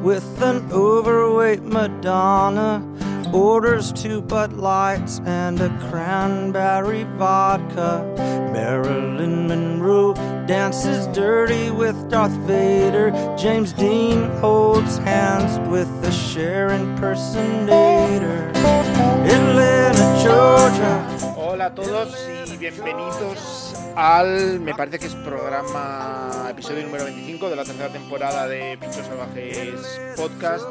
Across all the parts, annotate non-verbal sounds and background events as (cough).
with an overweight Madonna. Orders two Bud Lights and a cranberry vodka. Marilyn Monroe dances dirty with Darth Vader. James Dean holds hands with the Cher impersonator. Atlanta, Georgia. Hola a todos y bienvenidos al, me parece que es programa, episodio número 25 de la tercera temporada de Pinchos Salvajes Podcast.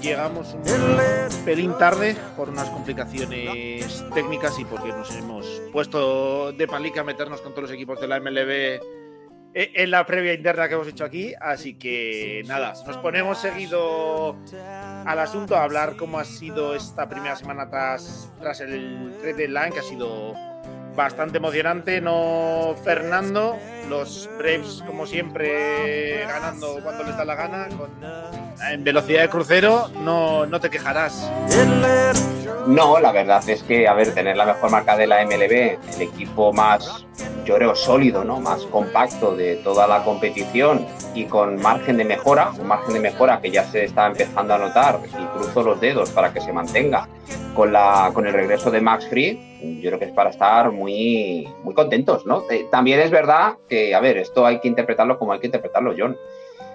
Llegamos un pelín tarde por unas complicaciones técnicas y porque nos hemos puesto de palica a meternos con todos los equipos de la MLB en la previa interna que hemos hecho aquí. Así que nada, nos ponemos seguido al asunto a hablar cómo ha sido esta primera semana tras, tras el trade deadline, que ha sido bastante emocionante. No Fernando, los Braves como siempre ganando cuando les da la gana, con, en velocidad de crucero, no, no te quejarás. No, la verdad es que, a ver, tener la mejor marca de la MLB, el equipo más, yo creo, sólido, ¿no? Más compacto de toda la competición y con margen de mejora, un margen de mejora que ya se está empezando a notar y cruzo los dedos para que se mantenga con, la, con el regreso de Max Free, yo creo que es para estar muy, muy contentos, ¿no? Eh, también es verdad que, a ver, esto hay que interpretarlo como hay que interpretarlo, John.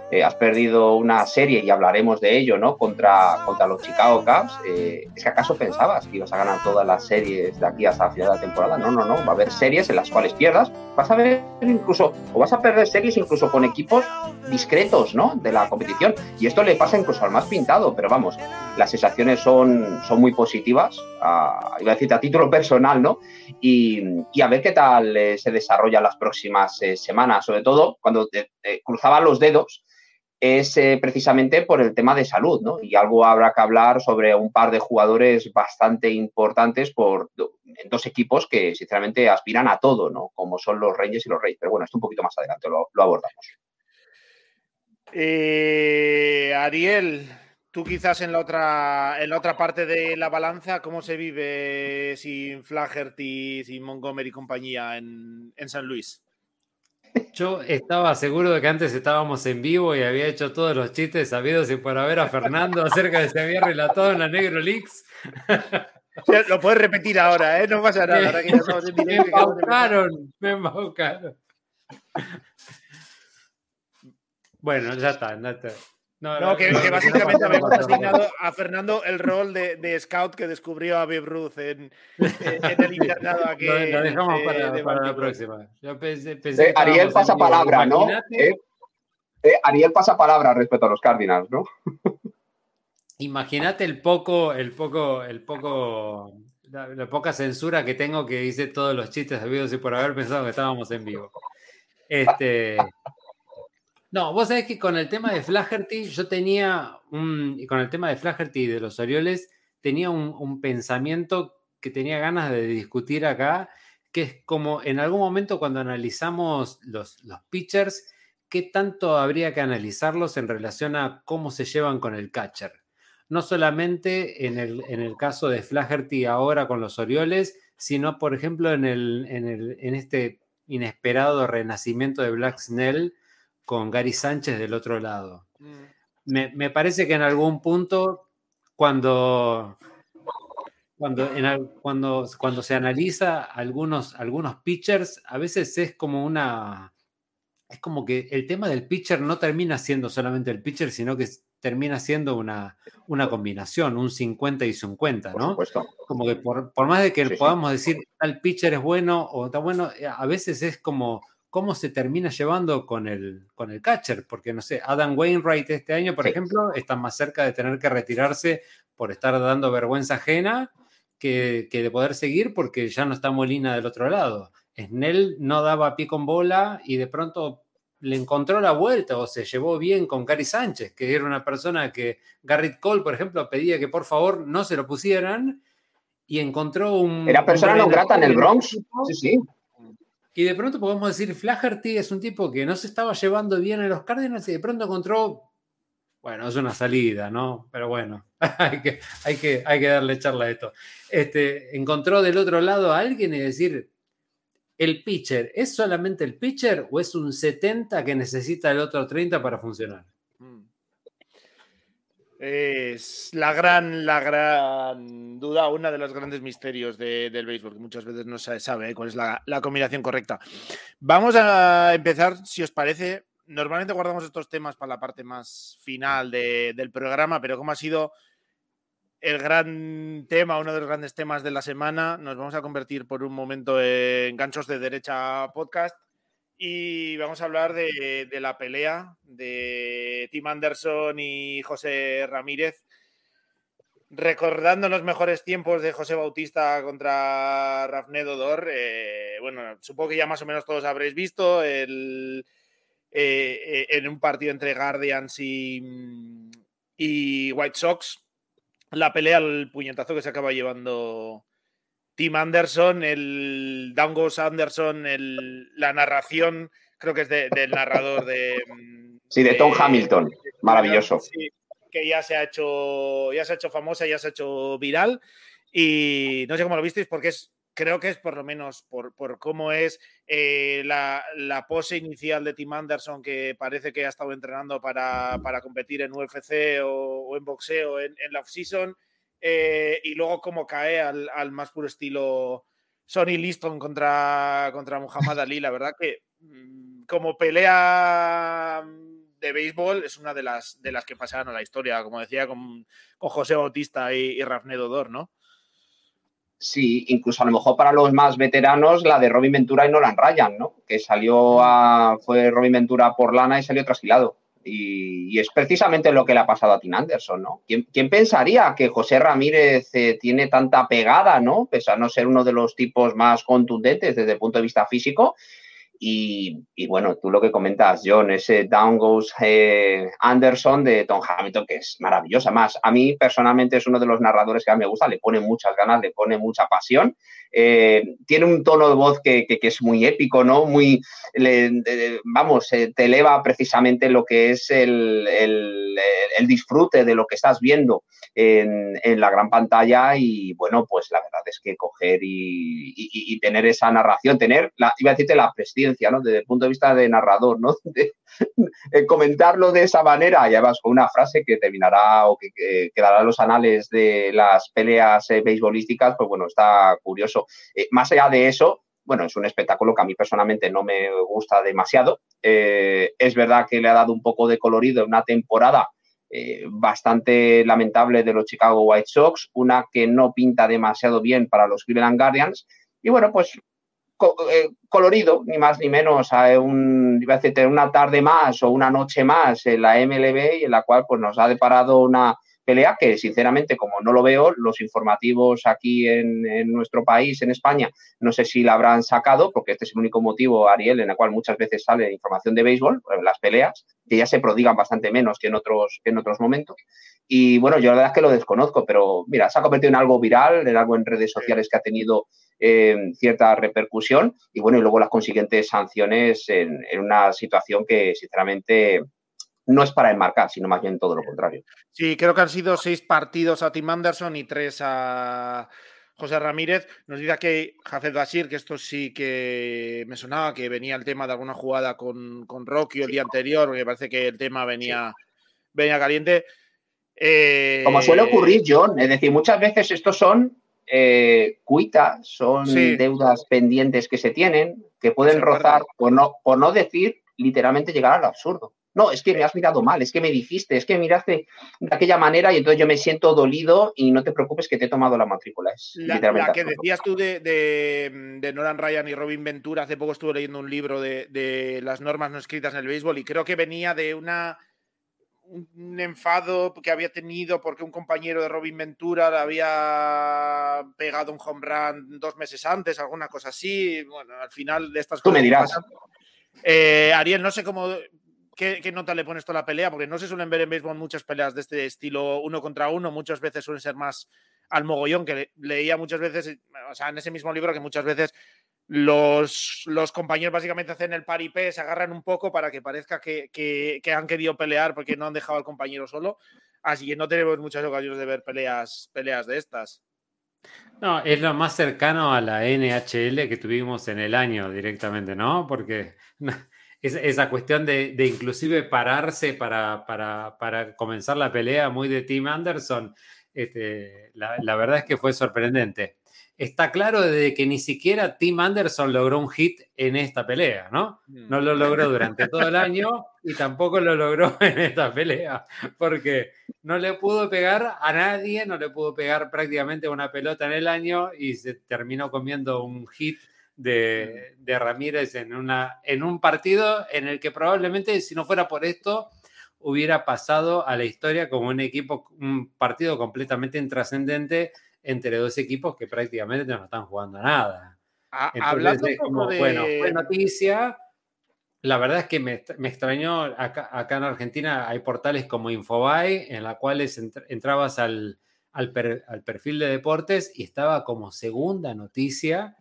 Eh, has perdido una serie y hablaremos de ello, ¿no? Contra, contra los Chicago Cubs. Eh, ¿Es que acaso pensabas que ibas a ganar todas las series de aquí hasta final de la temporada? No, no, no. Va a haber series en las cuales pierdas. Vas a ver incluso, o vas a perder series incluso con equipos discretos, ¿no? De la competición. Y esto le pasa incluso al más pintado, pero vamos, las sensaciones son, son muy positivas. A, iba a decirte a título personal, ¿no? Y, y a ver qué tal eh, se desarrollan las próximas semanas, sobre todo cuando te cruzaban los dedos es eh, precisamente por el tema de salud, ¿no? Y algo habrá que hablar sobre un par de jugadores bastante importantes por en dos equipos que sinceramente aspiran a todo, ¿no? Como son los Rangers y los Reyes. Pero bueno, esto un poquito más adelante lo, lo abordamos. Eh, Ariel, tú quizás en la otra en la otra parte de la balanza, ¿cómo se vive sin Flaherty, sin Montgomery y compañía en, en San Luis? Yo estaba seguro de que antes estábamos en vivo y había hecho todos los chistes sabidos y por haber a Fernando acerca de si había relatado en la Negro Leaks. Lo puedes repetir ahora, ¿eh? No pasa nada. Ahora que ya estamos en Me embaucaron, me embaucaron. Bueno, ya está. ya está. No, que, que básicamente habíamos asignado a Fernando el rol de, de scout que descubrió a Babe Ruth en, en- en el internado aquí. Lo, dejamos de- para, de para la próxima. Yo pensé, pensé Eh, que Ariel pasa en palabra, ¿no? Eh, eh, Ariel pasa palabra respecto a los Cardinals, ¿no? Imagínate el poco, el poco, el poco, la, la poca censura que tengo que hice todos los chistes sabidos y por haber pensado que estábamos en vivo. Este. No, vos sabés que con el tema de Flaherty, yo tenía un. Con el tema de Flaherty y de los Orioles, tenía un, un pensamiento que tenía ganas de discutir acá, que es como en algún momento cuando analizamos los, los pitchers, ¿qué tanto habría que analizarlos en relación a cómo se llevan con el catcher? No solamente en el, en el caso de Flaherty ahora con los Orioles, sino, por ejemplo, en, el, en, el, en este inesperado renacimiento de Black Snell con Gary Sánchez del otro lado. Mm. Me, me parece que en algún punto, cuando, cuando, en cuando, cuando se analiza algunos, algunos pitchers, a veces es como una. Es como que el tema del pitcher no termina siendo solamente el pitcher, sino que termina siendo una, una combinación, un 50 y 50, Por ¿no? supuesto. Como que por, por más de que Sí, sí. podamos decir tal pitcher es bueno o está bueno, eh, a veces es como cómo se termina llevando con el, con el catcher, porque no sé, Adam Wainwright este año, por Sí. ejemplo, está más cerca de tener que retirarse por estar dando vergüenza ajena que, que de poder seguir porque ya no está Molina del otro lado. Snell no daba pie con bola y de pronto le encontró la vuelta o se llevó bien con Gary Sánchez, que era una persona que Garrett Cole, por ejemplo, pedía que por favor no se lo pusieran y encontró un... Era persona un no grata en el Bronx. Sí, sí. Y de pronto podemos decir, Flaherty es un tipo que no se estaba llevando bien en los Cardinals y de pronto encontró, bueno, es una salida, ¿no? Pero bueno, (laughs) hay que, hay que, hay que darle charla a esto. Este, encontró del otro lado a alguien y decir, ¿el pitcher es solamente el pitcher o es un 70 que necesita el otro 30 para funcionar? Es la gran, la gran duda, uno de los grandes misterios del béisbol, que muchas veces no se sabe ¿eh? cuál es la, combinación correcta. Vamos a empezar, si os parece. Normalmente guardamos estos temas para la parte más final del programa, pero como ha sido el gran tema, uno de los grandes temas de la semana, nos vamos a convertir por un momento en ganchos de derecha podcast y vamos a hablar de, la pelea de Tim Anderson y José Ramírez, recordando los mejores tiempos de José Bautista contra Rafnedo Dor. Eh, bueno, supongo que ya más o menos todos habréis visto el, eh, en un partido entre Guardians y, y White Sox, la pelea al puñetazo que se acaba llevando Tim Anderson, el Down Goes Anderson, la narración, creo que es del narrador de. Mm, sí, de Tom Hamilton. Maravilloso. que ya se ha hecho. Ya se ha hecho famosa, ya se ha hecho viral. Y no sé cómo lo visteis, porque es. Creo que es por lo menos por, cómo es eh, la, pose inicial de Tim Anderson, que parece que ha estado entrenando para, competir en UFC o, en boxeo en, en la off-season eh, y luego cómo cae al, más puro estilo Sonny Liston contra, contra Muhammad Ali. La verdad que mm, como pelea de béisbol es una de las, de las que pasaron a la historia, como decía, con, José Bautista y, y Rafnedo Dor, ¿no? Sí, incluso a lo mejor para los más veteranos, la de Robin Ventura y Nolan Ryan, ¿no? Que salió a. fue Robin Ventura por lana y salió trasquilado. Y, es precisamente lo que le ha pasado a Tim Anderson, ¿no? ¿Quién, pensaría que José Ramírez eh, tiene tanta pegada, ¿no? Pese a no ser uno de los tipos más contundentes desde el punto de vista físico, y, bueno, tú lo que comentas, John, ese Down Goes eh, Anderson de Tom Hamilton, que es maravillosa. Más, a mí personalmente es uno de los narradores que a mí me gusta, le pone muchas ganas, le pone mucha pasión. Eh, tiene un tono de voz que, es muy épico, ¿no? Muy, vamos, te eleva precisamente lo que es el, el, disfrute de lo que estás viendo en, la gran pantalla y bueno, pues la verdad es que coger y, tener esa narración, tener, la, iba a decirte la ¿no? Desde el punto de vista de narrador, (laughs) comentarlo de esa manera, ya vas con una frase que terminará o que, quedará en los anales de las peleas eh, beisbolísticas, pues bueno, está curioso. Eh, más allá de eso, bueno, es un espectáculo que a mí personalmente no me gusta demasiado. Eh, es verdad que le ha dado un poco de colorido en una temporada bastante lamentable de los Chicago White Sox, una que no pinta demasiado bien para los Cleveland Guardians. Y bueno, pues eh, colorido, ni más ni menos, a un, iba a decir, una tarde más o una noche más en la MLB y en la cual pues, nos ha deparado una pelea que sinceramente como no lo veo, los informativos aquí en, nuestro país, en España, no sé si la habrán sacado, porque este es el único motivo, Ariel, en el cual muchas veces sale información de béisbol, las peleas, que ya se prodigan bastante menos que en otros, que en otros momentos. Y bueno, yo la verdad es que lo desconozco, pero mira, se ha convertido en algo viral, en algo en redes sociales que ha tenido eh, cierta repercusión y bueno, y luego las consiguientes sanciones en, en una situación que sinceramente no es para enmarcar, sino más bien todo lo contrario. Sí, creo que han sido seis partidos a Tim Anderson y tres a José Ramírez. Nos dice que Jafet Basir, que esto sí que me sonaba, que venía el tema de alguna jugada con, con Rocky el día anterior, me parece que el tema venía, venía caliente. Eh, Como suele ocurrir, John, es decir, muchas veces estos son eh, cuitas, son deudas pendientes que se tienen, que pueden rozar, por no, por no decir literalmente llegar al absurdo. No, es que me has mirado mal, es que me dijiste, es que miraste de aquella manera y entonces yo me siento dolido y no te preocupes que te he tomado la matrícula. Es la, que decías tú de, de, Nolan Ryan y Robin Ventura, hace poco estuve leyendo un libro de, las normas no escritas en el béisbol y creo que venía de una un enfado que había tenido porque un compañero de Robin Ventura le había pegado un home run dos meses antes, alguna cosa así. Bueno, al final de estas cosas. Tú me dirás. Eh, Ariel, no sé cómo ¿Qué, nota le pones toda la pelea? Porque no se suelen ver en béisbol muchas peleas de este estilo uno contra uno, muchas veces suelen ser más al mogollón, que leía muchas veces, o sea, en ese mismo libro que muchas veces los, los compañeros básicamente hacen el paripé, se agarran un poco para que parezca que, que, han querido pelear porque no han dejado al compañero solo. Así que no tenemos muchas ocasiones de ver peleas, peleas de estas. No, es lo más cercano a la NHL que tuvimos en el año directamente, ¿no? Porque (laughs) esa cuestión de, inclusive pararse para, para, comenzar la pelea muy de Tim Anderson, este, la, verdad es que fue sorprendente. Está claro de que ni siquiera Tim Anderson logró un hit en esta pelea, ¿no? Mm. No lo logró durante todo el año y tampoco lo logró (laughs) en esta pelea, porque no le pudo pegar a nadie, no le pudo pegar prácticamente una pelota en el año y se terminó comiendo un hit de, Ramírez en, una, en un partido en el que probablemente, si no fuera por esto, hubiera pasado a la historia como un equipo, un partido completamente intrascendente entre dos equipos que prácticamente no están jugando nada. hablando como, de... Bueno, fue noticia. La verdad es que me, extrañó, acá, en Argentina hay portales como Infobae, en la cuales entrabas al, al perfil de deportes y estaba como segunda noticia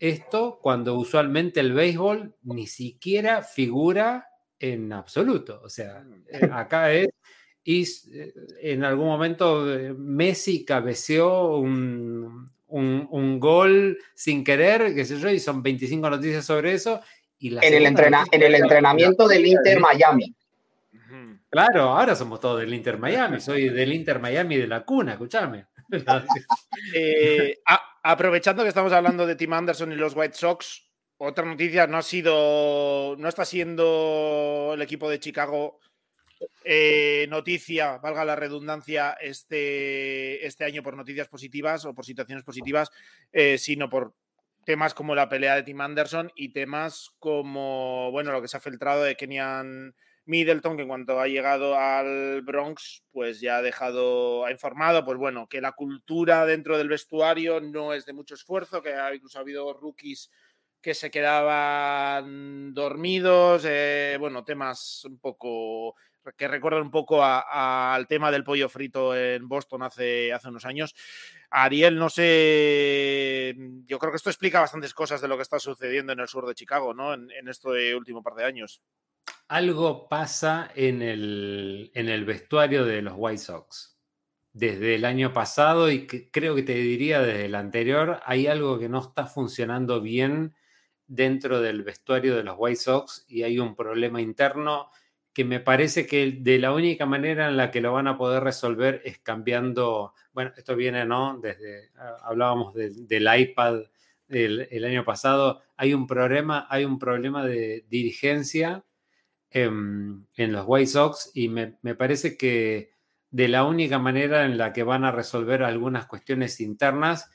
esto cuando usualmente el béisbol ni siquiera figura en absoluto. O sea, mm. eh, acá es, y eh, en algún momento eh, Messi cabeceó un, gol sin querer, qué sé yo, y son 25 noticias sobre eso. Y en, el en el entrenamiento del Inter Miami. Claro, ahora somos todos del Inter Miami, soy del Inter Miami de la cuna, escúchame. (laughs) Eh, aprovechando que estamos hablando de Tim Anderson y los White Sox, otra noticia, no ha sido, no está siendo el equipo de Chicago eh, noticia, valga la redundancia, este, este año por noticias positivas o por situaciones positivas, eh, sino por temas como la pelea de Tim Anderson y temas como, bueno, lo que se ha filtrado de Kenyan Middleton, que en cuanto ha llegado al Bronx, pues ya ha dejado, ha informado, pues bueno, que la cultura dentro del vestuario no es de mucho esfuerzo, que ha, incluso ha habido rookies que se quedaban dormidos, eh, bueno, temas un poco que recuerdan un poco al tema del pollo frito en Boston hace, hace unos años. Ariel, no sé, yo creo que esto explica bastantes cosas de lo que está sucediendo en el sur de Chicago, ¿no? En, en este último par de años algo pasa en el, en el vestuario de los White Sox. Desde el año pasado y creo que te diría desde el anterior, hay algo que no está funcionando bien dentro del vestuario de los White Sox y hay un problema interno que me parece que de la única manera en la que lo van a poder resolver es cambiando, bueno, esto viene, ¿no? Desde, ah, hablábamos del iPad el, el, año pasado, hay un problema, hay un problema de dirigencia en, los White Sox y me, parece que de la única manera en la que van a resolver algunas cuestiones internas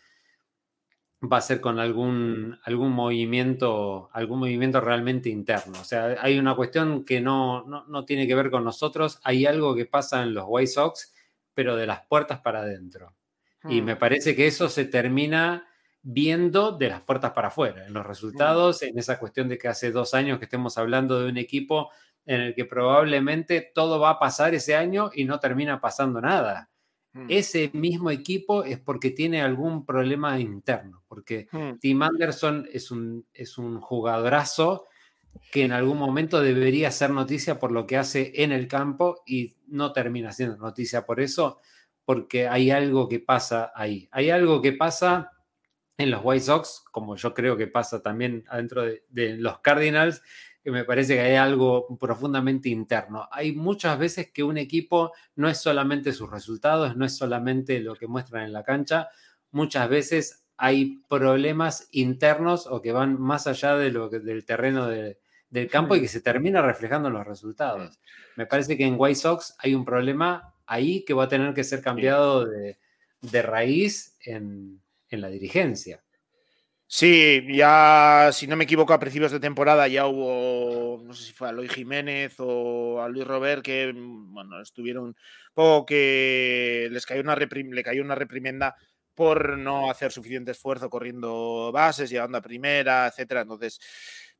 va a ser con algún, algún movimiento, algún movimiento realmente interno. O sea, hay una cuestión que no, no, tiene que ver con nosotros, hay algo que pasa en los White Sox, pero de las puertas para adentro. Y me hmm. parece que eso se termina viendo de las puertas para afuera, en los resultados, en esa cuestión de que hace dos años que estemos hablando de un equipo en el que probablemente todo va a pasar ese año y no termina pasando nada. Mm. Ese mismo equipo es porque tiene algún problema interno, porque mm. Tim Anderson es un, es un jugadorazo que en algún momento debería ser noticia por lo que hace en el campo y no termina siendo noticia por eso, porque hay algo que pasa ahí. Hay algo que pasa en los White Sox, como yo creo que pasa también adentro de, los Cardinals, que me parece que hay algo profundamente interno. Hay muchas veces que un equipo no es solamente sus resultados, no es solamente lo que muestran en la cancha, muchas veces hay problemas internos o que van más allá de lo del terreno del campo y que se termina reflejando en los resultados. Me parece que en White Sox hay un problema ahí que va a tener que ser cambiado de, raíz en, en la dirigencia. Sí, ya, si no me equivoco, a principios de temporada ya hubo, no sé si fue a Luis Jiménez o a Luis Robert, que, mm, bueno, estuvieron poco que les cayó una le cayó una reprimenda por no hacer suficiente esfuerzo corriendo bases, llegando a primera, etcétera. Entonces,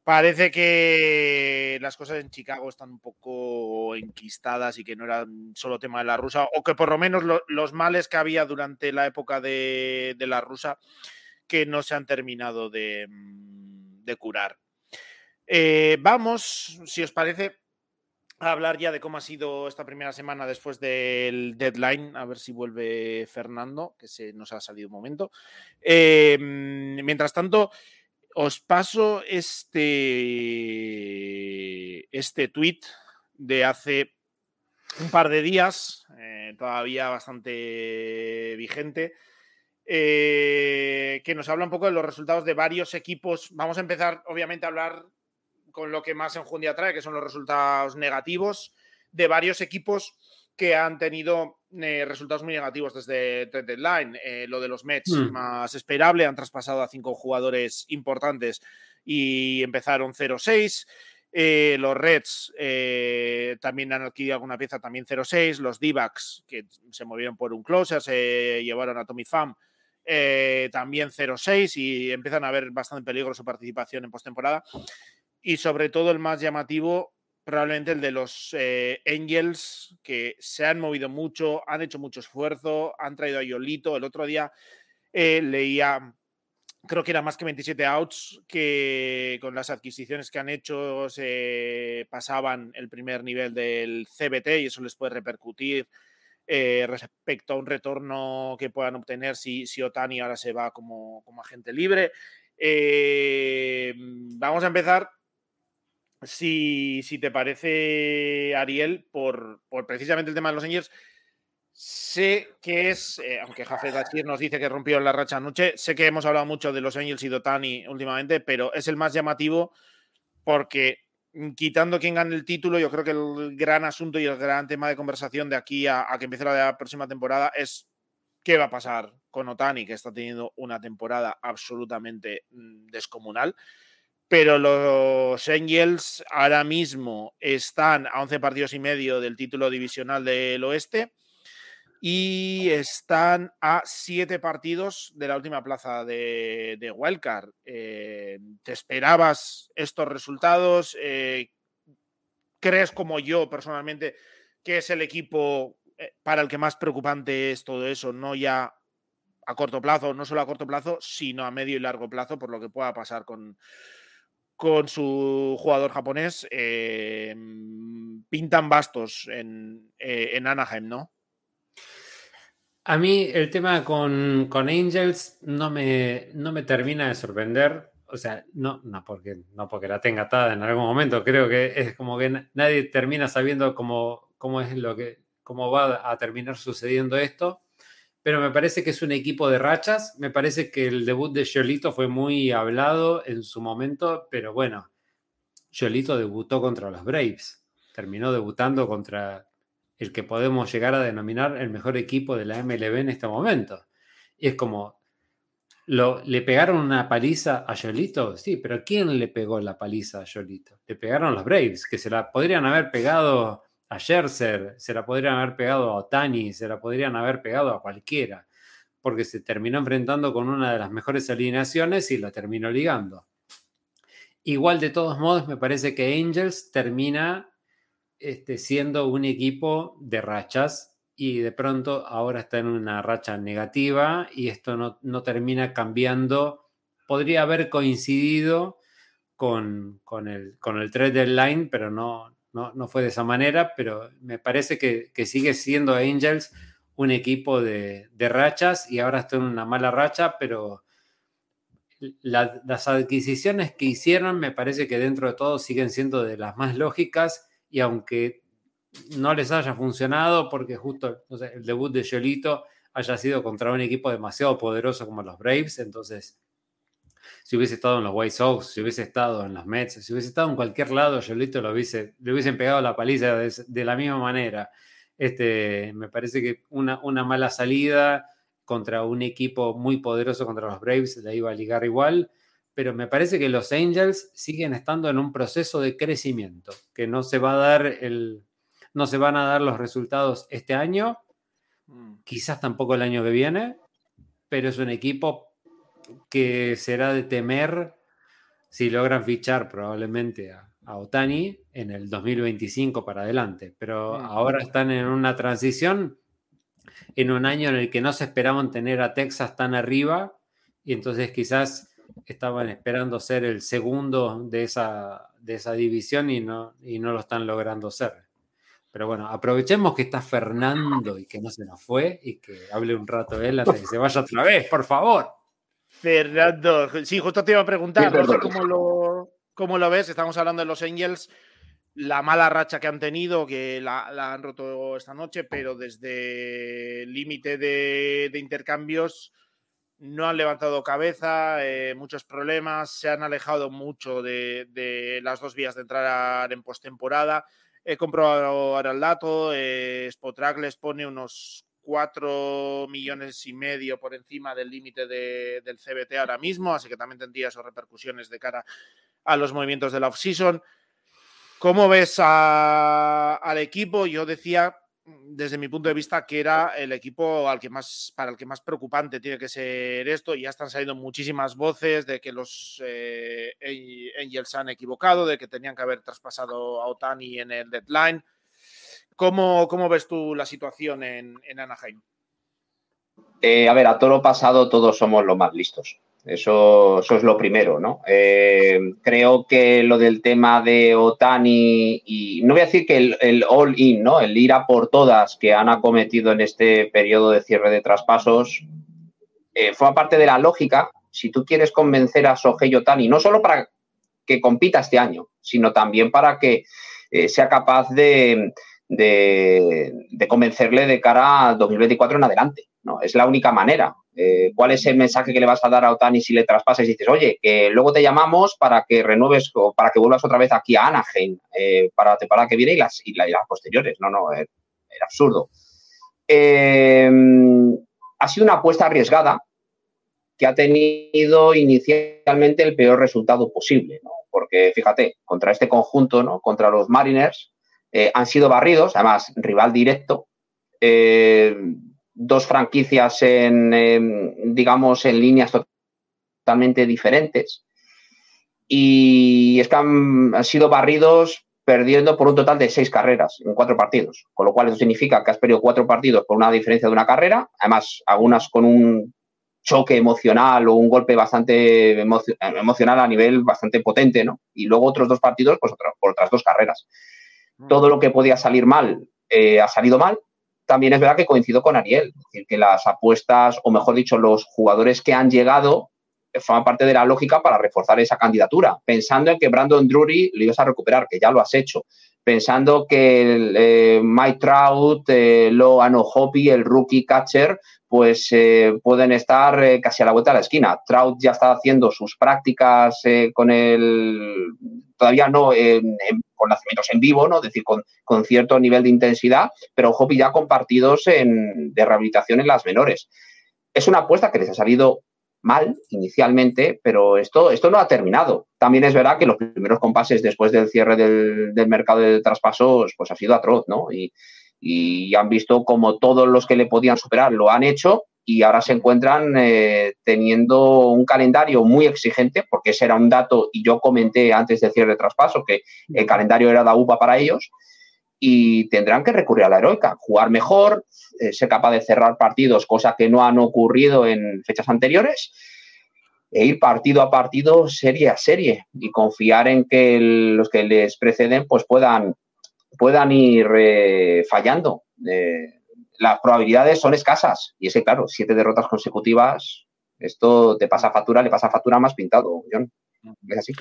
parece que las cosas en Chicago están un poco enquistadas y que no era solo tema de la rusa, o que por lo menos los males que había durante la época de, de la rusa que no se han terminado de, mm, curar. Eh, vamos, si os parece, a hablar ya de cómo ha sido esta primera semana después del deadline, a ver si vuelve Fernando, que se nos ha salido un momento. Eh, mientras tanto, os paso este, este tweet de hace un par de días, eh, todavía bastante vigente, eh, que nos habla un poco de los resultados de varios equipos. Vamos a empezar, obviamente, a hablar con lo que más enjundia trae, que son los resultados negativos de varios equipos que han tenido eh, resultados muy negativos desde Trade Deadline. Eh, lo de los Mets, hmm. más esperable, han traspasado a cinco jugadores importantes y empezaron 0-6. Eh, los Reds también han adquirido alguna pieza, también 0-6. Los d que se movieron por un closer, se llevaron a Tommy Pham, también 0-6 y empiezan a ver bastante peligro su participación en postemporada. Y sobre todo el más llamativo, probablemente el de los eh, Angels, que se han movido mucho, han hecho mucho esfuerzo, han traído a Yolito. El otro día eh, leía, creo que era más que 27 outs, que con las adquisiciones que han hecho se pasaban el primer nivel del CBT y eso les puede repercutir. Eh, respecto a un retorno que puedan obtener si, si Otani ahora se va como, como agente libre. vamos a empezar si, te parece, Ariel, por, precisamente el tema de los Angels. Sé que es, eh, aunque Jafet Bachir nos dice que rompió la racha anoche, sé que hemos hablado mucho de los Angels y Dotani últimamente, pero es el más llamativo porque quitando quien gane el título, yo creo que el gran asunto y el gran tema de conversación de aquí a, a que empiece la próxima temporada es qué va a pasar con Otani, que está teniendo una temporada absolutamente mm, descomunal. Pero los Angels ahora mismo están a 11 partidos y medio del título divisional del oeste y están a 7 partidos de la última plaza de, de Wildcard. Eh, ¿Te esperabas estos resultados? Eh, ¿Crees como yo personalmente que es el equipo eh, para el que más preocupante es todo eso? No ya a corto plazo, no solo a corto plazo, sino a medio y largo plazo, por lo que pueda pasar con, con su jugador japonés, eh, pintan bastos en, en, Anaheim, ¿no? A mí el tema con, con Angels no me, no me, termina de sorprender. O sea, no, no, porque, no porque la tenga atada en algún momento. Creo que es como que nadie termina sabiendo cómo, cómo es lo que, cómo va a terminar sucediendo esto pero me parece que es un equipo de rachas. Me parece que el debut de Yolito fue muy hablado en su momento, pero bueno, Yolito debutó contra los Braves. Terminó debutando contra el que podemos llegar a denominar el mejor equipo de la MLB en este momento. Y es como, lo, ¿le pegaron una paliza a Yolito? Sí, pero ¿quién le pegó la paliza a Yolito? Le pegaron los Braves, que se la podrían haber pegado a Scherzer, se la podrían haber pegado a Otani, se la podrían haber pegado a cualquiera, porque se terminó enfrentando con una de las mejores alineaciones y la terminó ligando. Igual de todos modos, me parece que Angels termina este, siendo un equipo de rachas y de pronto ahora está en una racha negativa y esto no, no termina cambiando. Podría haber coincidido con, con, el, con el trade deadline, pero no, no, fue de esa manera, pero me parece que, sigue siendo Angels un equipo de, rachas y ahora está en una mala racha, pero las adquisiciones que hicieron me parece que dentro de todo siguen siendo de las más lógicas y aunque no les haya funcionado porque justo el debut de Yolito haya sido contra un equipo demasiado poderoso como los Braves, entonces si hubiese estado en los White Sox, si hubiese estado en los Mets, si hubiese estado en cualquier lado, Yolito lo hubiese, le hubiesen pegado la paliza de, la misma manera. Este, me parece que una, una mala salida contra un equipo muy poderoso contra los Braves la iba a ligar igual, pero me parece que los Angels siguen estando en un proceso de crecimiento, que no se va a dar el, no se van a dar los resultados este año, mm. quizás tampoco el año que viene, pero es un equipo que será de temer si logran fichar probablemente a, Otani en el 2025 para adelante. Pero mm. ahora están en una transición, en un año en el que no se esperaban tener a Texas tan arriba y entonces quizás estaban esperando ser el segundo de esa, de esa división y no, y no lo están logrando ser. Pero bueno, aprovechemos que está Fernando y que no se nos fue y que hable un rato él antes de que se vaya otra vez, por favor. Fernando, sí, justo te iba a preguntar, no sé cómo lo, cómo lo ves, estamos hablando de los Angels, la mala racha que han tenido, que la, han roto esta noche, pero desde el límite de, intercambios no han levantado cabeza, eh, muchos problemas, se han alejado mucho de, las dos vías de entrar en postemporada. He comprobado ahora el dato, eh, Spotrack les pone unos 4 millones y medio por encima del límite del CBT ahora mismo, así que también tendría sus repercusiones de cara a los movimientos de la off-season. ¿Cómo ves al equipo? Yo decía, desde mi punto de vista, que era el equipo al que más, para el que más preocupante tiene que ser esto. Ya están saliendo muchísimas voces de que los eh, Angels han equivocado, de que tenían que haber traspasado a Otani en el deadline. ¿Cómo, cómo ves tú la situación en, Anaheim? Eh, a ver, a todo lo pasado todos somos los más listos. Eso, es lo primero, ¿no? Eh, creo que lo del tema de Otani y no voy a decir que el, all-in, ¿no? El ir a por todas que han acometido en este periodo de cierre de traspasos eh, fue parte de la lógica. Si tú quieres convencer a Sohei Otani, no solo para que compita este año, sino también para que eh, sea capaz de, de convencerle de cara a 2024 en adelante. ¿No? Es la única manera. Eh, ¿Cuál es el mensaje que le vas a dar a Otani si le traspasas y dices, oye, que luego te llamamos para que renueves o para que vuelvas otra vez aquí a Anaheim eh, para la temporada que viene y las, y, las posteriores? No, no, era absurdo. Eh, ha sido una apuesta arriesgada que ha tenido inicialmente el peor resultado posible, ¿no? porque fíjate, contra este conjunto, ¿no? contra los Mariners, han sido barridos, además rival directo dos franquicias en, digamos, en líneas totalmente diferentes. Y es que han, sido barridos perdiendo por un total de seis carreras en cuatro partidos, con lo cual eso significa que has perdido cuatro partidos por una diferencia de una carrera, además algunas con un choque emocional o un golpe bastante emocional a nivel bastante potente, ¿no? Y luego otros dos partidos, pues por otras dos carreras. Mm. Todo lo que podía salir mal eh, ha salido mal también es verdad que coincido con Ariel, es decir, que las apuestas, o mejor dicho, los jugadores que han llegado eh, forman parte de la lógica para reforzar esa candidatura, pensando en que Brandon Drury lo ibas a recuperar, que ya lo has hecho, pensando que eh, Mike Trout, eh, Loano Hoppy, el rookie catcher, pues eh, pueden estar casi a la vuelta de la esquina. Trout ya está haciendo sus prácticas con el, todavía no con nacimientos en vivo, ¿no? es decir, con, cierto nivel de intensidad, pero Hoppy ya con partidos de rehabilitación en las menores. Es una apuesta que les ha salido mal inicialmente, pero esto, esto no ha terminado. También es verdad que los primeros compases después del cierre del, mercado de traspasos, pues ha sido atroz, ¿no? Y, han visto como todos los que le podían superar lo han hecho y ahora se encuentran eh, teniendo un calendario muy exigente, porque ese era un dato, y yo comenté antes del cierre de traspaso que el calendario era da upa para ellos, y tendrán que recurrir a la heroica, jugar mejor, eh, ser capaz de cerrar partidos, cosa que no han ocurrido en fechas anteriores, e ir partido a partido, serie a serie, y confiar en que los que les preceden pues puedan, puedan ir eh, fallando. Eh, las probabilidades son escasas, y es que, claro, siete derrotas consecutivas, esto te pasa factura, le pasa factura más pintado, John. Es así.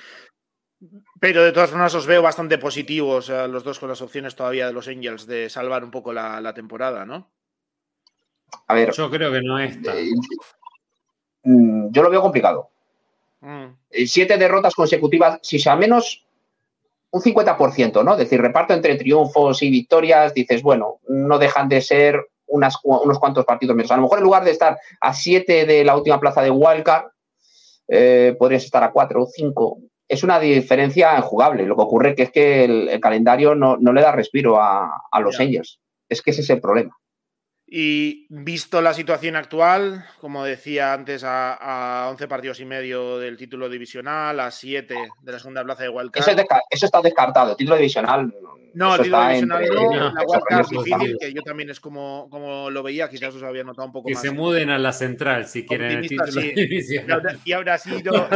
Pero de todas formas os veo bastante positivos a los dos con las opciones todavía de los Angels de salvar un poco la, temporada, ¿no? A ver. Yo creo que no está. Eh, mm, yo lo veo complicado. Mm. Eh, siete derrotas consecutivas, si sea menos un 50%, ¿no? Es decir, reparto entre triunfos y victorias, dices, bueno, no dejan de ser unos cuantos partidos menos. A lo mejor en lugar de estar a siete de la última plaza de Wildcard, eh, podrías estar a cuatro o cinco es una diferencia injugable. Lo que ocurre que es que el, calendario no, le da respiro a, los Angels. Es que ese es el problema. Y visto la situación actual, como decía antes, a, 11 partidos y medio del título divisional, a 7 de la segunda plaza de Wildcard. Eso, eso está descartado. El título divisional no, el título divisional no, la wildcard difícil, que yo también es como, como lo veía, quizás os había notado un poco más. Que se muden a la central si quieren el título divisional. Y ahora, sí, no,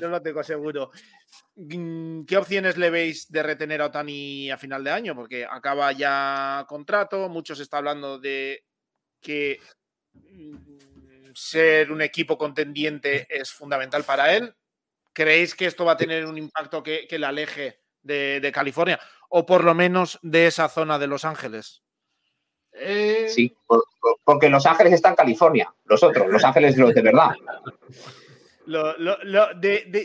no, lo tengo seguro. Mm, ¿Qué opciones le veis de retener a Otani a final de año? Porque acaba ya contrato, muchos está hablando de que mm, ser un equipo contendiente es fundamental para él. ¿Creéis que esto va a tener un impacto que, le aleje de, California o por lo menos de esa zona de Los Ángeles? Eh, sí, porque Los Ángeles está en California, los otros, Los Ángeles los de verdad. (laughs)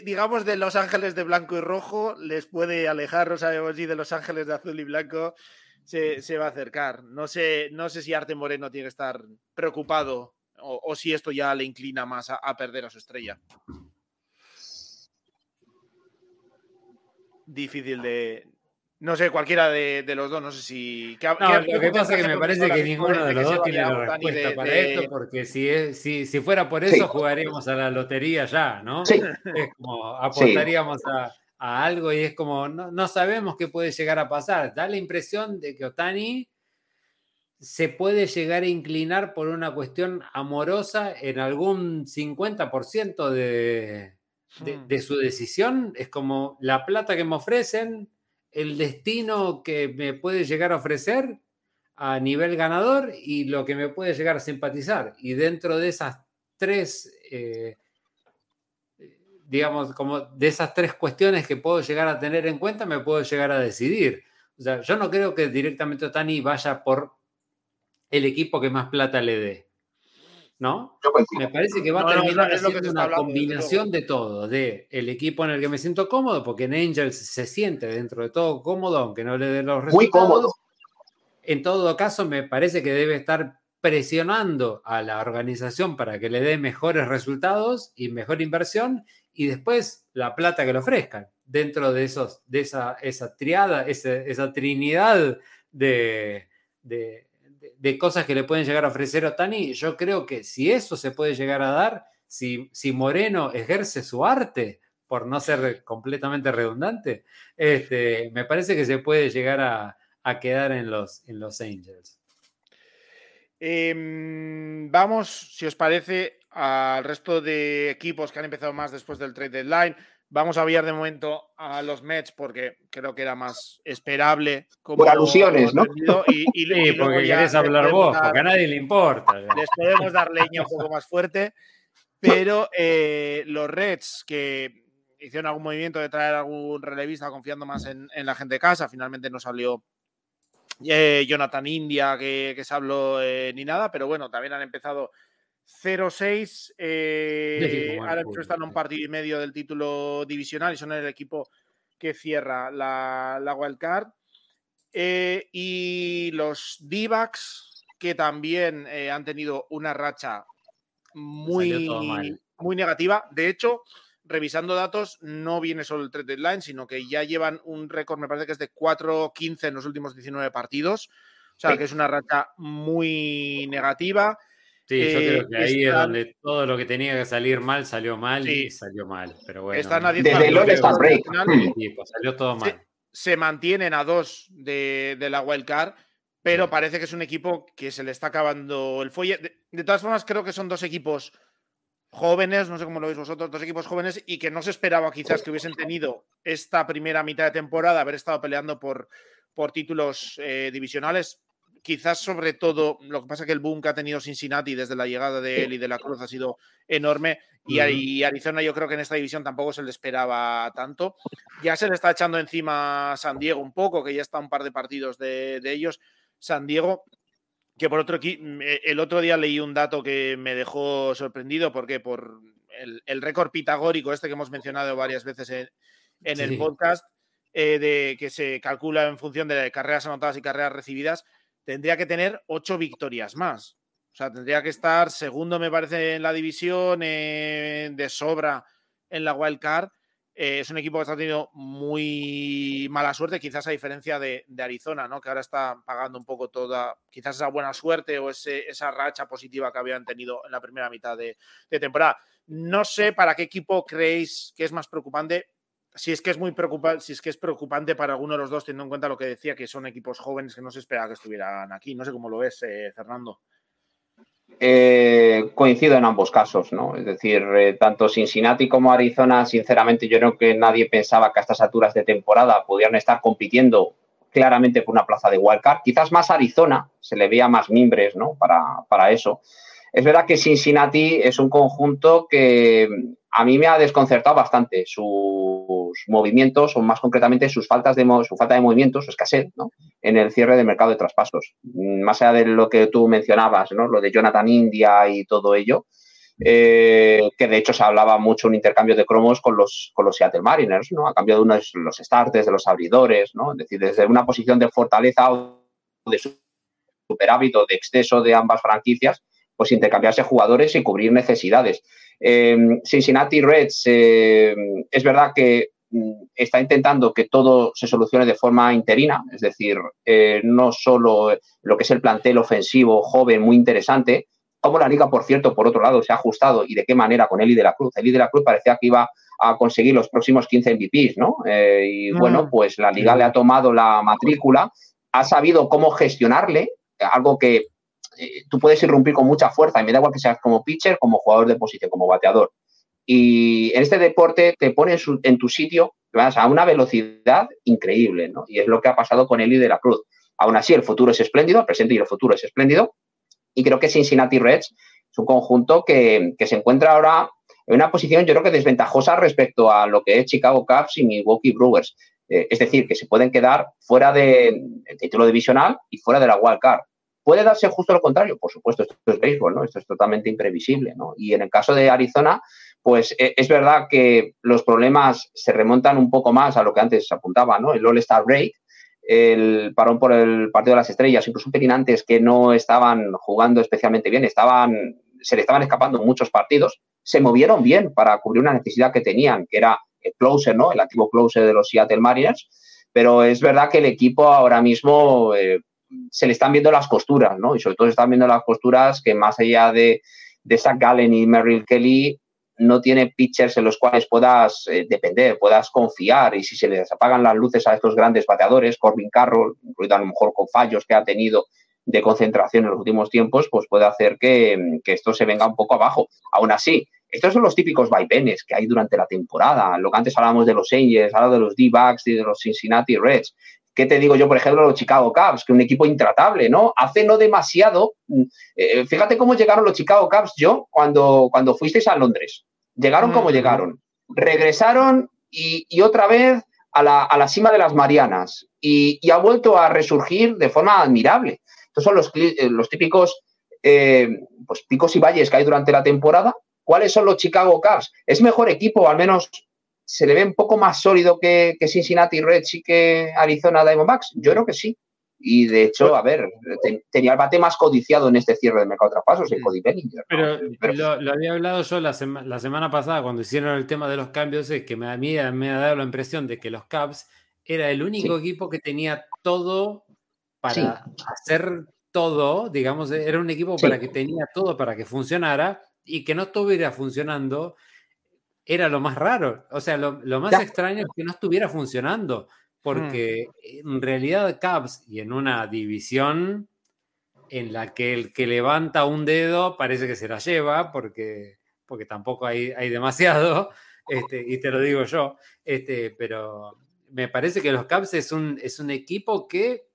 digamos de Los Ángeles de blanco y rojo les puede alejar, no sabemos si de Los Ángeles de azul y blanco se, va a acercar. No sé, no sé si Arte Moreno tiene que estar preocupado o, si esto ya le inclina más a, perder a su estrella. Difícil de, no sé, cualquiera de, los dos, no sé si. lo que pasa es que me parece que ninguno de los dos tiene la respuesta para esto, porque si, si, si, fuera por eso, jugaríamos a la lotería ya, ¿no? Sí. Es como apostaríamos a, a algo y es como, no, sabemos qué puede llegar a pasar. Da la impresión de que Otani se puede llegar a inclinar por una cuestión amorosa en algún 50% de, de, hmm. de, su decisión. Es como la plata que me ofrecen, el destino que me puede llegar a ofrecer a nivel ganador y lo que me puede llegar a simpatizar. Y dentro de esas tres eh, digamos, como de esas tres cuestiones que puedo llegar a tener en cuenta, me puedo llegar a decidir. O sea, yo no creo que directamente Otani vaya por el equipo que más plata le dé. ¿No? Me parece que va a terminar siendo una combinación de todo, de el equipo en el que me siento cómodo, porque en Angels se siente dentro de todo cómodo, aunque no le dé los resultados. Muy cómodo. En todo caso, me parece que debe estar presionando a la organización para que le dé mejores resultados y mejor inversión y después la plata que le ofrezcan dentro de, esos, de esa, esa triada, esa, trinidad de, de, cosas que le pueden llegar a ofrecer a Otani. Yo creo que si eso se puede llegar a dar, si, si Moreno ejerce su arte, por no ser completamente redundante, este, me parece que se puede llegar a, a quedar en los, en los Angels. Em, vamos, si os parece, al resto de equipos que han empezado más después del trade deadline. Vamos a enviar de momento a los Mets porque creo que era más esperable. Por alusiones, ¿no? Y, sí, porque querés hablar vos, porque a nadie le importa. Les podemos dar leña un poco más fuerte, pero eh, los Reds que hicieron algún movimiento de traer algún relevista confiando más en, la gente de casa, finalmente no salió eh, Jonathan India que, se habló eh, ni nada, pero bueno, también han empezado 0-6. Eh, ahora están a un partido y medio del título divisional y son el equipo que cierra la, la wildcard. Eh, y los d que también eh, han tenido una racha muy, muy negativa. De hecho, revisando datos, no viene solo el trade deadline, sino que ya llevan un récord, me parece que es de 4-15 en los últimos 19 partidos. O sea, que es una racha muy negativa. Sí, yo creo eh, que ahí es donde todo lo que tenía que salir mal salió mal y salió mal. Pero bueno, desde el All Break. Pues salió todo mal. Se, mantienen a dos de, la Wild Card, pero parece que es un equipo que se le está acabando el fuelle. De, todas formas, creo que son dos equipos jóvenes, no sé cómo lo veis vosotros, dos equipos jóvenes y que no se esperaba quizás que hubiesen tenido esta primera mitad de temporada, haber estado peleando por, por títulos eh, divisionales quizás sobre todo, lo que pasa es que el boom que ha tenido Cincinnati desde la llegada de él y de la Cruz ha sido enorme y, Arizona yo creo que en esta división tampoco se le esperaba tanto. Ya se le está echando encima San Diego un poco, que ya está un par de partidos de, ellos. San Diego, que por otro eh, el otro día leí un dato que me dejó sorprendido porque por el, récord pitagórico este que hemos mencionado varias veces en, el podcast, eh, de que se calcula en función de carreras anotadas y carreras recibidas, tendría que tener ocho victorias más. O sea, tendría que estar segundo, me parece, en la división, eh, de sobra en la wild card. Eh, es un equipo que está teniendo muy mala suerte, quizás a diferencia de, Arizona, ¿no? Que ahora está pagando un poco toda, quizás esa buena suerte o esa racha positiva que habían tenido en la primera mitad de temporada. No sé para qué equipo creéis que es más preocupante si es que es muy preocupante, si es que es preocupante para alguno de los dos, teniendo en cuenta lo que decía, que son equipos jóvenes que no se espera que estuvieran aquí. No sé cómo lo ves, eh, Fernando. Eh, coincido en ambos casos, ¿no? Es decir, eh, tanto Cincinnati como Arizona, sinceramente, yo creo que nadie pensaba que a estas alturas de temporada pudieran estar compitiendo claramente por una plaza de wildcard. Quizás más Arizona, se le veía más mimbres, ¿no? Para, para eso. Es verdad que Cincinnati es un conjunto que a mí me ha desconcertado bastante. Sus movimientos, o más concretamente sus faltas de, su falta de movimiento, su escasez, ¿no? en el cierre del mercado de traspasos. Más allá de lo que tú mencionabas, ¿no? lo de Jonathan India y todo ello, eh, que de hecho se hablaba mucho un intercambio de cromos con los, con los Seattle Mariners, ¿no? a cambio de unos los starters, de los abridores, ¿no? es decir, desde una posición de fortaleza o de superávit o de exceso de ambas franquicias, pues intercambiarse jugadores y cubrir necesidades. Em, Cincinnati Reds eh, es verdad que mm, está intentando que todo se solucione de forma interina, es decir, eh, no solo lo que es el plantel ofensivo joven muy interesante, como la liga, por cierto, por otro lado, se ha ajustado y de qué manera con Eli de la Cruz. Eli de la Cruz parecía que iba a conseguir los próximos 15 MVPs, ¿no? Eh, y mm. bueno, pues la liga le ha tomado la matrícula, ha sabido cómo gestionarle, algo que eh, tú puedes irrumpir con mucha fuerza, y me da igual que seas como pitcher, como jugador de posición, como bateador. Y en este deporte te pones en tu sitio vas a una velocidad increíble, ¿no? Y es lo que ha pasado con Eli de la Cruz. Aún así, el futuro es espléndido, el presente y el futuro es espléndido. Y creo que Cincinnati Reds es un conjunto que, se encuentra ahora en una posición, yo creo que desventajosa respecto a lo que es Chicago Cubs y Milwaukee Brewers. Eh, es decir, que se pueden quedar fuera del título divisional y fuera de la wild card. ¿Puede darse justo lo contrario? Por supuesto, esto es béisbol, ¿no? Esto es totalmente imprevisible, ¿no? Y en el caso de Arizona, pues e, es verdad que los problemas se remontan un poco más a lo que antes se apuntaba, ¿no? El All-Star Break, el parón por el partido de las estrellas, incluso un pelín antes que no estaban jugando especialmente bien, estaban, se le estaban escapando muchos partidos, se movieron bien para cubrir una necesidad que tenían, que era el closer, ¿no? El activo closer de los Seattle Mariners, pero es verdad que el equipo ahora mismo eh, se le están viendo las costuras, ¿no? Y sobre todo se están viendo las costuras que más allá de, de Zach Gallen y Merrill Kelly, no tiene pitchers en los cuales puedas eh, depender, puedas confiar y si se les apagan las luces a estos grandes bateadores, Corbin Carroll, incluido a lo mejor con fallos que ha tenido de concentración en los últimos tiempos, pues puede hacer que, que esto se venga un poco abajo. Aún así, estos son los típicos vaivenes que hay durante la temporada. Lo que antes hablábamos de los Angels, ahora de los D-Backs y de los Cincinnati Reds. ¿Qué te digo yo, por ejemplo, los Chicago Cubs, que un equipo intratable, ¿no? Hace no demasiado, mm, eh, fíjate cómo llegaron los Chicago Cubs, yo, cuando, cuando fuisteis a Londres. Llegaron como llegaron. Regresaron y, otra vez a la, cima de las Marianas y, ha vuelto a resurgir de forma admirable. Estos son los, eh, los típicos eh, pues, picos y valles que hay durante la temporada. ¿Cuáles son los Chicago Cubs? ¿Es mejor equipo, al menos se le ve un poco más sólido que, Cincinnati Reds y que Arizona Diamondbacks? Yo creo que sí. Y de hecho, pues a ver, tenía el bate más codiciado en este cierre de mercado de traspasos, el Cody Bellinger. Pero, lo, había hablado yo la, semana pasada cuando hicieron el tema de los cambios, es que me, a mí me ha dado la impresión de que los Cubs era el único equipo que tenía todo para hacer todo, digamos, era un equipo para que tenía todo para que funcionara y que no estuviera funcionando era lo más raro. O sea, lo, más extraño es que no estuviera funcionando, porque en realidad Cubs y en una división en la que el que levanta un dedo parece que se la lleva, porque, porque tampoco hay, hay demasiado, (laughs) este, y te lo digo yo, este, pero me parece que los Cubs es un, es un equipo que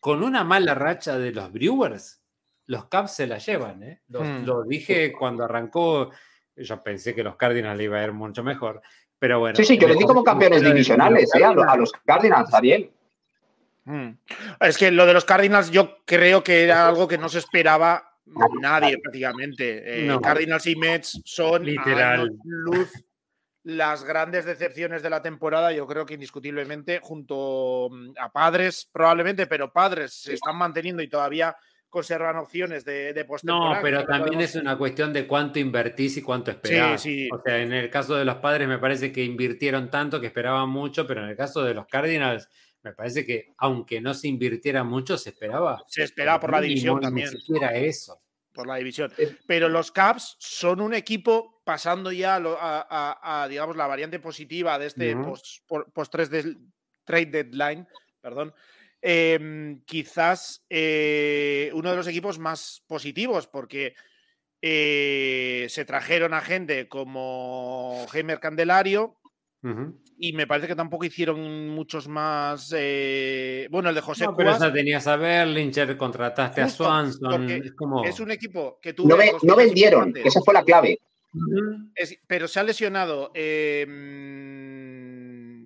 con una mala racha de los Brewers, los Cubs se la llevan. ¿eh? Hmm. Lo dije cuando arrancó yo pensé que los Cardinals le iba a ir mucho mejor. Pero bueno. Sí, sí, yo les di como campeones divisionales ¿eh? a, los Cardinals, Ariel. Mm. Es que lo de los Cardinals yo creo que era algo que no se esperaba nadie prácticamente. Eh, Cardinals y Mets son literal luz las grandes decepciones de la temporada, yo creo que indiscutiblemente, junto mm, a Padres probablemente, pero Padres se están manteniendo y todavía conservan opciones de, de No, pero también es una cuestión de cuánto invertís y cuánto esperás. O sea, en el caso de los padres me parece que invirtieron tanto que esperaban mucho, pero en el caso de los Cardinals me parece que aunque no se invirtiera mucho, se esperaba. Se esperaba por la división también. Ni siquiera eso. Por la división. Pero los Caps son un equipo pasando ya a, digamos, la variante positiva de este post, post, trade deadline, perdón, Em, quizás eh, uno de los equipos más positivos, porque eh, se trajeron a gente como Heimer Candelario, Y me parece que tampoco hicieron muchos más. Eh, bueno, el de José no, Pero esa tenías a Berlinger, contrataste a Swanson. Es, como... es un equipo que tú. No, no vendieron, esa fue la clave. pero se ha lesionado eh,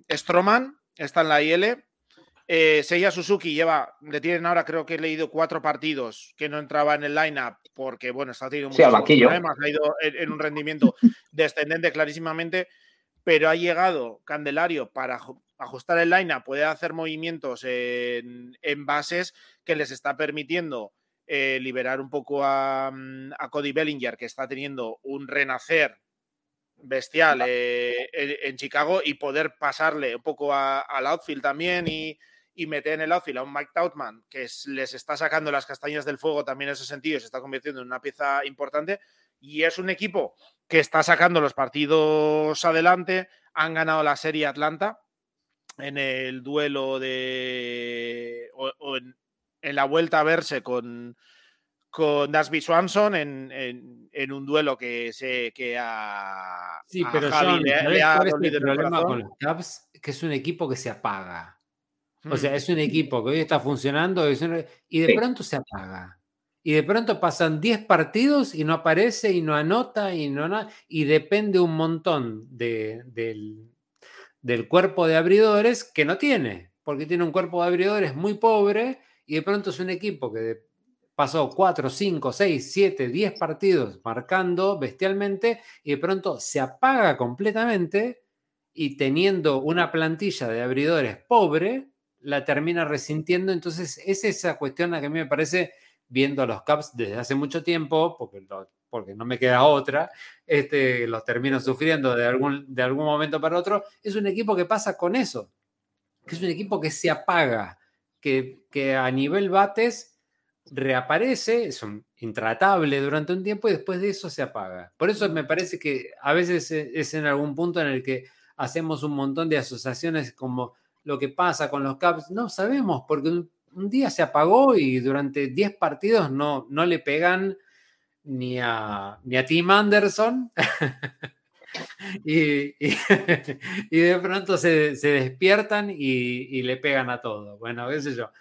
Stroman, está en la IL. Eh, Seiya Suzuki lleva, le tienen ahora, creo que he leído cuatro partidos que no entraba en el lineup porque, bueno, está teniendo muchos problemas, ha ido en, un rendimiento (laughs) descendente clarísimamente, pero ha llegado Candelario para ajustar el lineup, puede hacer movimientos en, bases que les está permitiendo eh, liberar un poco a, Cody Bellinger, que está teniendo un renacer bestial eh, en, Chicago, y poder pasarle un poco al outfield también y y meter en el outfield a un Mike Tautman que les está sacando las castañas del fuego también en ese sentido, se está convirtiendo en una pieza importante y es un equipo que está sacando los partidos adelante, han ganado la serie Atlanta en el duelo de o, en, la vuelta a verse con con Dasby Swanson en, un duelo que se que a sí pero Javi le, ha el problema con los Cubs que es un equipo que se apaga o sea, es un equipo que hoy está funcionando y de pronto se apaga. Y de pronto pasan 10 partidos y no aparece y no anota y no y depende un montón del, cuerpo de abridores que no tiene, porque tiene un cuerpo de abridores muy pobre y de pronto es un equipo que pasó 4, 5, 6, 7, 10 partidos marcando bestialmente y de pronto se apaga completamente y teniendo una plantilla de abridores pobre, la termina resintiendo. Entonces, es esa cuestión a que a mí me parece, viendo a los Caps desde hace mucho tiempo, porque, porque no me queda otra, este, los termino sufriendo de algún, de algún momento para otro, es un equipo que pasa con eso, que es un equipo que se apaga, que, que a nivel bates reaparece, es un intratable durante un tiempo y después de eso se apaga. Por eso me parece que a veces es en algún punto en el que hacemos un montón de asociaciones como lo que pasa con los Caps, no sabemos, porque un, día se apagó y durante 10 partidos no, no le pegan ni a, ni a Tim Anderson. (laughs) y, (laughs) y, de pronto se, despiertan y, le pegan a todo. Bueno, qué sé yo.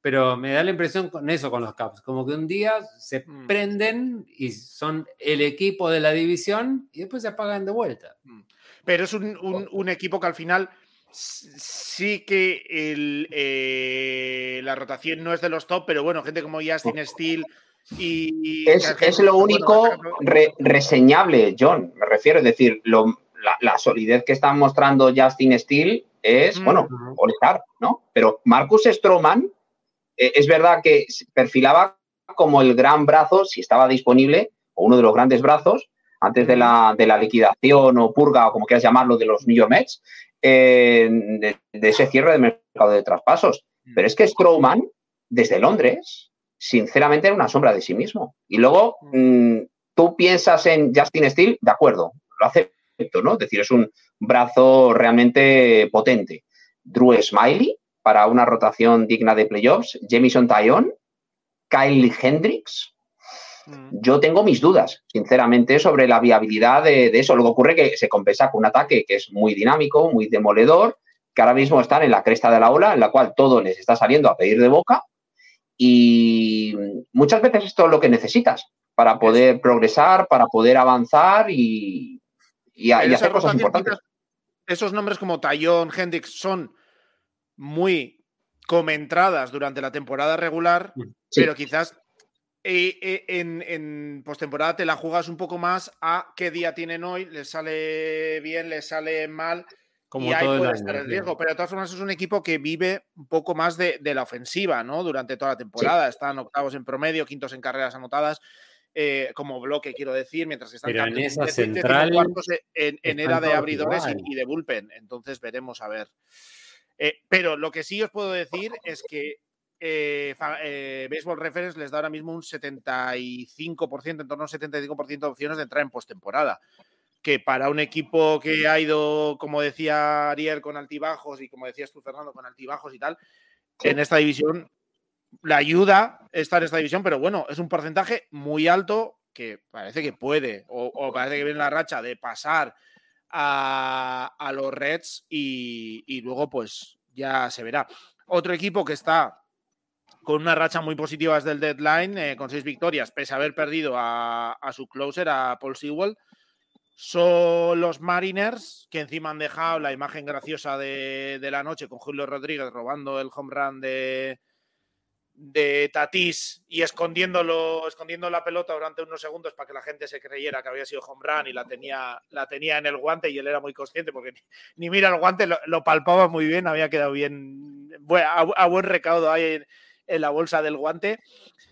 Pero me da la impresión con eso, con los Caps, como que un día se mm. prenden y son el equipo de la división y después se apagan de vuelta. Mm. Pero es un, un equipo que al final sí que eh, la rotación no es de los top, pero bueno, gente como Justin Steele y... Es, lo único reseñable, John, me refiero, es decir, la, solidez que están mostrando Justin Steele es, mm, bueno, All-Star, ¿no? Pero Marcus Stroman, eh, es verdad que perfilaba como el gran brazo, si estaba disponible, o uno de los grandes brazos, antes de la, de la liquidación o purga, o como quieras llamarlo, de los New York Mets, de, ese cierre de mercado de traspasos. Mm. Pero es que Strowman, desde Londres, sinceramente era una sombra de sí mismo. Y luego mm. Mm, tú piensas en Justin Steele, de acuerdo, lo acepto, ¿no? Es decir, es un brazo realmente potente. Drew Smiley, para una rotación digna de playoffs, Jamison Tyon, Kyle Hendricks. Yo tengo mis dudas, sinceramente, sobre la viabilidad de, eso. Lo que ocurre es que se compensa con un ataque que es muy dinámico, muy demoledor, que ahora mismo están en la cresta de la ola, en la cual todo les está saliendo a pedir de boca. Y muchas veces esto es lo que necesitas para poder progresar, para poder avanzar y, hacer cosas importantes. Esos nombres como Tayón, Hendrix son muy comentadas durante la temporada regular, pero quizás eh, eh, en, en postemporada te la jugas un poco más a qué día tienen hoy, les sale bien, les sale mal. Como y ahí puede estar el riesgo. Pero de todas formas es un equipo que vive un poco más de, la ofensiva, ¿no? Durante toda la temporada. Están octavos en promedio, quintos en carreras anotadas. Eh, como bloque, quiero decir, mientras que están en esa central en, era de abridores y, de bullpen. Entonces veremos a ver. pero lo que sí os puedo decir es que eh, eh, Baseball Reference les da ahora mismo un 75%, en torno a un 75% de opciones de entrar en postemporada. Que para un equipo que ha ido, como decía Ariel, con altibajos y como decías tú, Fernando, con altibajos y tal, en esta división la ayuda estar en esta división, pero bueno, es un porcentaje muy alto que parece que puede, o, parece que viene la racha de pasar a, los Reds y, luego pues ya se verá. Otro equipo que está con una racha muy positiva desde el deadline, eh, con seis victorias, pese a haber perdido a, su closer, a Paul Sewell, son los Mariners, que encima han dejado la imagen graciosa de, la noche con Julio Rodríguez robando el home run de, de Tatís y escondiéndolo, escondiendo la pelota durante unos segundos para que la gente se creyera que había sido home run y la tenía, la tenía en el guante y él era muy consciente porque ni, mira el guante, lo, palpaba muy bien, había quedado bien, a, buen recaudo ahí en, la bolsa del guante.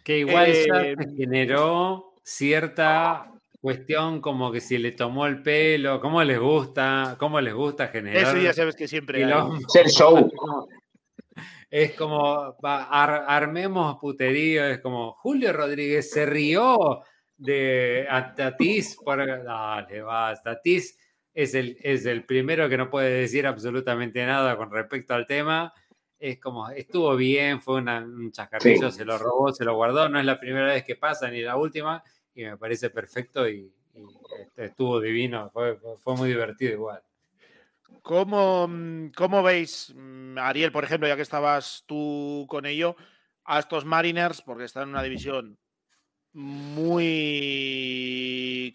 Que igual eh, generó cierta cuestión como que si le tomó el pelo, cómo les gusta, cómo les gusta generar. Eso ya sabes que siempre. Es el show. es como, armemos puterío, es como, Julio Rodríguez se rió de Tatis, por, dale, va, Tatis es el, es el primero que no puede decir absolutamente nada con respecto al tema. Es como, estuvo bien, fue un chascarrillo, se lo robó, se lo guardó, no es la primera vez que pasa ni la última, y me parece perfecto y, este, estuvo divino, fue, fue muy divertido igual. ¿Cómo, mm, ¿Cómo, veis, mm, Ariel, por ejemplo, ya que estabas tú con ello, a estos Mariners, porque están en una división muy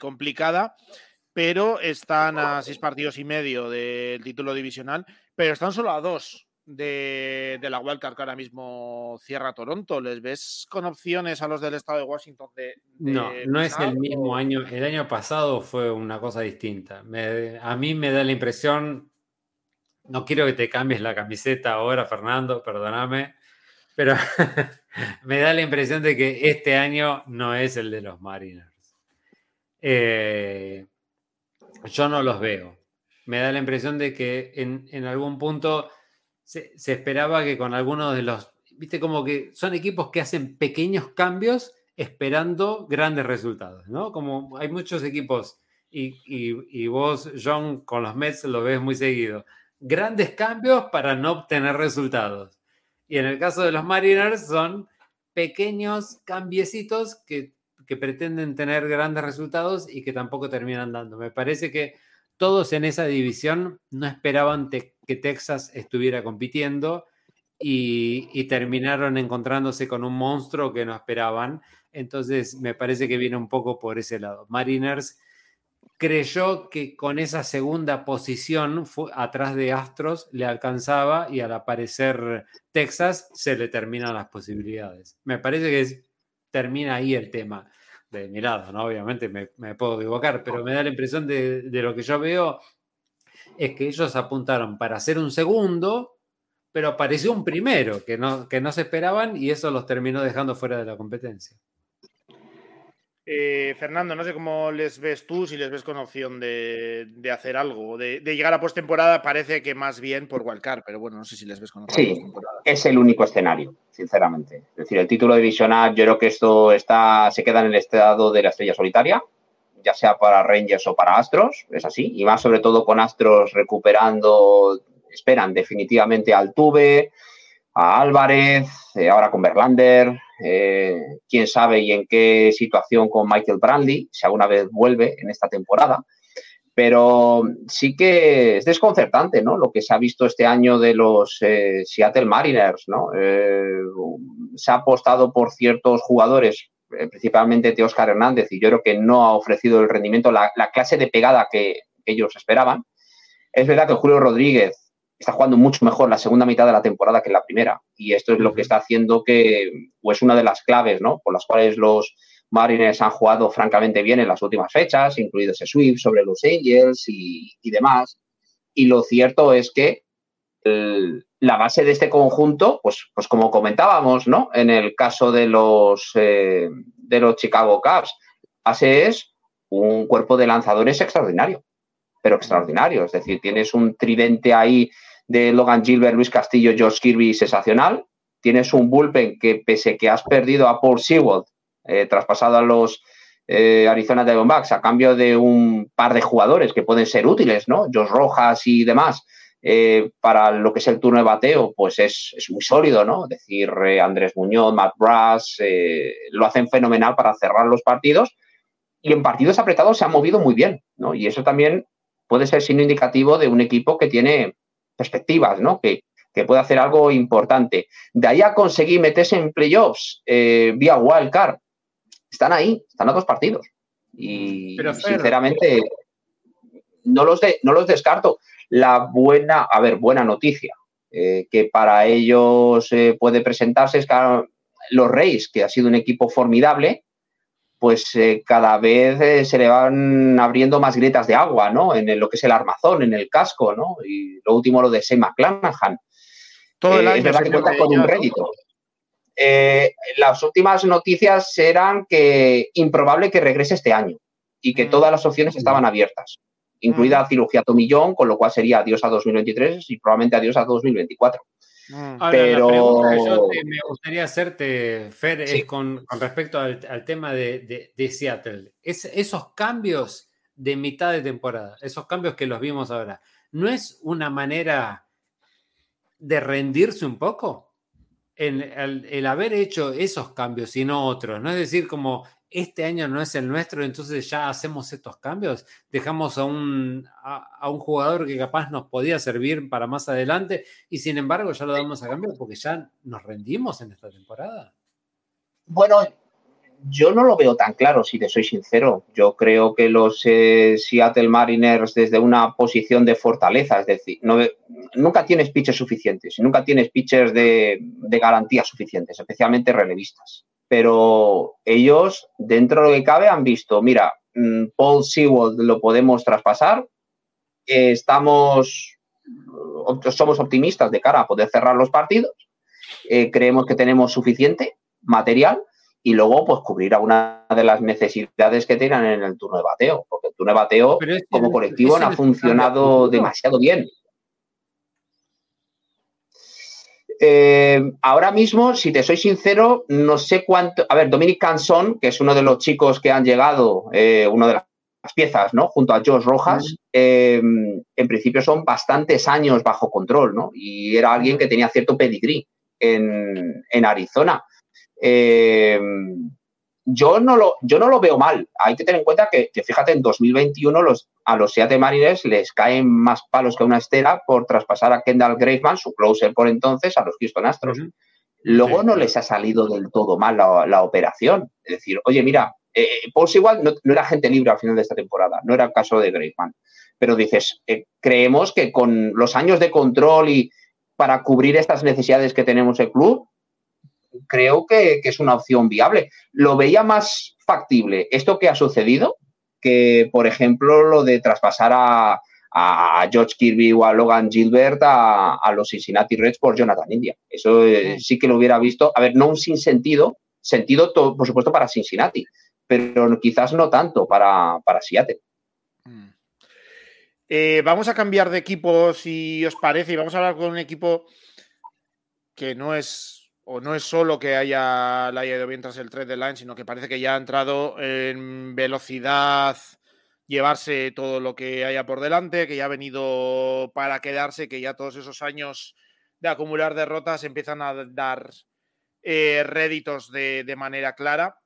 complicada, pero están a seis partidos y medio del título divisional, pero están solo a dos de, de la wildcard que ahora mismo cierra Toronto. ¿Les ves con opciones a los del estado de Washington de... no, no es el mismo año. El año pasado fue una cosa distinta. a mí me da la impresión, no quiero que te cambies la camiseta ahora, Fernando, perdóname, pero (laughs) me da la impresión de que este año no es el de los Mariners. Eh, yo no los veo. Me da la impresión de que en, en algún punto se, esperaba que con algunos de los, viste, como que son equipos que hacen pequeños cambios esperando grandes resultados, ¿no? Como hay muchos equipos y, y, vos, John, con los Mets lo ves muy seguido, grandes cambios para no obtener resultados. Y en el caso de los Mariners son pequeños cambiecitos que, que pretenden tener grandes resultados y que tampoco terminan dando. Me parece que todos en esa división no esperaban que Texas estuviera compitiendo y, terminaron encontrándose con un monstruo que no esperaban. Entonces me parece que viene un poco por ese lado. Mariners creyó que con esa segunda posición atrás de Astros le alcanzaba y al aparecer Texas se le terminan las posibilidades. Me parece que termina ahí el tema de mi lado, ¿no? Obviamente me, puedo equivocar, pero me da la impresión de, lo que yo veo es que ellos apuntaron para hacer un segundo, pero apareció un primero que no, que no se esperaban y eso los terminó dejando fuera de la competencia. Eh, Fernando, no sé cómo les ves tú, si les ves con opción de, hacer algo, de, llegar a postemporada, parece que más bien por Wildcard, pero bueno, no sé si les ves con opción. Sí, es el único escenario, sinceramente. Es decir, el título divisional, yo creo que esto está, se queda en el estado de la estrella solitaria, ya sea para Rangers o para Astros, es así, y más sobre todo con Astros recuperando, esperan definitivamente al Tuve, a Álvarez, eh, ahora con Verlander, eh, quién sabe y en qué situación con Michael Brandy, si alguna vez vuelve en esta temporada. Pero sí que es desconcertante, ¿no? Lo que se ha visto este año de los eh, Seattle Mariners, ¿no? Eh, se ha apostado por ciertos jugadores, principalmente de Oscar Hernández, y yo creo que no ha ofrecido el rendimiento, la clase de pegada que ellos esperaban. Es verdad que Julio Rodríguez está jugando mucho mejor la segunda mitad de la temporada que la primera. Y esto es lo que está haciendo que, o es una de las claves, ¿no? Por las cuales los Mariners han jugado francamente bien en las últimas fechas, incluido ese sweep sobre los Angels y, demás. Y lo cierto es que la base de este conjunto, pues, pues como comentábamos, ¿no? En el caso de los, eh, de los Chicago Cubs, base es un cuerpo de lanzadores extraordinario pero extraordinario. Es decir, tienes un tridente ahí de Logan Gilbert, Luis Castillo, George Kirby sensacional. Tienes un bullpen que, pese que has perdido a Paul Sewell, eh, traspasado a los eh, Arizona Diamondbacks a cambio de un par de jugadores que pueden ser útiles, ¿no? Josh Rojas y demás, eh, para lo que es el turno de bateo, pues es, muy sólido, ¿no? Es decir, Andrés Muñoz, Matt Brass, lo hacen fenomenal para cerrar los partidos y en partidos apretados se han movido muy bien, ¿no? Y eso también puede ser signo indicativo de un equipo que tiene perspectivas, ¿no? Que, puede hacer algo importante. De ahí a conseguir meterse en playoffs eh, vía wildcard, están ahí, están a dos partidos. Y sinceramente, no los, no los descarto. La buena, a ver, buena noticia, eh, que para ellos eh, puede presentarse es que los Reyes, que ha sido un equipo formidable, pues eh, cada vez eh, se le van abriendo más grietas de agua, ¿no? En lo que es el armazón, en el casco, ¿no? Y lo último, lo de Shane McClanahan. Todo el eh, año es verdad que cuenta con un rédito. las últimas noticias eran que improbable que regrese este año y que mm. todas las opciones estaban abiertas, incluida mm. cirugía tomillón, con lo cual sería adiós a 2023 y probablemente adiós a 2024. Mm. pero... la pregunta que yo me gustaría hacerte, Fer, es con, respecto al, tema de, Seattle. Es, esos cambios de mitad de temporada, esos cambios que los vimos ahora, ¿no es una manera de rendirse un poco? En el, haber hecho esos cambios y no otros, ¿no? Es decir, como este año no es el nuestro, entonces ya hacemos estos cambios, dejamos a un, a, un jugador que capaz nos podía servir para más adelante y sin embargo ya lo damos a cambio porque ya nos rendimos en esta temporada. Bueno, yo no lo veo tan claro, si te soy sincero. Yo creo que los eh, Seattle Mariners desde una posición de fortaleza, es decir, nunca tienes pitchers suficientes, nunca tienes pitchers de, de garantía suficientes, especialmente relevistas pero ellos, dentro de lo que cabe, han visto, mira, mm, Paul Sewell lo podemos traspasar, estamos, somos optimistas de cara a poder cerrar los partidos, eh, creemos que tenemos suficiente material y luego pues cubrir a una de las necesidades que tienen en el turno de bateo, porque el turno de bateo como colectivo no ha funcionado demasiado bien. Eh, ahora mismo, si te soy sincero, no sé cuánto. A ver, Dominic Canson, que es uno de los chicos que han llegado, eh, uno de las piezas, ¿no? Junto a Josh Rojas, eh, en principio son bastantes años bajo control, ¿no? Y era alguien que tenía cierto pedigrí en, en Arizona yo no, lo, yo no lo veo mal. Hay que tener en cuenta que, fíjate, en 2021 los, a los Seattle Mariners les caen más palos que una estera por traspasar a Kendall Graveman, su closer por entonces, a los Houston Astros. Luego no les ha salido del todo mal la, operación. Es decir, oye, mira, eh, igual no, era gente libre al final de esta temporada, no era el caso de Graveman. Pero dices, eh, creemos que con los años de control y para cubrir estas necesidades que tenemos el club, creo que, es una opción viable. Lo veía más factible esto que ha sucedido que, por ejemplo, lo de traspasar a, George Kirby o a Logan Gilbert a, los Cincinnati Reds por Jonathan India. Eso eh, sí que lo hubiera visto. A ver, no un sinsentido, sentido, por supuesto, para Cincinnati, pero quizás no tanto para, para Seattle. Mm. Eh, vamos a cambiar de equipo, si os parece, y vamos a hablar con un equipo que no es o no es solo que haya, la haya ido bien tras el trade de line, sino que parece que ya ha entrado en velocidad, llevarse todo lo que haya por delante, que ya ha venido para quedarse, que ya todos esos años de acumular derrotas empiezan a dar eh, réditos de, manera clara,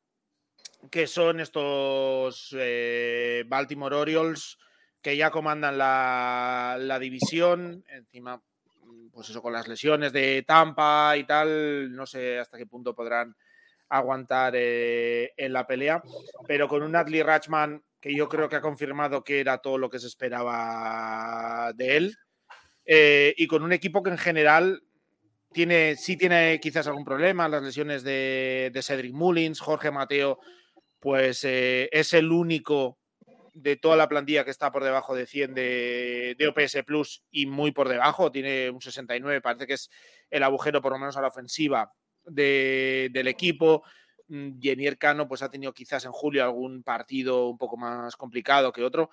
que son estos eh, Baltimore Orioles que ya comandan la división, encima pues eso, con las lesiones de Tampa y tal, no sé hasta qué punto podrán aguantar eh, en la pelea, pero con un Adley Ratchman que yo creo que ha confirmado que era todo lo que se esperaba de él, eh, y con un equipo que en general tiene, sí tiene quizás algún problema, las lesiones de, Cedric Mullins, Jorge Mateo, pues eh, es el único de toda la plantilla que está por debajo de 100 de, OPS Plus y muy por debajo, tiene un 69, parece que es el agujero por lo menos a la ofensiva del equipo. Jenier mm, Cano pues ha tenido quizás en julio algún partido un poco más complicado que otro.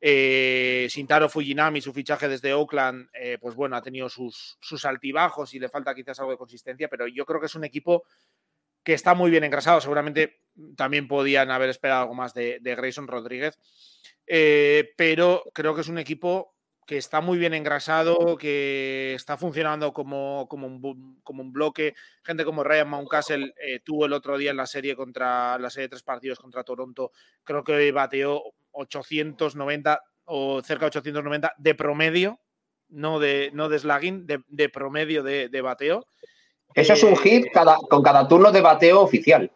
Eh, Sintaro Fujinami, su fichaje desde Oakland, eh, pues bueno, ha tenido sus, sus altibajos y le falta quizás algo de consistencia, pero yo creo que es un equipo que está muy bien engrasado. Seguramente también podían haber esperado algo más de, Grayson Rodríguez. Eh, pero creo que es un equipo que está muy bien engrasado, que está funcionando como, como, un, bloque. Gente como Ryan Mountcastle eh, tuvo el otro día en la serie contra la serie de tres partidos contra Toronto. Creo que bateó 890 o cerca de 890 de promedio, no de, no de slagging, de, promedio de, bateo. Eso es un eh, hit con cada turno de bateo oficial.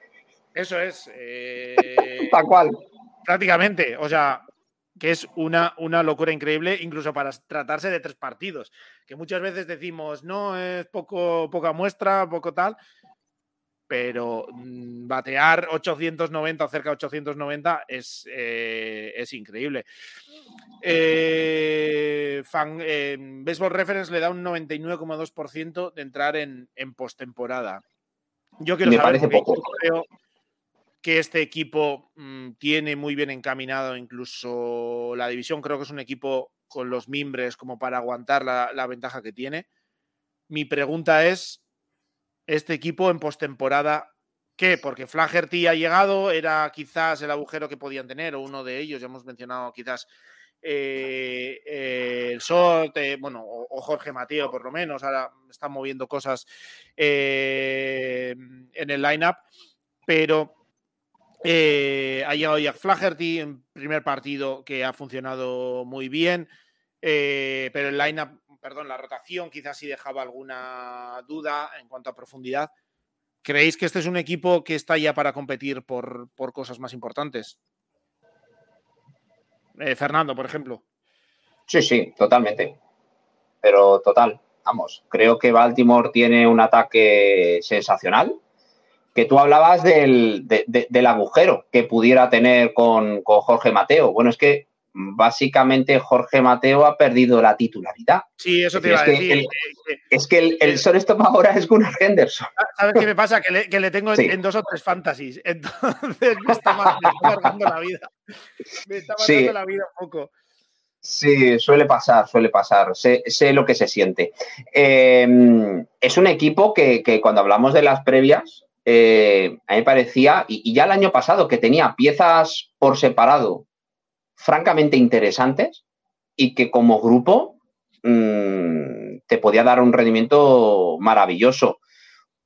Eso es. Eh, Tal cual. Prácticamente. O sea, que es una, una locura increíble, incluso para tratarse de tres partidos. Que muchas veces decimos, no, es poco, poca muestra, poco tal pero mm, batear 890 o cerca de 890 es, eh, es increíble. Eh, eh, Baseball Reference le da un 99,2% de entrar en, en postemporada. Yo quiero Me parece poco. creo que este equipo mm, tiene muy bien encaminado incluso la división. Creo que es un equipo con los mimbres como para aguantar la, la ventaja que tiene. Mi pregunta es este equipo en postemporada. ¿Qué? Porque Flaherty ha llegado, era quizás el agujero que podían tener, o uno de ellos, ya hemos mencionado quizás eh, eh, el Short, eh, bueno, o, Jorge Mateo por lo menos, ahora están moviendo cosas en el lineup, pero ha llegado Jack Flaherty en primer partido que ha funcionado muy bien, pero el lineup perdón, la rotación quizás sí dejaba alguna duda en cuanto a profundidad. ¿Creéis que este es un equipo que está ya para competir por, cosas más importantes? Eh, Fernando, por ejemplo. Sí, sí, totalmente. Pero total, vamos, creo que Baltimore tiene un ataque sensacional. Que tú hablabas del, agujero que pudiera tener con, con Jorge Mateo. Bueno, es que básicamente Jorge Mateo ha perdido la titularidad. Sí, eso te iba a decir. es que el, el shortstop ahora es Gunnar Henderson. ¿Sabes qué me (laughs) pasa? Que le, tengo en, dos o tres fantasies. (laughs) Entonces me está, marcando la vida. Me está marcando la vida un poco. Sí, suele pasar, suele pasar. Sé, lo que se siente. Em, es un equipo que, cuando hablamos de las previas, eh, a mí me parecía, y ya el año pasado, que tenía piezas por separado francamente interesantes y que como grupo mm, te podía dar un rendimiento maravilloso.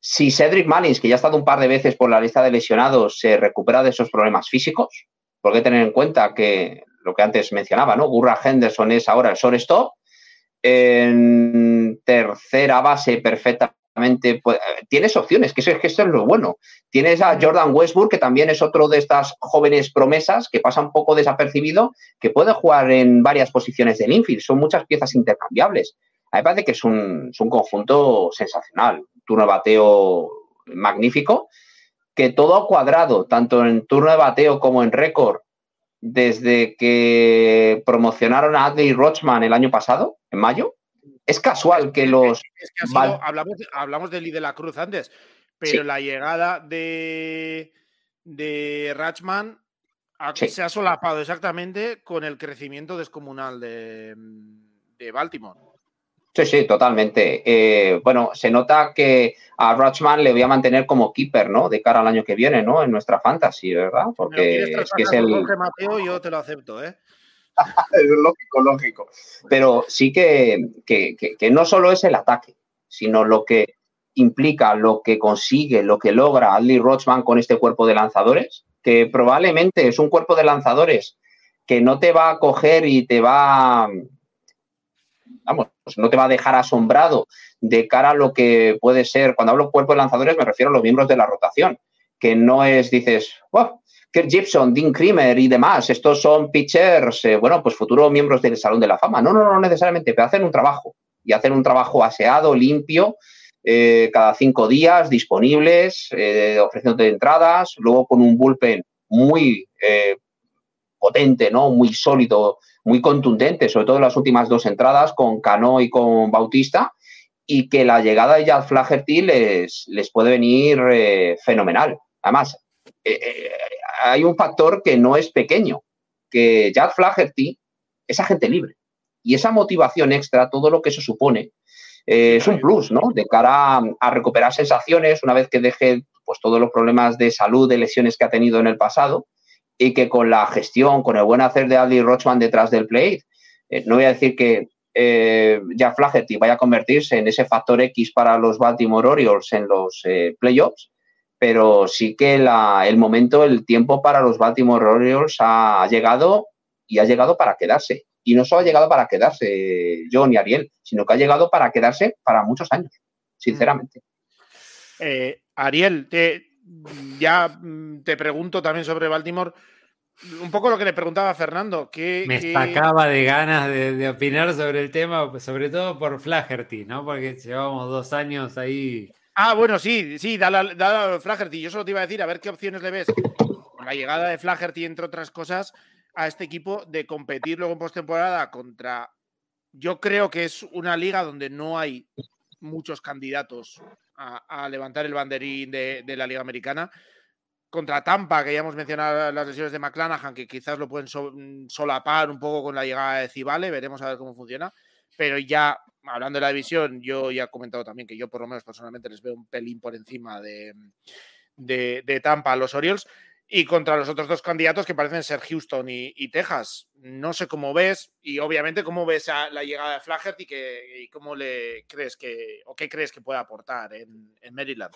Si Cedric Mullins, que ya ha estado un par de veces por la lista de lesionados, se recupera de esos problemas físicos, porque tener en cuenta que lo que antes mencionaba, ¿no? Gurra Henderson es ahora el shortstop, en tercera base perfecta pues, tienes opciones, que eso, que esto es lo bueno. Tienes a Jordan Westbrook, que también es otro de estas jóvenes promesas que pasa un poco desapercibido, que puede jugar en varias posiciones del infield. Son muchas piezas intercambiables. A mí me parece que es un, conjunto sensacional. Turno de bateo magnífico, que todo ha cuadrado, tanto en turno de bateo como en récord, desde que promocionaron a Adley Rochman el año pasado, en mayo, es casual que los. hablamos, hablamos de Lee de la Cruz antes, pero la llegada de, de Ratchman se ha solapado exactamente con el crecimiento descomunal de, Baltimore. Sí, sí, totalmente. Eh, bueno, se nota que a Ratchman le voy a mantener como keeper, ¿no? De cara al año que viene, ¿no? En nuestra fantasy, ¿verdad? Porque es que es el. Mateo, yo te lo acepto, ¿eh? (laughs) es lógico, lógico. Pero sí que, no solo es el ataque, sino lo que implica, lo que consigue, lo que logra Adley Rochman con este cuerpo de lanzadores, que probablemente es un cuerpo de lanzadores que no te va a coger y te va, vamos, no te va a dejar asombrado de cara a lo que puede ser, cuando hablo cuerpo de lanzadores me refiero a los miembros de la rotación, que no es, dices, wow, Kirk Gibson, Dean Kramer y demás, estos son pitchers, eh, bueno, pues futuros miembros del Salón de la Fama. No, no, no necesariamente, pero hacen un trabajo y hacen un trabajo aseado, limpio, eh, cada cinco días, disponibles, eh, ofreciendo entradas, luego con un bullpen muy potente, ¿no? Muy sólido, muy contundente, sobre todo en las últimas dos entradas con Cano y con Bautista, y que la llegada de Jad Flaherty les, les puede venir fenomenal. Además, hay un factor que no es pequeño, que Jack Flaherty es agente libre. Y esa motivación extra, todo lo que eso supone, eh, es un plus, ¿no? De cara a, recuperar sensaciones una vez que deje pues, todos los problemas de salud, de lesiones que ha tenido en el pasado, y que con la gestión, con el buen hacer de Adley Rochman detrás del plate, eh, no voy a decir que eh, Jack Flaherty vaya a convertirse en ese factor X para los Baltimore Orioles en los playoffs, pero sí que el momento, el tiempo para los Baltimore Orioles ha llegado y ha llegado para quedarse. Y no solo ha llegado para quedarse John y Ariel, sino que ha llegado para quedarse para muchos años, sinceramente. Eh, Ariel, te, ya mm, te pregunto también sobre Baltimore. Un poco lo que le preguntaba a Fernando. Que, Me sacaba de ganas de, opinar sobre el tema, sobre todo por Flaherty, ¿no? Porque llevamos dos años ahí. Ah, bueno, sí, sí, dale, a Flaherty. Yo solo te iba a decir, a ver qué opciones le ves con la llegada de Flaherty, entre otras cosas, a este equipo de competir luego en postemporada contra. Yo creo que es una liga donde no hay muchos candidatos a, levantar el banderín de, la Liga Americana. Contra Tampa, que ya hemos mencionado las lesiones de McClanahan, que quizás lo pueden mm, solapar un poco con la llegada de Cibale, veremos a ver cómo funciona. Pero ya, hablando de la división, yo ya he comentado también que yo por lo menos personalmente les veo un pelín por encima de, de, de Tampa a los Orioles y contra los otros dos candidatos que parecen ser Houston y, Texas. No sé cómo ves y obviamente cómo ves la llegada de Flaherty y, que, cómo le crees que o qué crees que puede aportar en, Maryland.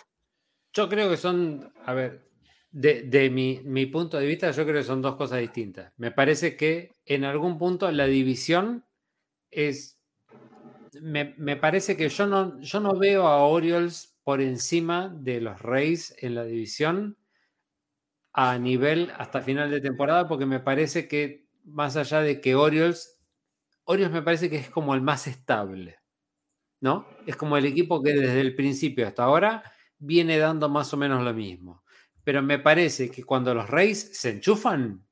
Yo creo que son, a ver, de, mi, punto de vista, yo creo que son dos cosas distintas. Me parece que en algún punto la división es. Me, me parece que yo no, yo no veo a Orioles por encima de los Rays en la división a nivel hasta final de temporada, porque me parece que más allá de que Orioles, Orioles me parece que es como el más estable, ¿no? Es como el equipo que desde el principio hasta ahora viene dando más o menos lo mismo. Pero me parece que cuando los Reyes se enchufan,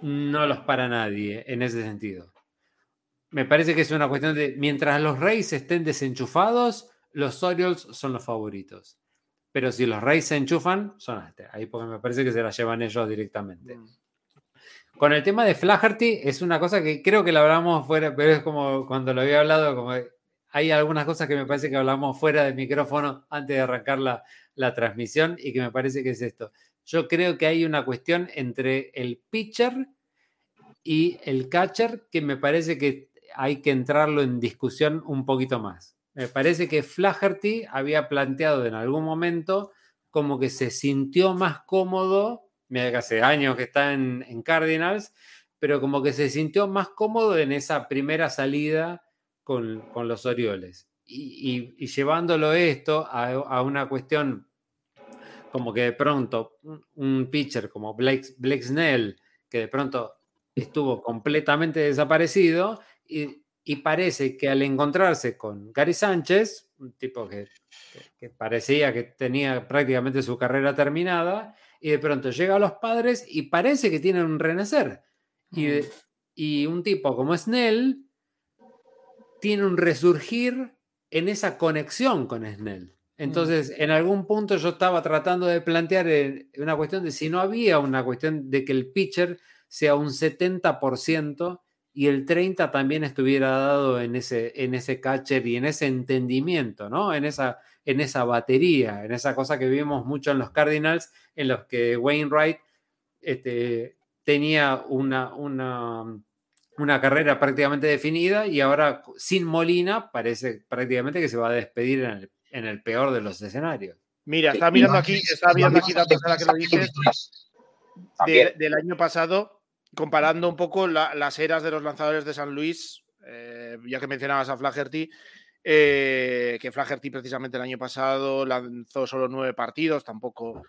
no los para nadie en ese sentido. Me parece que es una cuestión de, mientras los Reyes estén desenchufados, los Orioles son los favoritos. Pero si los Rays se enchufan, son este. Ahí porque me parece que se la llevan ellos directamente. Mm. Con el tema de Flaherty, es una cosa que creo que lo hablamos fuera, pero es como cuando lo había hablado, como hay algunas cosas que me parece que hablamos fuera del micrófono antes de arrancar la, la transmisión y que me parece que es esto. Yo creo que hay una cuestión entre el pitcher y el catcher que me parece que hay que entrarlo en discusión un poquito más. Me parece que Flaherty había planteado en algún momento como que se sintió más cómodo, mira que hace años que está en, Cardinals, pero como que se sintió más cómodo en esa primera salida con, los Orioles. Y, llevándolo esto a, una cuestión como que de pronto un pitcher como Blake, Blake Snell, que de pronto estuvo completamente desaparecido, y y parece que al encontrarse con Gary Sánchez, un tipo que, parecía que tenía prácticamente su carrera terminada, y de pronto llega a los padres y parece que tiene un renacer. Y, y un tipo como Snell tiene un resurgir en esa conexión con Snell. Entonces, en algún punto yo estaba tratando de plantear eh, una cuestión de si no había una cuestión de que el pitcher sea un 70% y el 30 también estuviera dado en ese, en ese catcher y en ese entendimiento, ¿no? En esa, en esa batería, en esa cosa que vimos mucho en los Cardinals, en los que Wainwright este, tenía una, una, una carrera prácticamente definida y ahora sin Molina parece prácticamente que se va a despedir en el, peor de los escenarios. Mira, está mirando aquí, está mirando aquí datos que lo dices. del año pasado, comparando un poco las eras de los lanzadores de San Luis, eh, ya que mencionabas a Flaherty, eh, que Flaherty precisamente el año pasado lanzó solo nueve partidos, tampoco.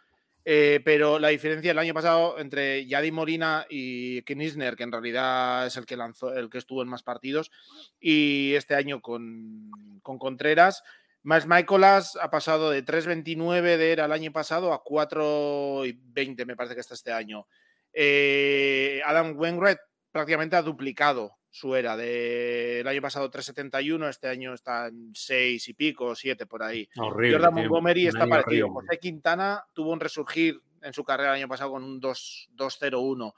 Eh, pero la diferencia el año pasado entre Yadi Molina y Knisner, que en realidad es el que lanzó, el que estuvo en más partidos, y este año con, con Contreras, más Michaelas ha pasado de 3.29 de era el año pasado a 4.20, me parece que está este año. Eh, Adam Wainwright prácticamente ha duplicado su era. del año pasado 3.71, este año está en 6 y pico, 7 por ahí. Jordan Montgomery está parecido. José Quintana tuvo un resurgir en su carrera el año pasado con un 2.01.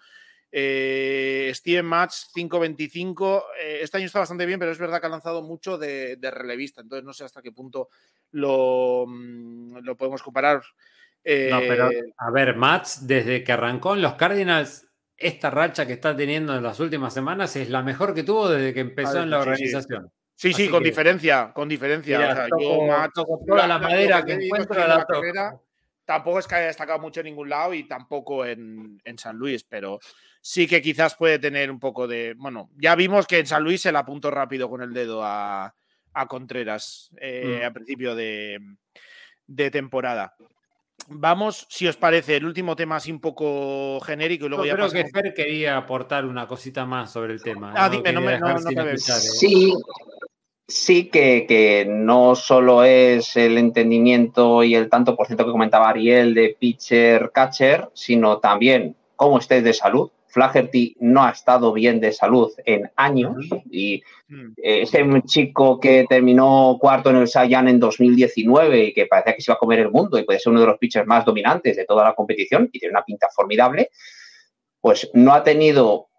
Eh, Steven Match 5.25. Eh, este año está bastante bien, pero es verdad que ha lanzado mucho de, relevista. Entonces no sé hasta qué punto lo, mm, lo podemos comparar no, pero eh, a ver, Mats, desde que arrancó en los Cardinals, esta racha que está teniendo en las últimas semanas es la mejor que tuvo desde que empezó en la organización. Sí, sí, con diferencia, con diferencia. toda la, madera que encuentro la, Tampoco es que haya destacado mucho en ningún lado y tampoco en, San Luis, pero sí que quizás puede tener un poco de. Bueno, ya vimos que en San Luis se la apuntó rápido con el dedo a, Contreras eh, mm. a principio de, temporada. Vamos, si os parece, el último tema así un poco genérico y luego Yo ya creo que Fer quería aportar una cosita más sobre el tema. Ah, dime, no me, no, ¿eh? Sí, sí que, que, no solo es el entendimiento y el tanto por ciento que comentaba Ariel de pitcher catcher, sino también cómo estés de salud. Flaherty no ha estado bien de salud en años y mm. ese chico que terminó cuarto en el Saiyan en 2019 y que parecía que se iba a comer el mundo y puede ser uno de los pitchers más dominantes de toda la competición y tiene una pinta formidable, pues no ha tenido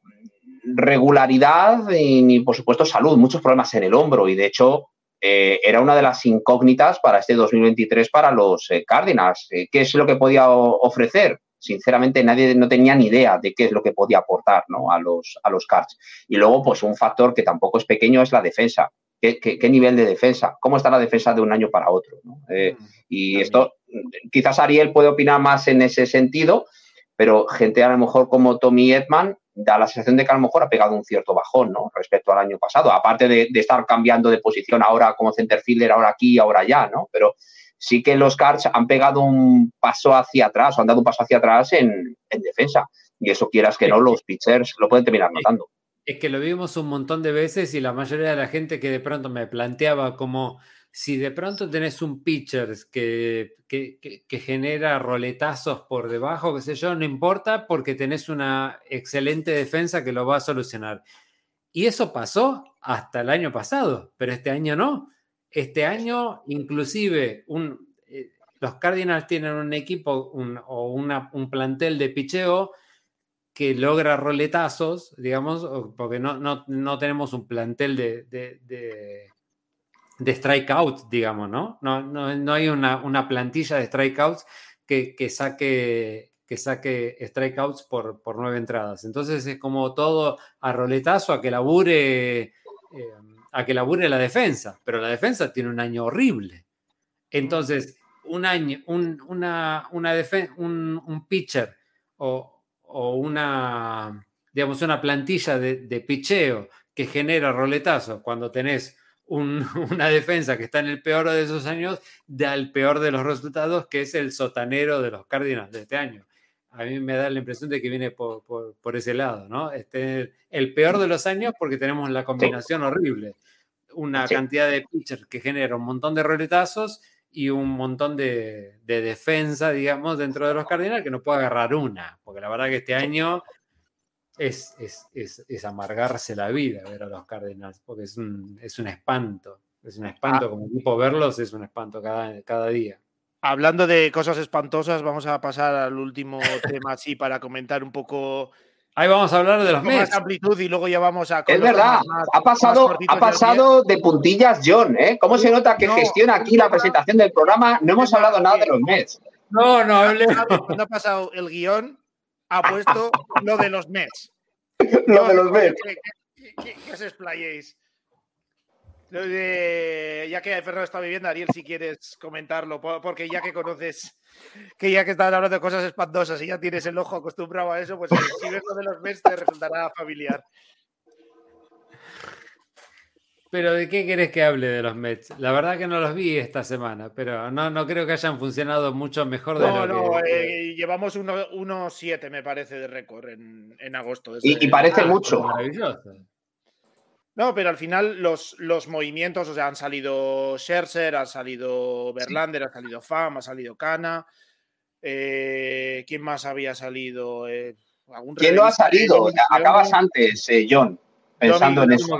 regularidad y ni, por supuesto, salud, muchos problemas en el hombro y, de hecho, eh, era una de las incógnitas para este 2023 para los eh, Cardinals. Eh, ¿Qué es lo que podía ofrecer? Sinceramente, nadie no tenía ni idea de qué es lo que podía aportar ¿no? a, los, a los Cards. Y luego, pues un factor que tampoco es pequeño es la defensa. ¿Qué, qué, nivel de defensa? ¿Cómo está la defensa de un año para otro? Mm, y esto, quizás Ariel puede opinar más en ese sentido, pero gente a lo mejor como Tommy Edman da la sensación de que a lo mejor ha pegado un cierto bajón, ¿no? Respecto al año pasado, aparte de, estar cambiando de posición ahora como centerfielder, ahora aquí, ahora allá, ¿no? Pero sí que los Cards han pegado un paso hacia atrás, o han dado un paso hacia atrás en, defensa. Y eso quieras que no, los pitchers lo pueden terminar notando. Es que lo vimos un montón de veces y la mayoría de la gente que de pronto me planteaba como si de pronto tenés un pitcher que, que, genera roletazos por debajo, qué sé yo, no importa porque tenés una excelente defensa que lo va a solucionar. Y eso pasó hasta el año pasado, pero este año no. Este año, inclusive, eh, los Cardinals tienen un equipo o un plantel de picheo que logra roletazos, digamos, porque no, no, tenemos un plantel de de strikeouts, digamos, ¿no? No, no, hay una, plantilla de strikeouts que, que, saque, que saque strikeouts por, por nueve entradas. Entonces es como todo a roletazo a que labure, eh, a que labure la defensa, pero la defensa tiene un año horrible. Entonces, un año, un, una, una un, un, pitcher o, o, una, digamos, una plantilla de, de picheo que genera roletazos cuando tenés (laughs) una defensa que está en el peor de esos años da el peor de los resultados, que es el sotanero de los Cardinals de este año. A mí me da la impresión de que viene por, ese lado, ¿no? Este, el peor de los años porque tenemos la combinación horrible. Una cantidad de pitchers que genera un montón de roletazos y un montón de, de, defensa, digamos, dentro de los Cardinals que no puede agarrar una. Porque la verdad que este año es, es, amargarse la vida ver a los Cardinals, porque es un, es un espanto. Es un espanto, ah. como equipo verlos es un espanto cada, cada día. Hablando de cosas espantosas, vamos a pasar al último (laughs) tema así para comentar un poco. Ahí vamos a hablar de los Mets. amplitud y luego ya vamos a. Es verdad, ha pasado, ha pasado de puntillas John, ¿eh? ¿Cómo se nota que gestiona aquí la presentación del programa? No hemos hablado nada de los Mets. No, no, no ha pasado el guion ha puesto lo de los Mets. (laughs) lo de los Mets. Que, os explayéis. Ya que Fernando está viviendo, Ariel, si quieres comentarlo, porque ya que conoces, que ya que estás hablando de cosas espantosas y ya tienes el ojo acostumbrado a eso, pues si ves lo de los Mets te resultará familiar. Pero ¿de qué querés que hable de los Mets? La verdad que no los vi esta semana, pero no, no creo que hayan funcionado mucho mejor de no, lo no, eh, llevamos 1-7 me parece de récord en, en agosto. Y, parece mucho. Maravilloso. No, pero al final los, los movimientos, o sea, han salido Scherzer, ha salido Verlander, ha salido Fam, ha salido Cana. Eh, ¿Quién más había salido? Eh, ¿Quién no ha salido? Acabas antes, John pensando en eso.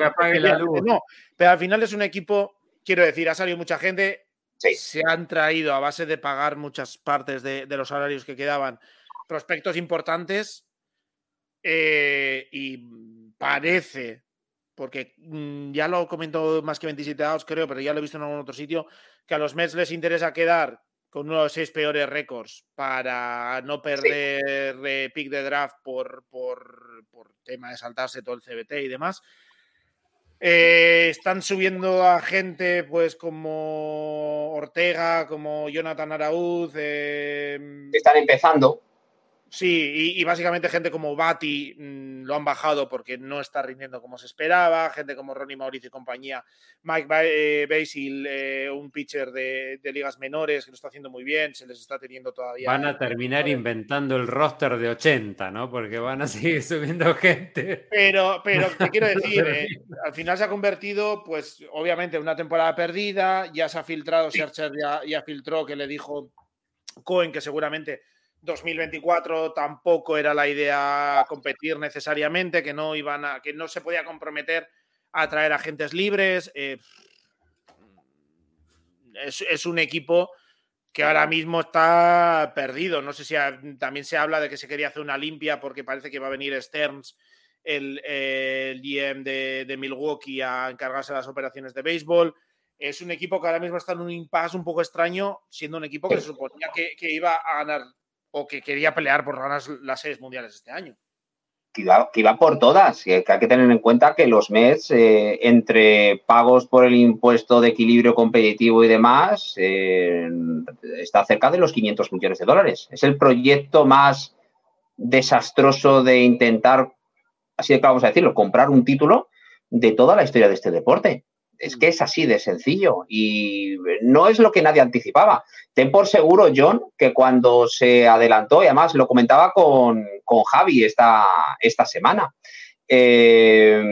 No, pero al final es un equipo, quiero decir, ha salido mucha gente, se han traído a base de pagar muchas partes de, los salarios que quedaban prospectos importantes eh, y parece, porque mm, ya lo comentó más que 27 dados, creo, pero ya lo he visto en algún otro sitio, que a los Mets les interesa quedar con uno de los seis peores récords para no perder pick de draft por, por, tema de saltarse todo el CBT y demás. Eh, están subiendo a gente pues como Ortega, como Jonathan Araúz. Em, están empezando. Sí, y, básicamente gente como Bati mm, lo han bajado porque no está rindiendo como se esperaba, gente como Ronnie Mauricio y compañía, Mike eh, Basil, eh, un pitcher de, ligas menores que lo está haciendo muy bien, se les está teniendo todavía. Van a terminar inventando el roster de 80, ¿no? Porque van a (laughs) seguir subiendo gente. Pero, pero te quiero (laughs) decir, eh, al final se ha convertido, pues obviamente, en una temporada perdida, ya se ha filtrado, Searcher ya, ya filtró que le dijo Cohen que seguramente 2024 tampoco era la idea competir necesariamente, que no iban a, que no se podía comprometer a traer agentes libres. Eh, es, un equipo que ahora mismo está perdido. No sé si también se habla de que se quería hacer una limpia porque parece que va a venir Stearns, el, GM de, Milwaukee, a encargarse de las operaciones de béisbol. Es un equipo que ahora mismo está en un impasse un poco extraño, siendo un equipo que se suponía que iba a ganar o que quería pelear por ganar las series mundiales este año. Que iba, por todas, que hay que tener en cuenta que los Mets, eh, entre pagos por el impuesto de equilibrio competitivo y demás, eh, está cerca de los 500 millones de dólares. Es el proyecto más desastroso de intentar, así de vamos a decirlo, comprar un título de toda la historia de este deporte. Es que es así de sencillo y no es lo que nadie anticipaba. Ten por seguro, John, que cuando se adelantó, y además lo comentaba con, Javi esta, esta semana, eh,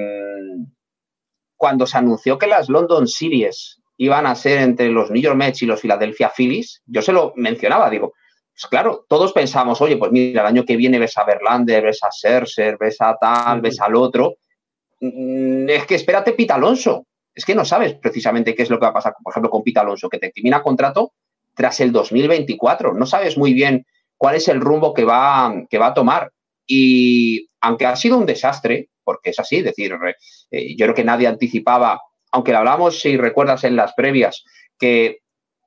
cuando se anunció que las London Series iban a ser entre los New York Mets y los Philadelphia Phillies, yo se lo mencionaba, digo, pues claro, todos pensamos, oye, pues mira, el año que viene ves a Verlander, ves a Scherzer, ves a tal, ves al otro. Mm, es que espérate, Pita Alonso, es que no sabes precisamente qué es lo que va a pasar, por ejemplo, con Pita Alonso, que te termina contrato tras el 2024. No sabes muy bien cuál es el rumbo que va, que va a tomar. Y aunque ha sido un desastre, porque es así, es decir, eh, yo creo que nadie anticipaba, aunque lo hablamos, si recuerdas en las previas, que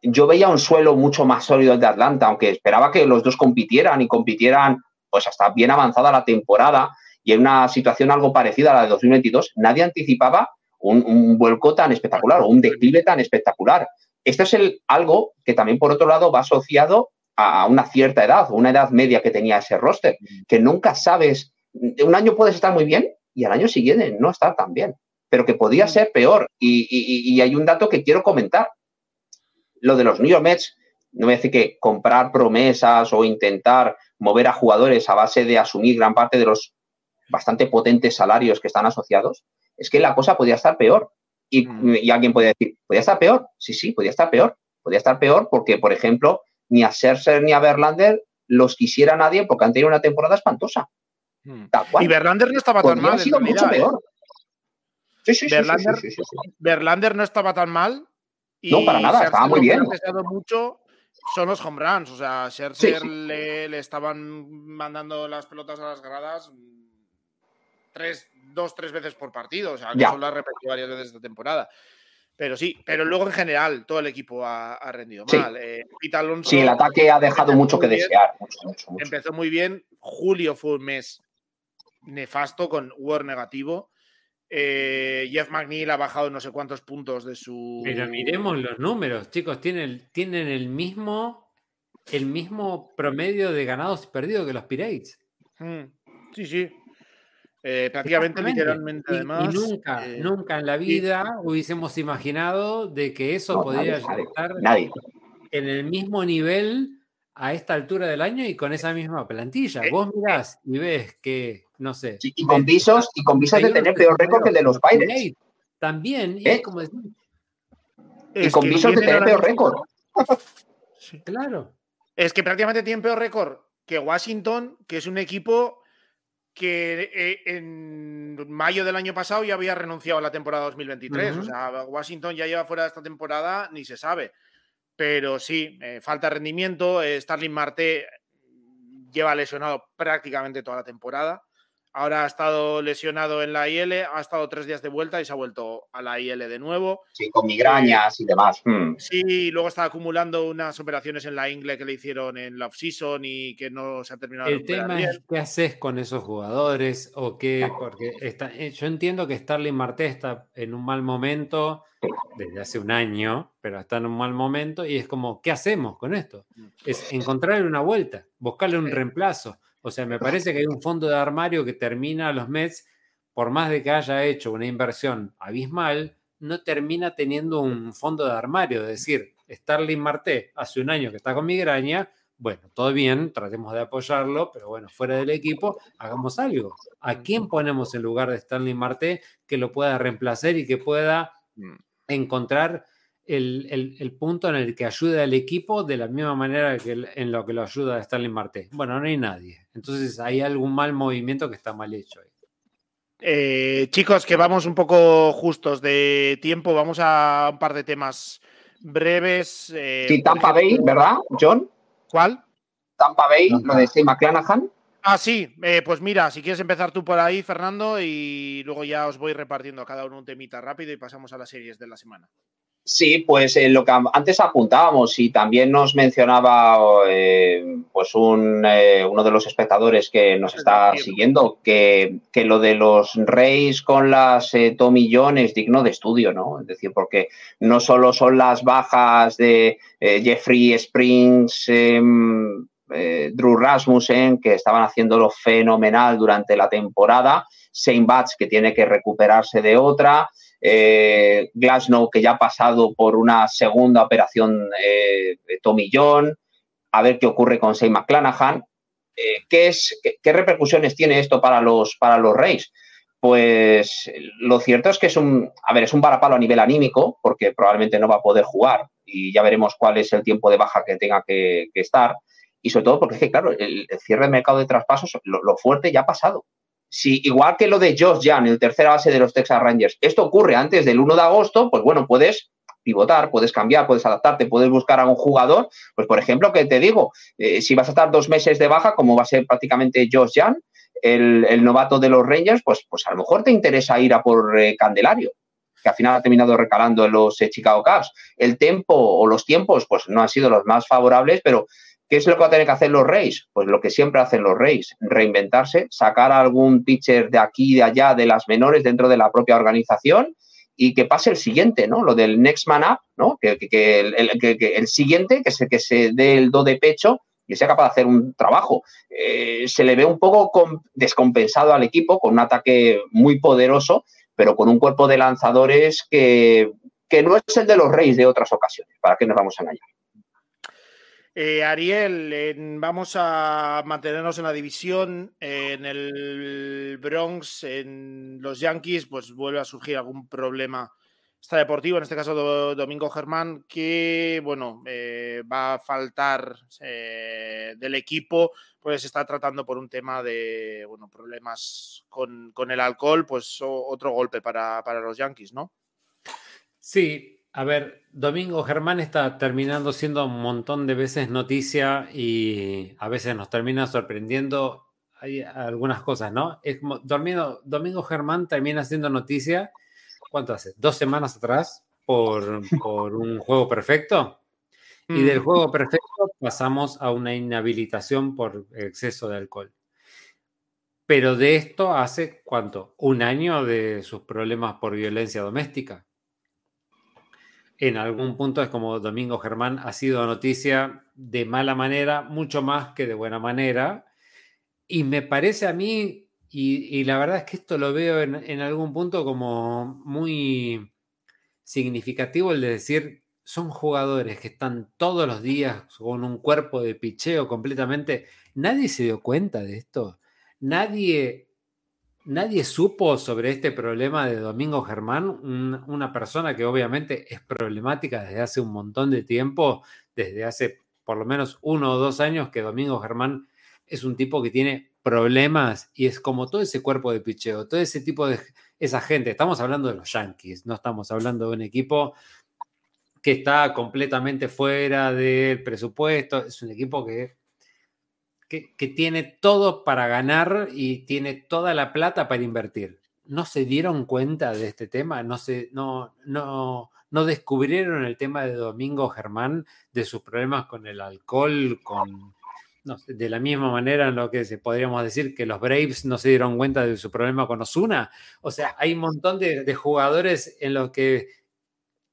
yo veía un suelo mucho más sólido de Atlanta, aunque esperaba que los dos compitieran y compitieran pues hasta bien avanzada la temporada y en una situación algo parecida a la de 2022, nadie anticipaba un, vuelco tan espectacular o un declive tan espectacular. Esto es el, algo que también, por otro lado, va asociado a una cierta edad, una edad media que tenía ese roster, que nunca sabes, un año puedes estar muy bien y al año siguiente no estar tan bien, pero que podía ser peor. Y, hay un dato que quiero comentar. Lo de los New York Mets, no a decir que comprar promesas o intentar mover a jugadores a base de asumir gran parte de los bastante potentes salarios que están asociados, es que la cosa podía estar peor. Mm. Y, alguien puede decir, ¿podía estar peor? Sí, sí, podía estar peor. Podía estar peor porque, por ejemplo, ni a Scherzer ni a Verlander los quisiera nadie porque han tenido una temporada espantosa. Mm. Y Verlander no estaba tan mal. Sido mucho peor. Sí, sí, Verlander, sí, Verlander no estaba tan mal. Y no, para nada, estaba muy bien. mucho son los home runs. O sea, Scherzer le, le, estaban mandando las pelotas a las gradas tres, dos, tres veces por partido. O sea, que lo ha repetido varias veces esta temporada. Pero sí, pero luego en general todo el equipo ha, rendido mal. Eh, sí, el ataque ha dejado mucho que desear. Empezó muy bien. Julio fue un mes nefasto con War negativo. Eh, Jeff McNeil ha bajado no sé cuántos puntos de su. Pero miremos los números, chicos. Tienen, tienen el mismo el mismo promedio de ganados y perdidos que los Pirates. Mm, sí, sí. Eh, prácticamente, literalmente, además. Y, nunca, eh, nunca en la vida hubiésemos imaginado de que eso podría estar en el mismo nivel a esta altura del año y con esa misma plantilla. Eh, Vos mirás y ves que, no sé. y con visos, y con visos de tener peor récord que el de los Pirates. También, y es como decir. Y con visos de tener peor récord. (laughs) claro. Es que prácticamente tienen peor récord que Washington, que es un equipo que eh, en mayo del año pasado ya había renunciado a la temporada 2023. O sea, Washington ya lleva fuera de esta temporada, ni se sabe. Pero sí, eh, falta rendimiento. Eh, Starling Marte lleva lesionado prácticamente toda la temporada. Ahora ha estado lesionado en la IL, ha estado tres días de vuelta y se ha vuelto a la IL de nuevo. Sí, con migrañas y demás. Hmm. Sí, luego está acumulando unas operaciones en la ingle que le hicieron en la off-season y que no se ha terminado El tema es qué haces con esos jugadores o qué, porque está, eh, yo entiendo que Starling Marte está en un mal momento desde hace un año, pero está en un mal momento y es como, ¿qué hacemos con esto? Mm. Es encontrarle una vuelta, buscarle un reemplazo O sea, me parece que hay un fondo de armario que termina los Mets, por más de que haya hecho una inversión abismal, no termina teniendo un fondo de armario. Es decir, Starling Marté hace un año que está con migraña, bueno, todo bien, tratemos de apoyarlo, pero bueno, fuera del equipo, hagamos algo. ¿A quién ponemos en lugar de Stanley Marte que lo pueda reemplazar y que pueda mm. encontrar el, punto en el que ayude al equipo de la misma manera que en lo que lo ayuda a Stanley Marte? Bueno, no hay nadie. Entonces hay algún mal movimiento que está mal hecho ahí. Eh, chicos, que vamos un poco justos de tiempo, vamos a un par de temas breves. Eh, sí, Tampa Bay, ¿verdad, John? ¿Cuál? Tampa Bay, lo de Steve McClanahan. Ah, sí, eh, pues mira, si quieres empezar tú por ahí, Fernando, y luego ya os voy repartiendo a cada uno un temita rápido y pasamos a las series de la semana. Sí, pues eh, lo que antes apuntábamos y también nos mencionaba eh, pues un, uno de los espectadores que nos está siguiendo que, que, lo de los Reyes con las Tommy John es digno de estudio, ¿no? Es decir, porque no solo son las bajas de Jeffrey Springs, em, Drew Rasmussen, que estaban haciéndolo fenomenal durante la temporada, Shane Batch, que tiene que recuperarse de otra, eh, Glasnow, que ya ha pasado por una segunda operación eh, de Tommy John, a ver qué ocurre con Shane McClanahan. Eh, ¿qué, es, qué, repercusiones tiene esto para los, para los Reyes? Pues lo cierto es que es un, a ver, es un varapalo a nivel anímico, porque probablemente no va a poder jugar y ya veremos cuál es el tiempo de baja que tenga que, estar. Y sobre todo porque es que, claro, el, cierre de mercado de traspasos, lo, fuerte ya ha pasado si igual que lo de Josh Young, el tercera base de los Texas Rangers, esto ocurre antes del 1 de agosto, pues bueno, puedes pivotar, puedes cambiar, puedes adaptarte, puedes buscar a un jugador, pues por ejemplo, que te digo, eh, si vas a estar dos meses de baja, como va a ser prácticamente Josh Young, el, novato de los Rangers, pues, pues a lo mejor te interesa ir a por eh, Candelario, que al final ha terminado recalando en los eh, Chicago Cubs. El tiempo o los tiempos, pues no han sido los más favorables, pero ¿Qué es lo que va a tener que hacer los Reyes? Pues lo que siempre hacen los Reyes, reinventarse, sacar algún pitcher de aquí de allá, de las menores dentro de la propia organización y que pase el siguiente, ¿no? Lo del next man up, ¿no? Que, el, siguiente, que se, que se dé el do de pecho y sea capaz de hacer un trabajo. Eh, se le ve un poco descompensado al equipo, con un ataque muy poderoso, pero con un cuerpo de lanzadores que, que no es el de los Reyes de otras ocasiones. ¿Para qué nos vamos a engañar? Eh, Ariel, vamos a mantenernos en la división. en el Bronx, en los Yankees, pues vuelve a surgir algún problema está deportivo, en este caso Domingo Germán, que bueno, eh, va a faltar eh, del equipo, pues está tratando por un tema de bueno, problemas con, el alcohol, pues otro golpe para, para los Yankees, ¿no? Sí, a ver, Domingo Germán está terminando siendo un montón de veces noticia y a veces nos termina sorprendiendo hay algunas cosas, ¿no? Es como Domingo, Domingo Germán termina siendo noticia, ¿cuánto hace? Dos semanas atrás por, por un juego perfecto. Y del mm. juego perfecto pasamos a una inhabilitación por exceso de alcohol. Pero de esto hace cuánto? Un año de sus problemas por violencia doméstica en algún punto es como Domingo Germán ha sido noticia de mala manera, mucho más que de buena manera. Y me parece a mí, y, la verdad es que esto lo veo en, algún punto como muy significativo el de decir, son jugadores que están todos los días con un cuerpo de picheo completamente. Nadie se dio cuenta de esto. Nadie Nadie supo sobre este problema de Domingo Germán, una persona que obviamente es problemática desde hace un montón de tiempo, desde hace por lo menos uno o dos años que Domingo Germán es un tipo que tiene problemas y es como todo ese cuerpo de picheo, todo ese tipo de esa gente. Estamos hablando de los Yankees, no estamos hablando de un equipo que está completamente fuera del presupuesto, es un equipo que que, tiene todo para ganar y tiene toda la plata para invertir. ¿No se dieron cuenta de este tema? ¿No, se, no, no, no descubrieron el tema de Domingo Germán, de sus problemas con el alcohol, con, de la misma manera en lo que se podríamos decir que los Braves no se dieron cuenta de su problema con Osuna. O sea, hay un montón de, de, jugadores en los que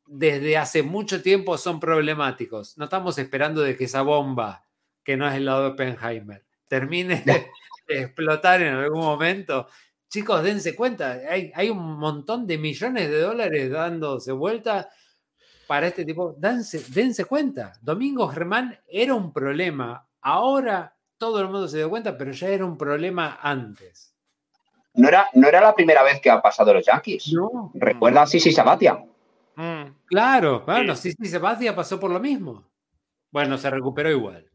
desde hace mucho tiempo son problemáticos. No estamos esperando de que esa bomba que no es el lado de Oppenheimer. termine de explotar en algún momento. Chicos, dense cuenta, hay, hay un montón de millones de dólares dándose vuelta para este tipo. Dense, dense cuenta, Domingo Germán era un problema. Ahora todo el mundo se dio cuenta, pero ya era un problema antes. No era, no era la primera vez que ha pasado los Yankees. No. Recuerda a Sisi Sabatia. Mm. Claro, bueno, Sisi Sabatia pasó por lo mismo. Bueno, se recuperó igual.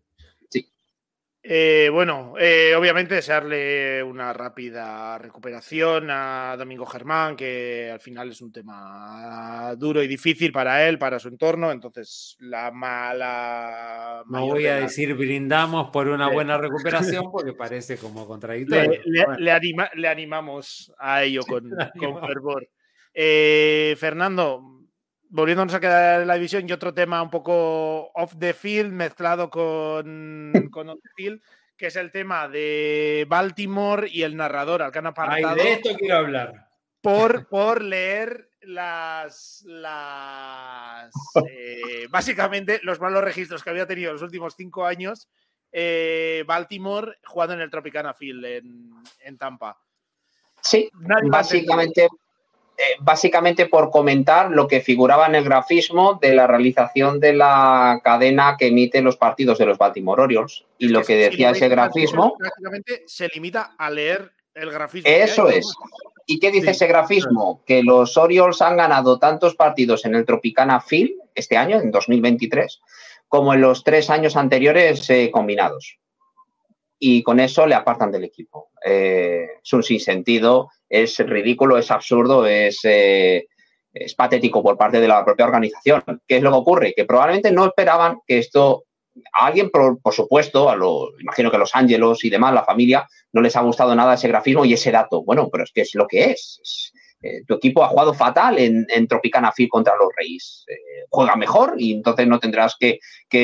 Eh, bueno, eh, obviamente desearle una rápida recuperación a Domingo Germán, que al final es un tema duro y difícil para él, para su entorno. Entonces, la mala. No voy a decir brindamos por una buena (laughs) recuperación, porque parece como contradictorio. Le, animamos a ello con, (laughs) fervor. Eh, Fernando, volviéndonos a quedar en la división y otro tema un poco off the field mezclado con, (laughs) con on the field, que es el tema de Baltimore y el narrador al que han apartado. de esto quiero hablar. Por, (laughs) por leer las, las (laughs) eh, básicamente los malos registros que había tenido los últimos cinco años eh, Baltimore jugando en el Tropicana Field en, en Tampa. Sí, básicamente eh, básicamente por comentar lo que figuraba en el grafismo de la realización de la cadena que emite los partidos de los Baltimore Orioles. Y lo que decía ese grafismo. Prácticamente se limita a leer el grafismo. Eso es. ¿Y qué dice ese grafismo? Que los Orioles han ganado tantos partidos en el Tropicana Field este año, en 2023, como en los tres años anteriores eh, combinados. Y con eso le apartan del equipo. Eh, es un sinsentido es ridículo, es absurdo, es, eh, es patético por parte de la propia organización. ¿Qué es lo que ocurre? Que probablemente no esperaban que esto a alguien, por, supuesto, a lo, imagino que a los ángelos y demás, la familia, no les ha gustado nada ese grafismo y ese dato. Bueno, pero es que es lo que es. Eh, tu equipo ha jugado fatal en, Tropicana Field contra los Reyes. Eh, juega mejor y entonces no tendrás que,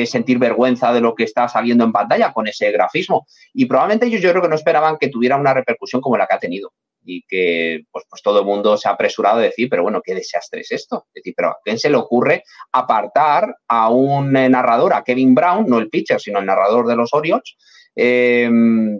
sentir vergüenza de lo que está saliendo en pantalla con ese grafismo. Y probablemente ellos yo creo que no esperaban que tuviera una repercusión como la que ha tenido y que pues, pues todo el mundo se ha apresurado a decir, pero bueno, qué desastre es esto. Es decir, pero ¿a quién se le ocurre apartar a un eh, narrador, a Kevin Brown, no el pitcher, sino el narrador de los Orioles, em,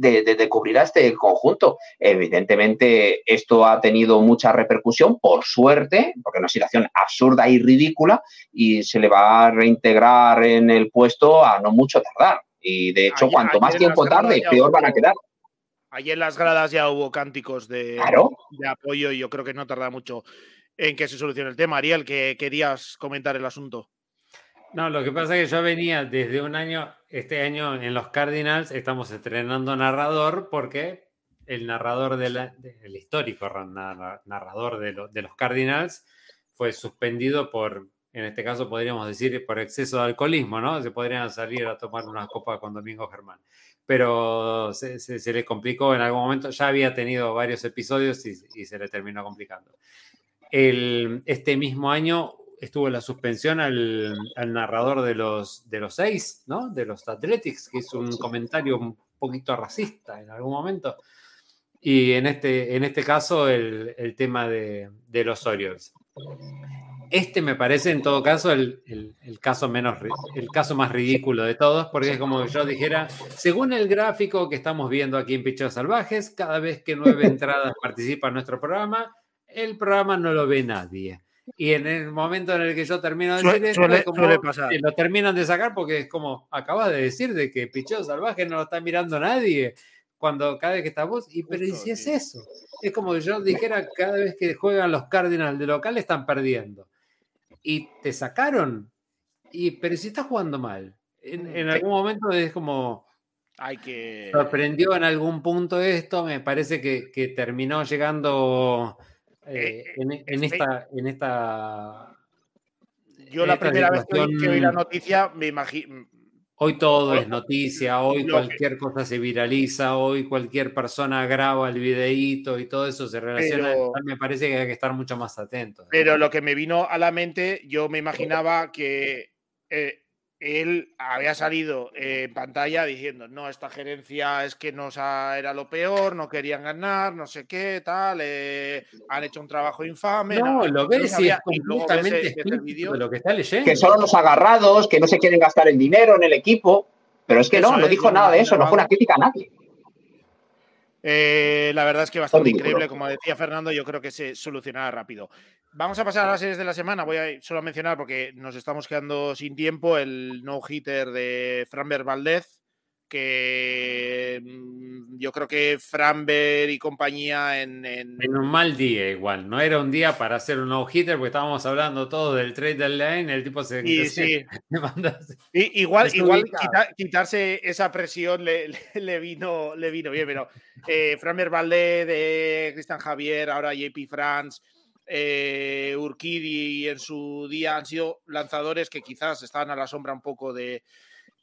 de, cubrir a este conjunto? Evidentemente, esto ha tenido mucha repercusión, por suerte, porque es una situación absurda y ridícula, y se le va a reintegrar en el puesto a no mucho tardar. Y de hecho, cuanto más tiempo tarde, peor van a quedar. Allí en las gradas ya hubo cánticos de, de apoyo y yo creo que no tarda mucho en que se solucione el tema. Ariel, que querías comentar el asunto. No, lo que pasa es que yo venía desde un año, este año en los Cardinals estamos estrenando narrador porque el narrador del histórico narrador de, de, los Cardinals fue suspendido por, en este caso podríamos decir, por exceso de alcoholismo, ¿no? Se podrían salir a tomar una copa con Domingo Germán pero se, le complicó en algún momento. Ya había tenido varios episodios y, se le terminó complicando. este mismo año estuvo la suspensión al, narrador de los, de los seis, ¿no? De los Athletics, que hizo un comentario un poquito racista en algún momento. Y en este, en este caso, el, tema de, de los Orioles. Este me parece en todo caso el, caso menos el caso más ridículo de todos, porque es como yo dijera, según el gráfico que estamos viendo aquí en Pichos Salvajes, cada vez que nueve (laughs) entradas participa en nuestro programa, el programa no lo ve nadie. Y en el momento en el que yo termino de decir esto, lo terminan de sacar porque es como acabas de decir de que Pichos Salvajes no lo está mirando nadie cuando cada vez que estamos, y pero si es eso? Es como yo dijera, cada vez que juegan los Cardinals de local están perdiendo y te sacaron. Y, pero si estás jugando mal, en, algún momento es como. Hay que. Sorprendió en algún punto esto, me parece que, terminó llegando eh, eh, en, en, esta, en esta. Yo la primera vez que vi la noticia me imagino Hoy todo es noticia, hoy cualquier cosa se viraliza, hoy cualquier persona graba el videíto y todo eso se relaciona. me parece que hay que estar mucho más atentos. Pero lo que me vino a la mente, yo me imaginaba que eh, él había salido en pantalla diciendo, no, esta gerencia es que nos era lo peor, no querían ganar, no sé qué, tal, eh, han hecho un trabajo infame. No, lo ves y es completamente lo que está leyendo. Que son los agarrados, que no se quieren gastar el dinero en el equipo. Pero es que no, no dijo nada de eso, no fue una crítica a nadie. Eh, la verdad es que bastante increíble, como decía Fernando, yo creo que se solucionará rápido. Vamos a pasar a las series de la semana. Voy a solo mencionar, porque nos estamos quedando sin tiempo, el no-hitter de Franber Valdez, que mm, yo creo que Framber y compañía en, en, un mal día igual, no era un día para hacer un no-hitter porque estábamos hablando todo del trade deadline, el tipo se... (laughs) Y, sí. igual igual quitarse esa presión le, vino, le vino bien, pero eh, Framber Valdez, de Cristian Javier, ahora JP France... Eh, Urquidi en su día han sido lanzadores que quizás estaban a la sombra un poco de,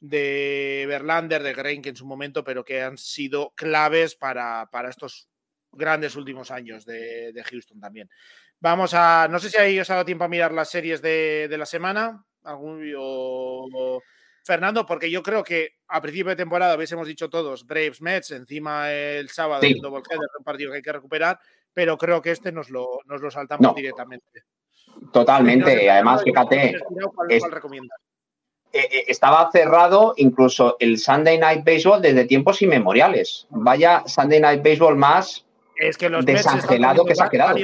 de Verlander, de Greinke en su momento, pero que han sido claves para, estos grandes últimos años de, Houston también. Vamos a, no sé si ahí os ha dado tiempo a mirar las series de, la semana, algún, Fernando, porque yo creo que a principio de temporada hubiésemos dicho todos Braves Mets, encima el sábado el double header, un partido que hay que recuperar, pero creo que este nos lo, nos lo saltamos directamente. Totalmente, además fíjate. ¿Cuál, eh, estaba cerrado incluso el Sunday Night Baseball desde tiempos inmemoriales. Vaya Sunday Night Baseball más es que los desangelado que se ha quedado.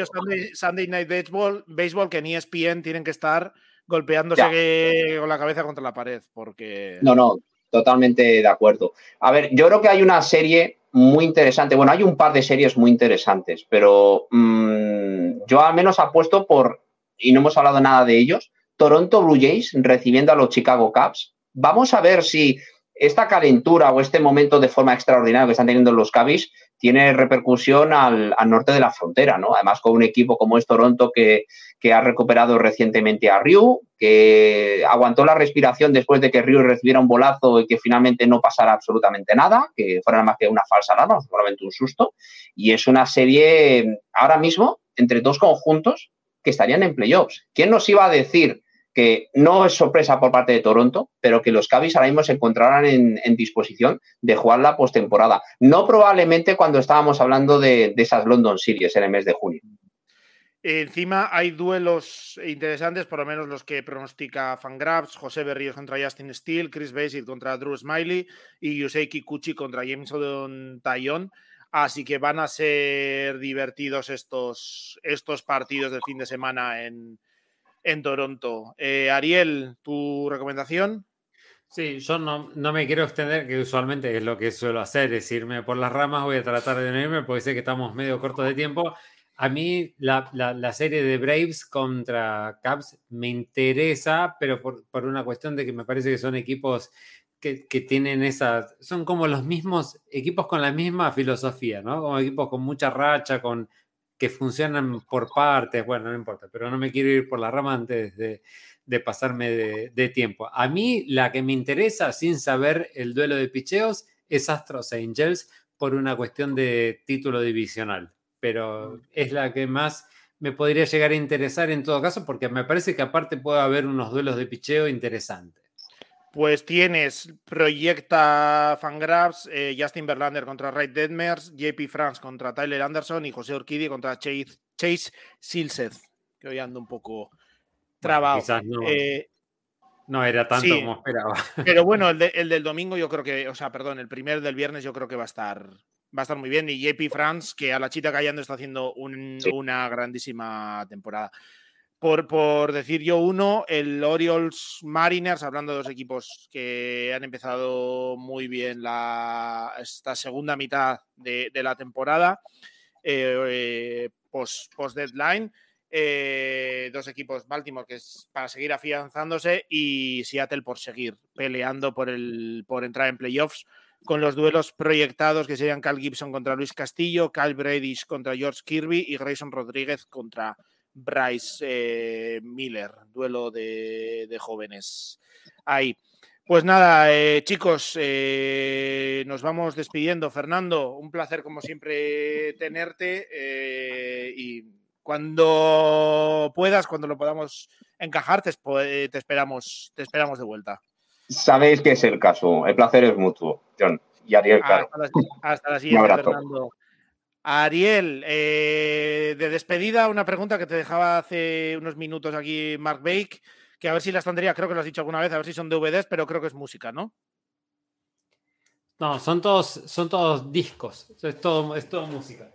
Sunday, Night Baseball, Baseball que ni ESPN tienen que estar golpeándose con la cabeza contra la pared, porque... No, no, totalmente de acuerdo. A ver, yo creo que hay una serie muy interesante. Bueno, hay un par de series muy interesantes, pero mm, yo al menos apuesto por, y no hemos hablado nada de ellos, Toronto Blue Jays recibiendo a los Chicago Cubs. Vamos a ver si esta calentura o este momento de forma extraordinaria que están teniendo los Cubs tiene repercusión al, norte de la frontera, ¿no? Además, con un equipo como es Toronto que, ha recuperado recientemente a Ryu, que aguantó la respiración después de que Ryu recibiera un bolazo y que finalmente no pasara absolutamente nada, que fuera más que una falsa alarma, solamente un susto. Y es una serie ahora mismo entre dos conjuntos que estarían en playoffs. ¿Quién nos iba a decir que no es sorpresa por parte de Toronto, pero que los Cavs ahora mismo se encontrarán en, disposición de jugar la postemporada. No probablemente cuando estábamos hablando de, esas London Series en el mes de junio. Encima hay duelos interesantes, por lo menos los que pronostica Fangraphs, José Berríos contra Justin Steele, Chris Basic contra Drew Smiley y Yusei Kikuchi contra Jameson Tayon. Así que van a ser divertidos estos, estos partidos del fin de semana en, en Toronto. Eh, Ariel, ¿tu recomendación? Sí, yo no, me quiero extender, que usualmente es lo que suelo hacer, es irme por las ramas, voy a tratar de no irme porque sé que estamos medio cortos de tiempo. A mí la, serie de Braves contra Cubs me interesa, pero por, por, una cuestión de que me parece que son equipos que, que, tienen esa, son como los mismos equipos con la misma filosofía, ¿no? Como equipos con mucha racha, con que funcionan por partes, bueno, no importa, pero no me quiero ir por la rama antes de, pasarme de, tiempo. A mí la que me interesa, sin saber el duelo de picheos, es Astros Angels por una cuestión de título divisional, pero es la que más me podría llegar a interesar en todo caso, porque me parece que aparte puede haber unos duelos de picheo interesantes pues tienes Proyecta Fangraphs, eh, Justin Verlander contra Ray Detmers, JP France contra Tyler Anderson y José Orquidi contra Chase, Chase Silseth, que hoy ando un poco trabado. Eh, no, era tanto como esperaba. (laughs) Pero bueno, el, del domingo yo creo que, o sea, perdón, el primer del viernes yo creo que va a estar, va a estar muy bien. Y JP France, que a la chita callando está haciendo una grandísima temporada. Por, decir yo uno, el Orioles Mariners, hablando de dos equipos que han empezado muy bien la, esta segunda mitad de, la temporada, eh, post, deadline. Eh, dos equipos, Baltimore, que es para seguir afianzándose, y Seattle por seguir peleando por, el, por entrar en playoffs con los duelos proyectados que serían Cal Gibson contra Luis Castillo, Cal Bradish contra George Kirby y Grayson Rodríguez contra Bryce eh, Miller, duelo de, jóvenes ahí. Pues nada, eh, chicos, eh, nos vamos despidiendo. Fernando, un placer como siempre tenerte y cuando puedas, cuando lo podamos encajar, te, esperamos, te esperamos de vuelta. Sabéis que es el caso. El placer es mutuo, John y Ariel. Hasta la, hasta la siguiente, Fernando. Ariel, eh, de despedida, una pregunta que te dejaba hace unos minutos aquí Mark Bake, que a ver si la estantería, creo que lo has dicho alguna vez, a ver si son DVDs, pero creo que es música, ¿no? No, son todos, son todos discos. Es todo, es todo música.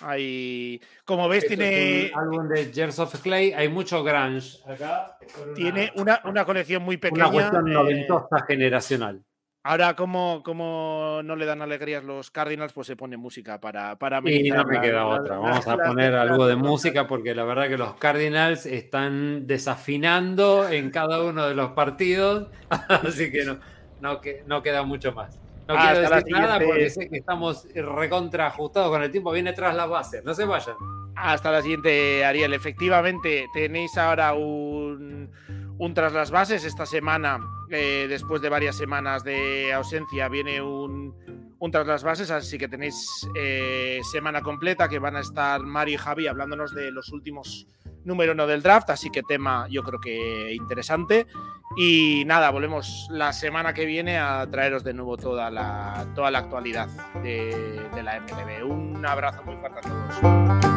Hay, como ves, Esto tiene, es un álbum de Years of Clay. Hay mucho grunge acá. una- tiene una, una colección muy pequeña. una cuestión eh, noventosa generacional. Ahora, como, como no le dan alegrías los Cardinals, pues se pone música para, para Y no me queda la- otra. la- Vamos a (laughs) la- poner la- algo de música porque la verdad que los Cardinals están desafinando en cada uno de los partidos. (laughs) Así que no, no, que- no queda mucho más. No Ah, quiero decir nada porque sé que estamos recontra ajustados con el tiempo. Viene tras las bases. No se vayan. Hasta la siguiente, Ariel. Efectivamente, tenéis ahora un, un tras las bases. Esta semana, eh, después de varias semanas de ausencia, viene un, un tras las bases. Así que tenéis eh, semana completa que van a estar Mario y Javi hablándonos de los últimos número uno del draft. Así que tema, yo creo que interesante. Y nada, volvemos la semana que viene a traeros de nuevo toda la, toda la actualidad de, de la MLB. Un abrazo muy fuerte a todos.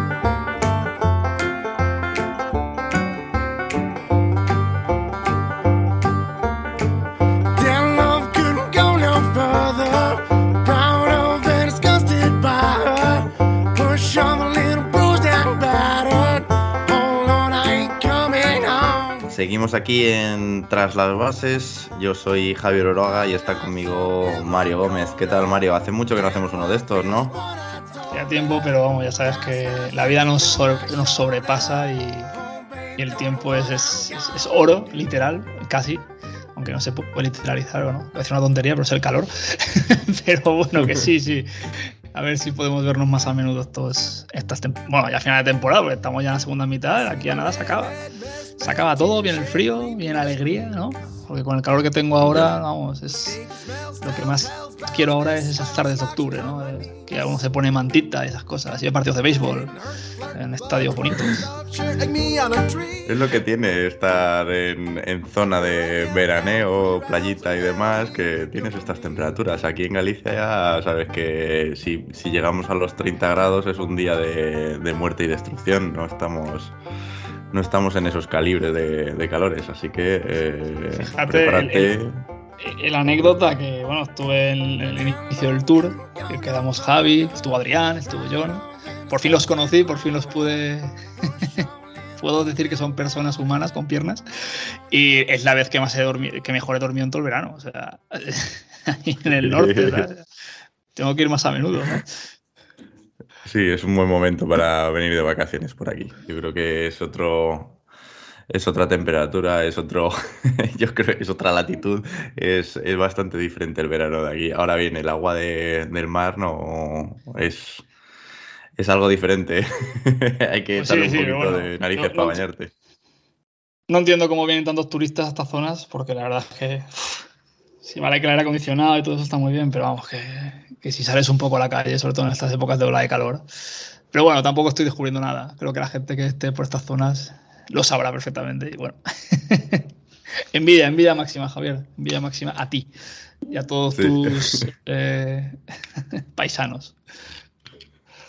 Seguimos aquí en Tras las Bases. Yo soy Javier Oroga y está conmigo Mario Gómez. ¿Qué tal, Mario? Hace mucho que no hacemos uno de estos, ¿no? Ya tiempo, pero vamos, ya sabes que la vida nos, sobre- nos sobrepasa y, el tiempo es, oro, literal, casi. Aunque no se puede literalizar o no. Es una tontería, pero es el calor. (laughs) pero bueno, que sí, sí. A ver si podemos vernos más a menudo estos, estas Bueno, ya final de temporada, porque estamos ya en la segunda mitad, aquí a nada se acaba. Se acaba todo, viene el frío, viene la alegría, ¿no? Porque con el calor que tengo ahora, vamos, es lo que más quiero ahora es esas tardes de octubre, ¿no? Que uno se pone mantita y esas cosas, y partidos de béisbol en estadios bonitos. Es lo que tiene estar en, en zona de veraneo, playita y demás, que tienes estas temperaturas. Aquí en Galicia ya sabes que si, si llegamos a los 30 grados es un día de, de muerte y destrucción. No estamos, no estamos en esos calibres de, de calores, así que eh, Fíjate, prepárate. el- La anécdota que, bueno, estuve en el inicio del tour, que quedamos Javi, estuvo Adrián, estuvo John. Por fin los conocí, por fin los pude. (laughs) Puedo decir que son personas humanas con piernas. Y es la vez que, más he dormido, que mejor he dormido en todo el verano. O sea, (laughs) en el norte. (laughs) ¿sabes? Tengo que ir más a menudo, ¿no? Sí, es un buen momento para venir de vacaciones por aquí. Yo creo que es otro, es otra temperatura, es otro, (laughs) yo creo que es otra latitud. Es, es bastante diferente el verano de aquí. Ahora bien, el agua de- del mar no es, es algo diferente. (laughs) Hay que Pues sí, un sí, poquito bueno, de narices no- para no- bañarte. No entiendo cómo vienen tantos turistas a estas zonas, porque la verdad es que sí, vale que el aire acondicionado y todo eso está muy bien, pero vamos, que, que si sales un poco a la calle, sobre todo en estas épocas de ola de calor. Pero bueno, tampoco estoy descubriendo nada. Creo que la gente que esté por estas zonas lo sabrá perfectamente. Y bueno, (laughs) envidia, envidia máxima, Javier. Envidia máxima a ti y a todos Sí. tus (laughs) eh, (laughs) paisanos.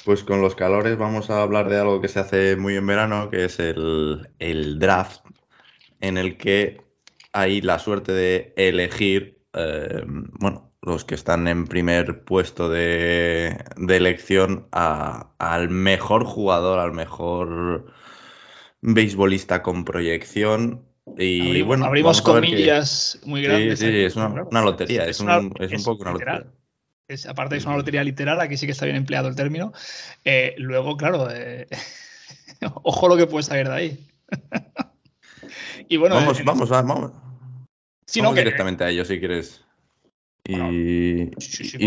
Pues con los calores vamos a hablar de algo que se hace muy en verano, que es el, el draft, en el que hay la suerte de elegir, eh, bueno, los que están en primer puesto de, de elección a- al mejor jugador, al mejor beisbolista con proyección. Y abrimos bueno, abrimos comillas muy Sí, grandes. sí, aquí, es una, lotería, es, una- un, es un poco una literal. lotería. Es, aparte es una lotería literal, aquí sí que está bien empleado el término. Eh, luego, claro, eh, (laughs) ojo lo que puede salir de ahí. (laughs) y bueno, Vamos, eh, vamos, vamos. Vamos que- directamente a ello si quieres. Y, Sí, sí,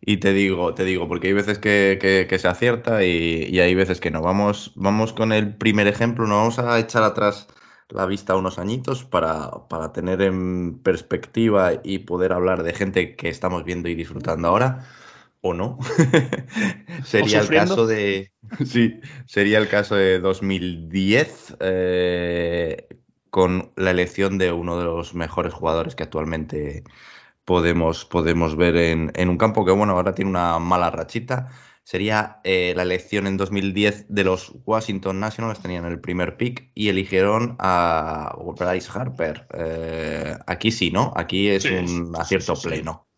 y- te digo, te digo, porque hay veces que, que- que se acierta y, y hay veces que no. Vamos, vamos con el primer ejemplo, nos vamos a echar atrás la vista unos añitos para, para tener en perspectiva y poder hablar de gente que estamos viendo y disfrutando ahora, o no. (laughs) sería el caso de. (laughs) Sí, sería el caso de 2010. eh, con la elección de uno de los mejores jugadores que actualmente podemos, podemos ver en, en un campo que, bueno, ahora tiene una mala rachita. sería eh, la elección en 2010 de los Washington Nationals, tenían el primer pick y eligieron a Bryce Harper. Eh, aquí sí, ¿no? Aquí es Sí, un acierto sí, sí. pleno.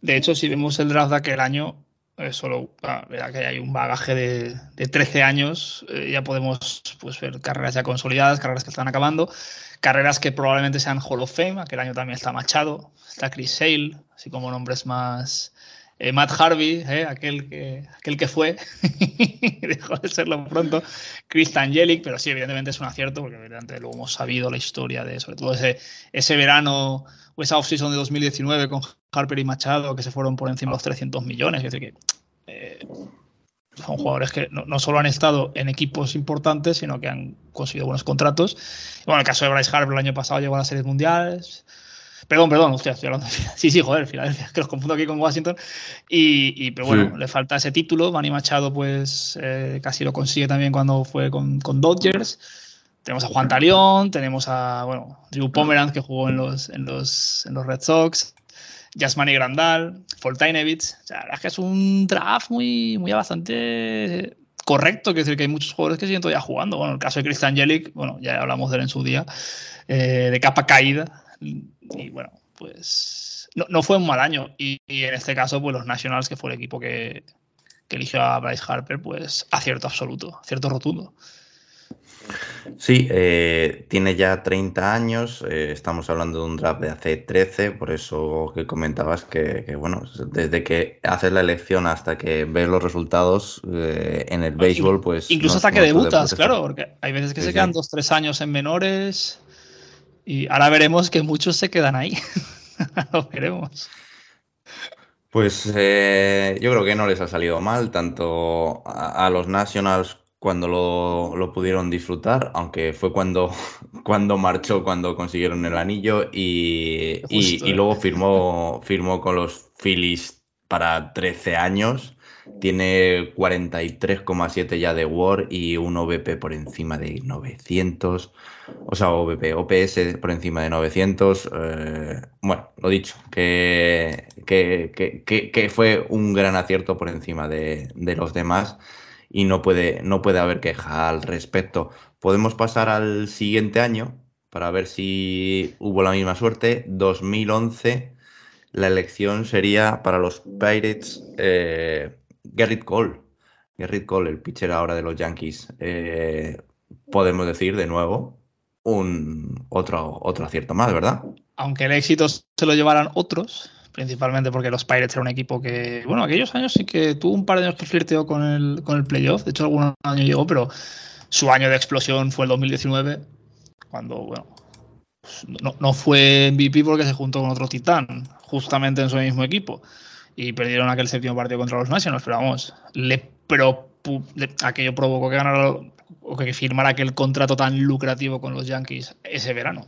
De hecho, si vemos el draft de aquel año, solo ah, que hay un bagaje de, de 13 años. eh, ya podemos pues, ver carreras ya consolidadas, carreras que están acabando, carreras que probablemente sean Hall of Fame. Aquel año también está Machado, está Chris Sale, así como nombres más. eh, Matt Harvey, eh, aquel, que, aquel que fue, (laughs) dejó de serlo pronto. Chris Angelic, pero sí, evidentemente es un acierto, porque evidentemente luego hemos sabido la historia de, sobre todo ese, ese verano o esa offseason de 2019 con Harper y Machado, que se fueron por encima de los 300 millones. Es decir, que eh, son jugadores que no, no solo han estado en equipos importantes, sino que han conseguido buenos contratos. Bueno, el caso de Bryce Harper el año pasado llegó a las series mundiales. Perdón, perdón, hostia, estoy hablando de (laughs) Sí, sí, joder, Filadelfia, (laughs) que los confundo aquí con Washington. Y, y, pero bueno, Sí. le falta ese título. Manny Machado, pues eh, casi lo consigue también cuando fue con, con Dodgers. Tenemos a Juan Talión, tenemos a bueno, Drew Pomeranz que jugó en los, en los, en los Red Sox, Yasmani Grandal, Foltynewicz. O sea, la verdad es que es un draft muy, muy bastante correcto, quiero decir que hay muchos jugadores que siguen todavía jugando. Bueno, el caso de Chris Angelic, bueno, ya hablamos de él en su día, eh, de capa caída. Y bueno, pues no, no fue un mal año. Y, y en este caso, pues los Nationals, que fue el equipo que, que eligió a Bryce Harper, pues acierto absoluto, acierto rotundo. Sí, eh, tiene ya 30 años, eh, estamos hablando de un draft de hace 13, por eso que comentabas que, que, bueno, desde que haces la elección hasta que ves los resultados eh, en el béisbol, pues... Incluso no- hasta que no debutas, claro, porque hay veces que Sí, se quedan dos, tres años en menores y ahora veremos que muchos se quedan ahí. (laughs) Lo veremos. Pues eh, yo creo que no les ha salido mal, tanto a, a los Nationals cuando lo, lo pudieron disfrutar, aunque fue cuando, (laughs) cuando marchó, cuando consiguieron el anillo y, y eh. luego firmó, firmó con los Phillies para 13 años. Tiene 43,7 ya de WAR y un OVP por encima de 900. O sea, OVP, OPS por encima de 900. eh, bueno, lo dicho, que, que, que- que- que fue un gran acierto por encima de, de los demás y no puede, no puede haber queja al respecto. Podemos pasar al siguiente año para ver si hubo la misma suerte. 2011, la elección sería para los Pirates eh, Garrett Cole. Garrett Cole, el pitcher ahora de los Yankees. Eh, podemos decir de nuevo un otro, otro acierto más, ¿verdad? Aunque el éxito se lo llevaran otros, principalmente porque los Pirates era un equipo que, bueno, aquellos años sí que tuvo un par de años que flirteó con el, con el playoff. De hecho, algún año llegó, pero su año de explosión fue el 2019, cuando, bueno, pues, no, no fue MVP porque se juntó con otro titán, justamente en su mismo equipo. Y perdieron aquel séptimo partido contra los Nationals, pero vamos, le aquello provocó que ganara o que firmara aquel contrato tan lucrativo con los Yankees ese verano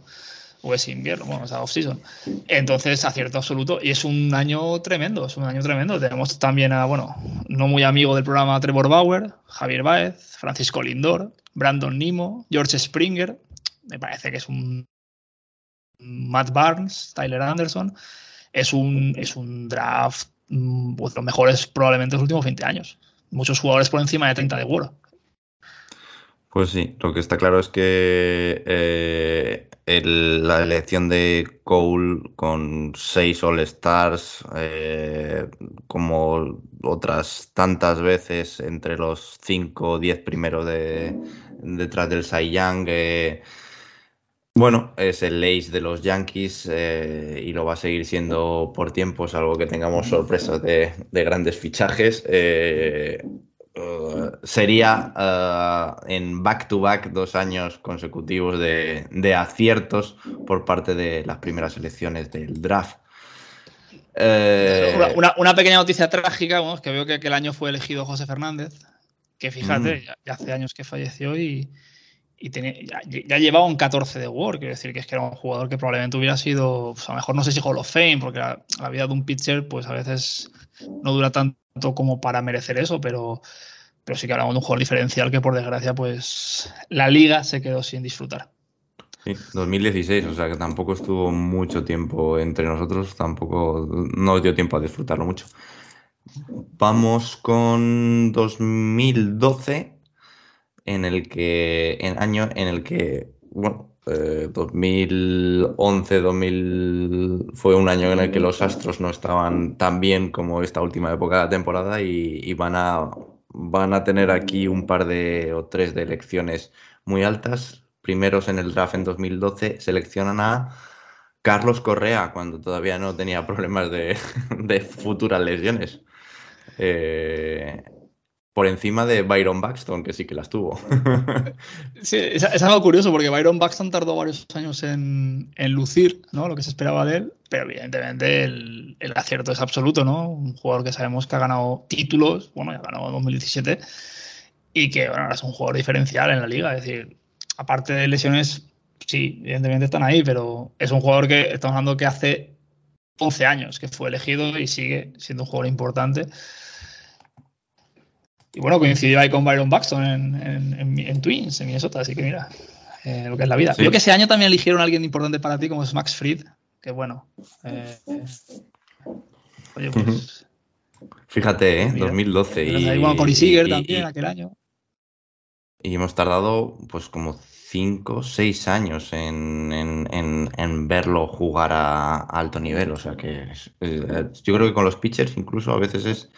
o ese invierno, bueno, esa off-season. Entonces, acierto absoluto. Y es un año tremendo, es un año tremendo. Tenemos también a, bueno, no muy amigo del programa Trevor Bauer, Javier Baez, Francisco Lindor, Brandon Nimo, George Springer. Me parece que es un Matt Barnes, Tyler Anderson. Es un, es un draft, pues, los mejores probablemente de los últimos 20 años. Muchos jugadores por encima de 30 de World. Pues sí, lo que está claro es que eh, la elección de Cole con seis All-Stars, eh, como otras tantas veces entre los 5 o 10 primeros de, detrás del Cy Young, eh, bueno, es el ace de los Yankees eh, y lo va a seguir siendo por tiempo, salvo que tengamos sorpresas de grandes fichajes. Sería eh, en back-to-back dos años consecutivos de, de aciertos por parte de las primeras elecciones del draft. Eh, Una, una- una pequeña noticia trágica, bueno, es que veo que aquel año fue elegido José Fernández, que fíjate, Mm. ya, ya hace años que falleció y, y tenía- ya, ya llevaba un 14 de War, quiero decir que es que era un jugador que probablemente hubiera sido, pues, a lo mejor no sé si Hall of Fame, porque la, la vida de un pitcher pues a veces no dura tanto como para merecer eso, pero, pero sí que hablamos de un jugador diferencial que por desgracia pues la liga se quedó sin disfrutar. Sí, 2016, o sea que tampoco estuvo mucho tiempo entre nosotros, tampoco nos dio tiempo a disfrutarlo mucho. Vamos con 2012, en el que, en año en el que, bueno, eh, 2011, 2000 fue un año en el que los Astros no estaban tan bien como esta última época de la temporada y, y van a van a tener aquí un par de o tres de elecciones muy altas. Primeros en el draft en 2012 seleccionan a Carlos Correa cuando todavía no tenía problemas de, (laughs) futuras lesiones. Eh, por encima de Byron Buxton, que sí que las tuvo. (laughs) Sí, es, algo curioso porque Byron Buxton tardó varios años en, en lucir ¿no? lo que se esperaba de él, pero evidentemente el, el acierto es absoluto, ¿no? Un jugador que sabemos que ha ganado títulos, bueno, ya ganó en 2017, y que bueno, ahora es un jugador diferencial en la liga. Es decir, aparte de lesiones, sí, evidentemente están ahí, pero es un jugador que estamos hablando que hace 11 años que fue elegido y sigue siendo un jugador importante. Y bueno, coincidió ahí con Byron Buxton en, en, en- en Twins, en Minnesota, así que mira, eh, lo que es la vida. Sí. Creo que ese año también eligieron a alguien importante para ti, como es Max Fried, que bueno. eh, oye, pues. Fíjate, ¿eh? Mira. 2012. pero Y, ahí, bueno, Corey Seager y- también y- aquel año. y hemos tardado pues como 5, 6 años en, en- en- en verlo jugar a, a alto nivel. O sea que es- yo creo que con los pitchers incluso a veces es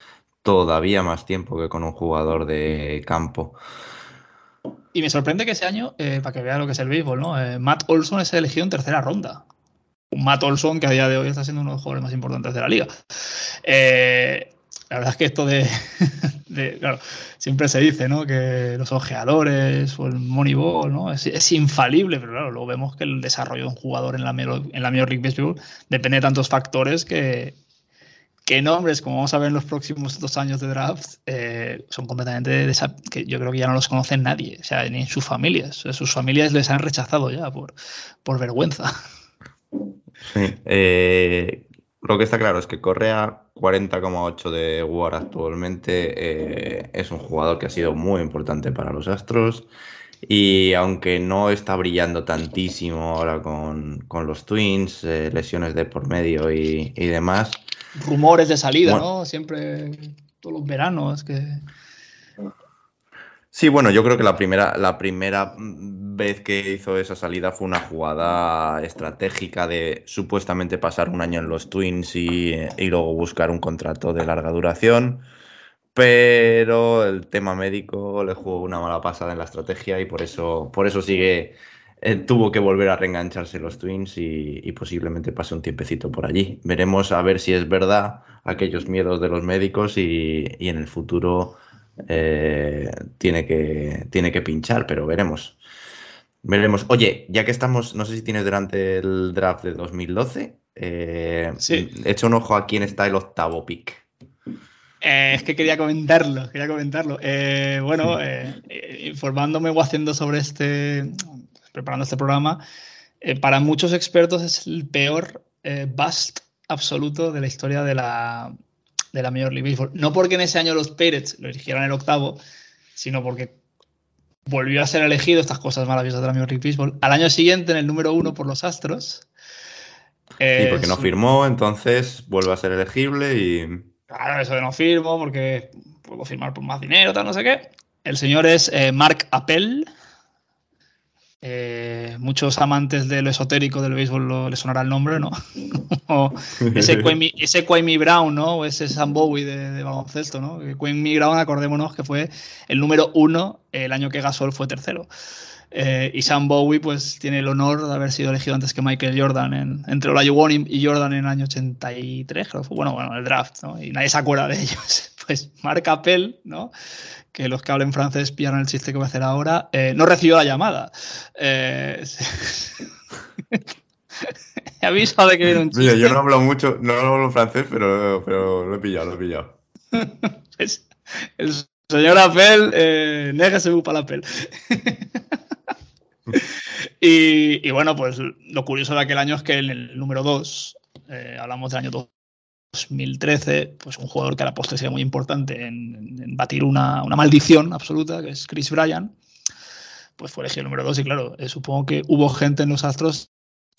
todavía más tiempo que con un jugador de campo. Y me sorprende que ese año, eh, para que vea lo que es el béisbol, ¿no? Eh, Matt Olson es elegido en tercera ronda. Un Matt Olson que a día de hoy está siendo uno de los jugadores más importantes de la liga. Eh, la verdad es que esto de, (laughs) Claro, siempre se dice, ¿no? Que los ojeadores o el Moneyball, ¿no? Es, infalible, pero claro, luego vemos que el desarrollo de un jugador en la, en la Major League Baseball depende de tantos factores que, que nombres, como vamos a ver en los próximos dos años de draft, eh, son completamente desa- que yo creo que ya no los conoce nadie, o sea, ni sus familias. Sus familias les han rechazado ya por, por vergüenza. Eh, lo que está claro es que Correa, 40,8 de WAR actualmente, eh, es un jugador que ha sido muy importante para los Astros. Y aunque no está brillando tantísimo ahora con, con los Twins, lesiones de por medio y, y demás, Rumores de salida, Bueno. ¿no? Siempre, todos los veranos, que... Sí, bueno, yo creo que la primera, la primera vez que hizo esa salida fue una jugada estratégica de supuestamente pasar un año en los Twins y, y luego buscar un contrato de larga duración. Pero el tema médico le jugó una mala pasada en la estrategia y por eso, por eso sigue, eh, tuvo que volver a reengancharse los Twins y, y posiblemente pase un tiempecito por allí. Veremos a ver si es verdad aquellos miedos de los médicos y, y en el futuro eh, tiene, que, tiene que pinchar, pero veremos. Veremos. Oye, ya que estamos, no sé si tienes delante el draft de 2012, eh, Sí. echa un ojo a quién está el octavo pick. Eh, es que quería comentarlo, quería comentarlo. Eh, bueno, eh, informándome o haciendo sobre este, preparando este programa, eh, para muchos expertos es el peor eh, bust absoluto de la historia de la, de la Major League Baseball. No porque en ese año los Pirates lo eligieran el octavo, sino porque volvió a ser elegido, estas cosas maravillosas de la Major League Baseball, al año siguiente en el número uno por los Astros. Y Eh, porque no firmó, entonces vuelve a ser elegible y. Claro, eso de no firmo porque puedo firmar por más dinero, tal, no sé qué. El señor es eh, Mark Appel. Eh, muchos amantes de lo esotérico del béisbol lo- le sonará el nombre, ¿no? (laughs) o ese (laughs) Kwame, ese Brown, ¿no? O ese Sam Bowie de, de baloncesto, ¿no? Que Kwame Brown, acordémonos que fue el número uno el año que Gasol fue tercero. Eh, y Sam Bowie, pues, tiene el honor de haber sido elegido antes que Michael Jordan en, entre Olajuwon y y Jordan en el año 83, creo. Bueno, bueno, el draft, ¿no? Y nadie se acuerda de ellos. (laughs) Pues Marc Appel, ¿no? Que los que hablen francés pillan el chiste que voy a hacer ahora, eh, no recibió la llamada. Eh, (laughs) He avisado de que viene un chiste. Mira, yo no hablo mucho, no hablo francés, pero, pero lo he pillado, lo he pillado. (laughs) Pues, el señor Apple, eh, négase para Apple. (laughs) y, bueno, pues lo curioso de aquel año es que en el número 2, hablamos del año 2013, pues un jugador que a la postre sería muy importante en, batir una, maldición absoluta, que es Chris Bryan, pues fue elegido el número 2 y claro, eh, supongo que hubo gente en los Astros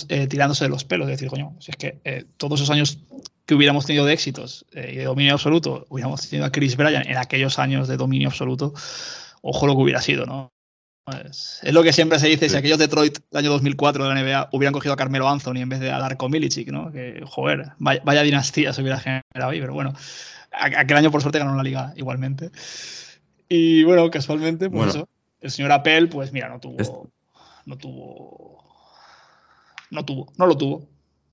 eh, tirándose de los pelos, de decir, coño, si es que eh, todos esos años que hubiéramos tenido de éxitos eh, y de dominio absoluto, hubiéramos tenido a Chris Bryan en aquellos años de dominio absoluto, ojo lo que hubiera sido, ¿no? Es, es lo que siempre se dice, si aquellos Detroit del año 2004 de la NBA hubieran cogido a Carmelo Anthony en vez de a Darko Milicic, ¿no? Que, joder, vaya, vaya dinastía se hubiera generado ahí, pero bueno, aquel año por suerte ganó la liga igualmente. Y bueno, casualmente, pues Bueno. eso, el señor Appel, pues mira, no tuvo, Es- no tuvo, no tuvo, no lo tuvo,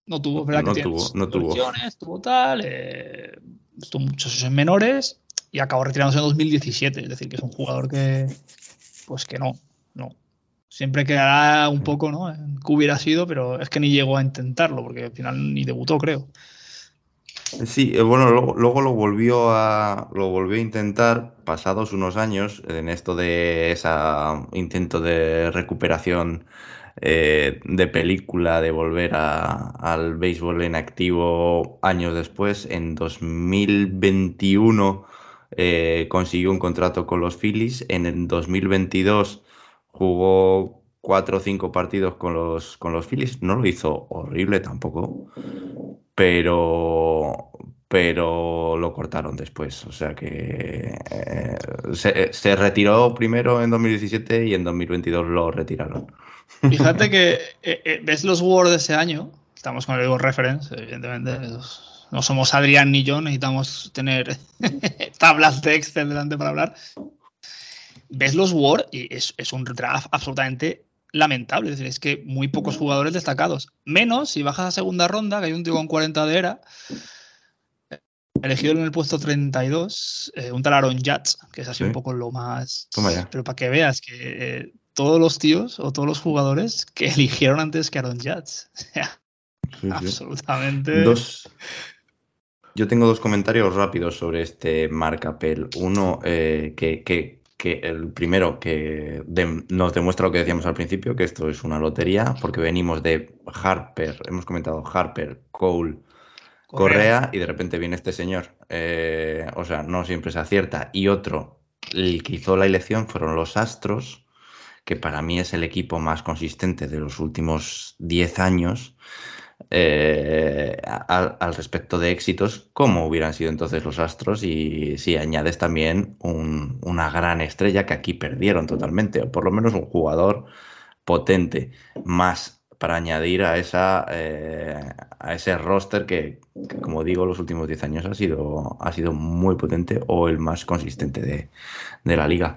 no tuvo, verdad No que tiene tuvo, no tuvo. tuvo tal, eh, estuvo muchos en menores y acabó retirándose en 2017, es decir, que es un jugador que, pues que no, no. Siempre quedará un poco, ¿no? Qué hubiera sido, pero es que ni llegó a intentarlo, porque al final ni debutó, creo. Sí, eh, bueno, luego, luego lo volvió a lo volvió a intentar pasados unos años en esto de ese intento de recuperación eh, de película, de volver a- al béisbol en activo años después. En 2021 eh, consiguió un contrato con los Phillies. En el 2022 jugó cuatro o cinco partidos con los, con los Phillies. No lo hizo horrible tampoco pero pero lo cortaron después. O sea que eh, se, se retiró primero en 2017 y en 2022 lo retiraron. (laughs) Fíjate que eh, eh, ves los Word de ese año, estamos con el Evo Reference, evidentemente. No somos Adrián ni yo, necesitamos tener (laughs) tablas de Excel delante para hablar. Ves los Word y es, es un draft absolutamente lamentable. Es decir, es que muy pocos jugadores destacados. Menos si bajas a segunda ronda, que hay un tío con 40 de era, elegido en el puesto 32, eh, un tal Aaron Judge, que es así Sí. un poco lo más. Toma ya. Pero para que veas que eh, todos los tíos o todos los jugadores que (laughs) eligieron antes que Aaron (laughs) Sí, sí. absolutamente. Dos. Yo tengo dos comentarios rápidos sobre este Mark Appel. Uno, eh, que, que- que el primero, que de- nos demuestra lo que decíamos al principio, que esto es una lotería, porque venimos de Harper, hemos comentado Harper, Cole, Correa y de repente viene este señor. Eh, o sea, no siempre se acierta. Y otro, el que hizo la elección fueron los Astros, que para mí es el equipo más consistente de los últimos 10 años. Eh, al, respecto de éxitos, ¿cómo hubieran sido entonces los Astros? Y si añades también un- una gran estrella que aquí perdieron totalmente, o por lo menos un jugador potente, más para añadir a esa eh, a ese roster que, como digo, los últimos 10 años ha sido, ha sido muy potente o el más consistente de la liga.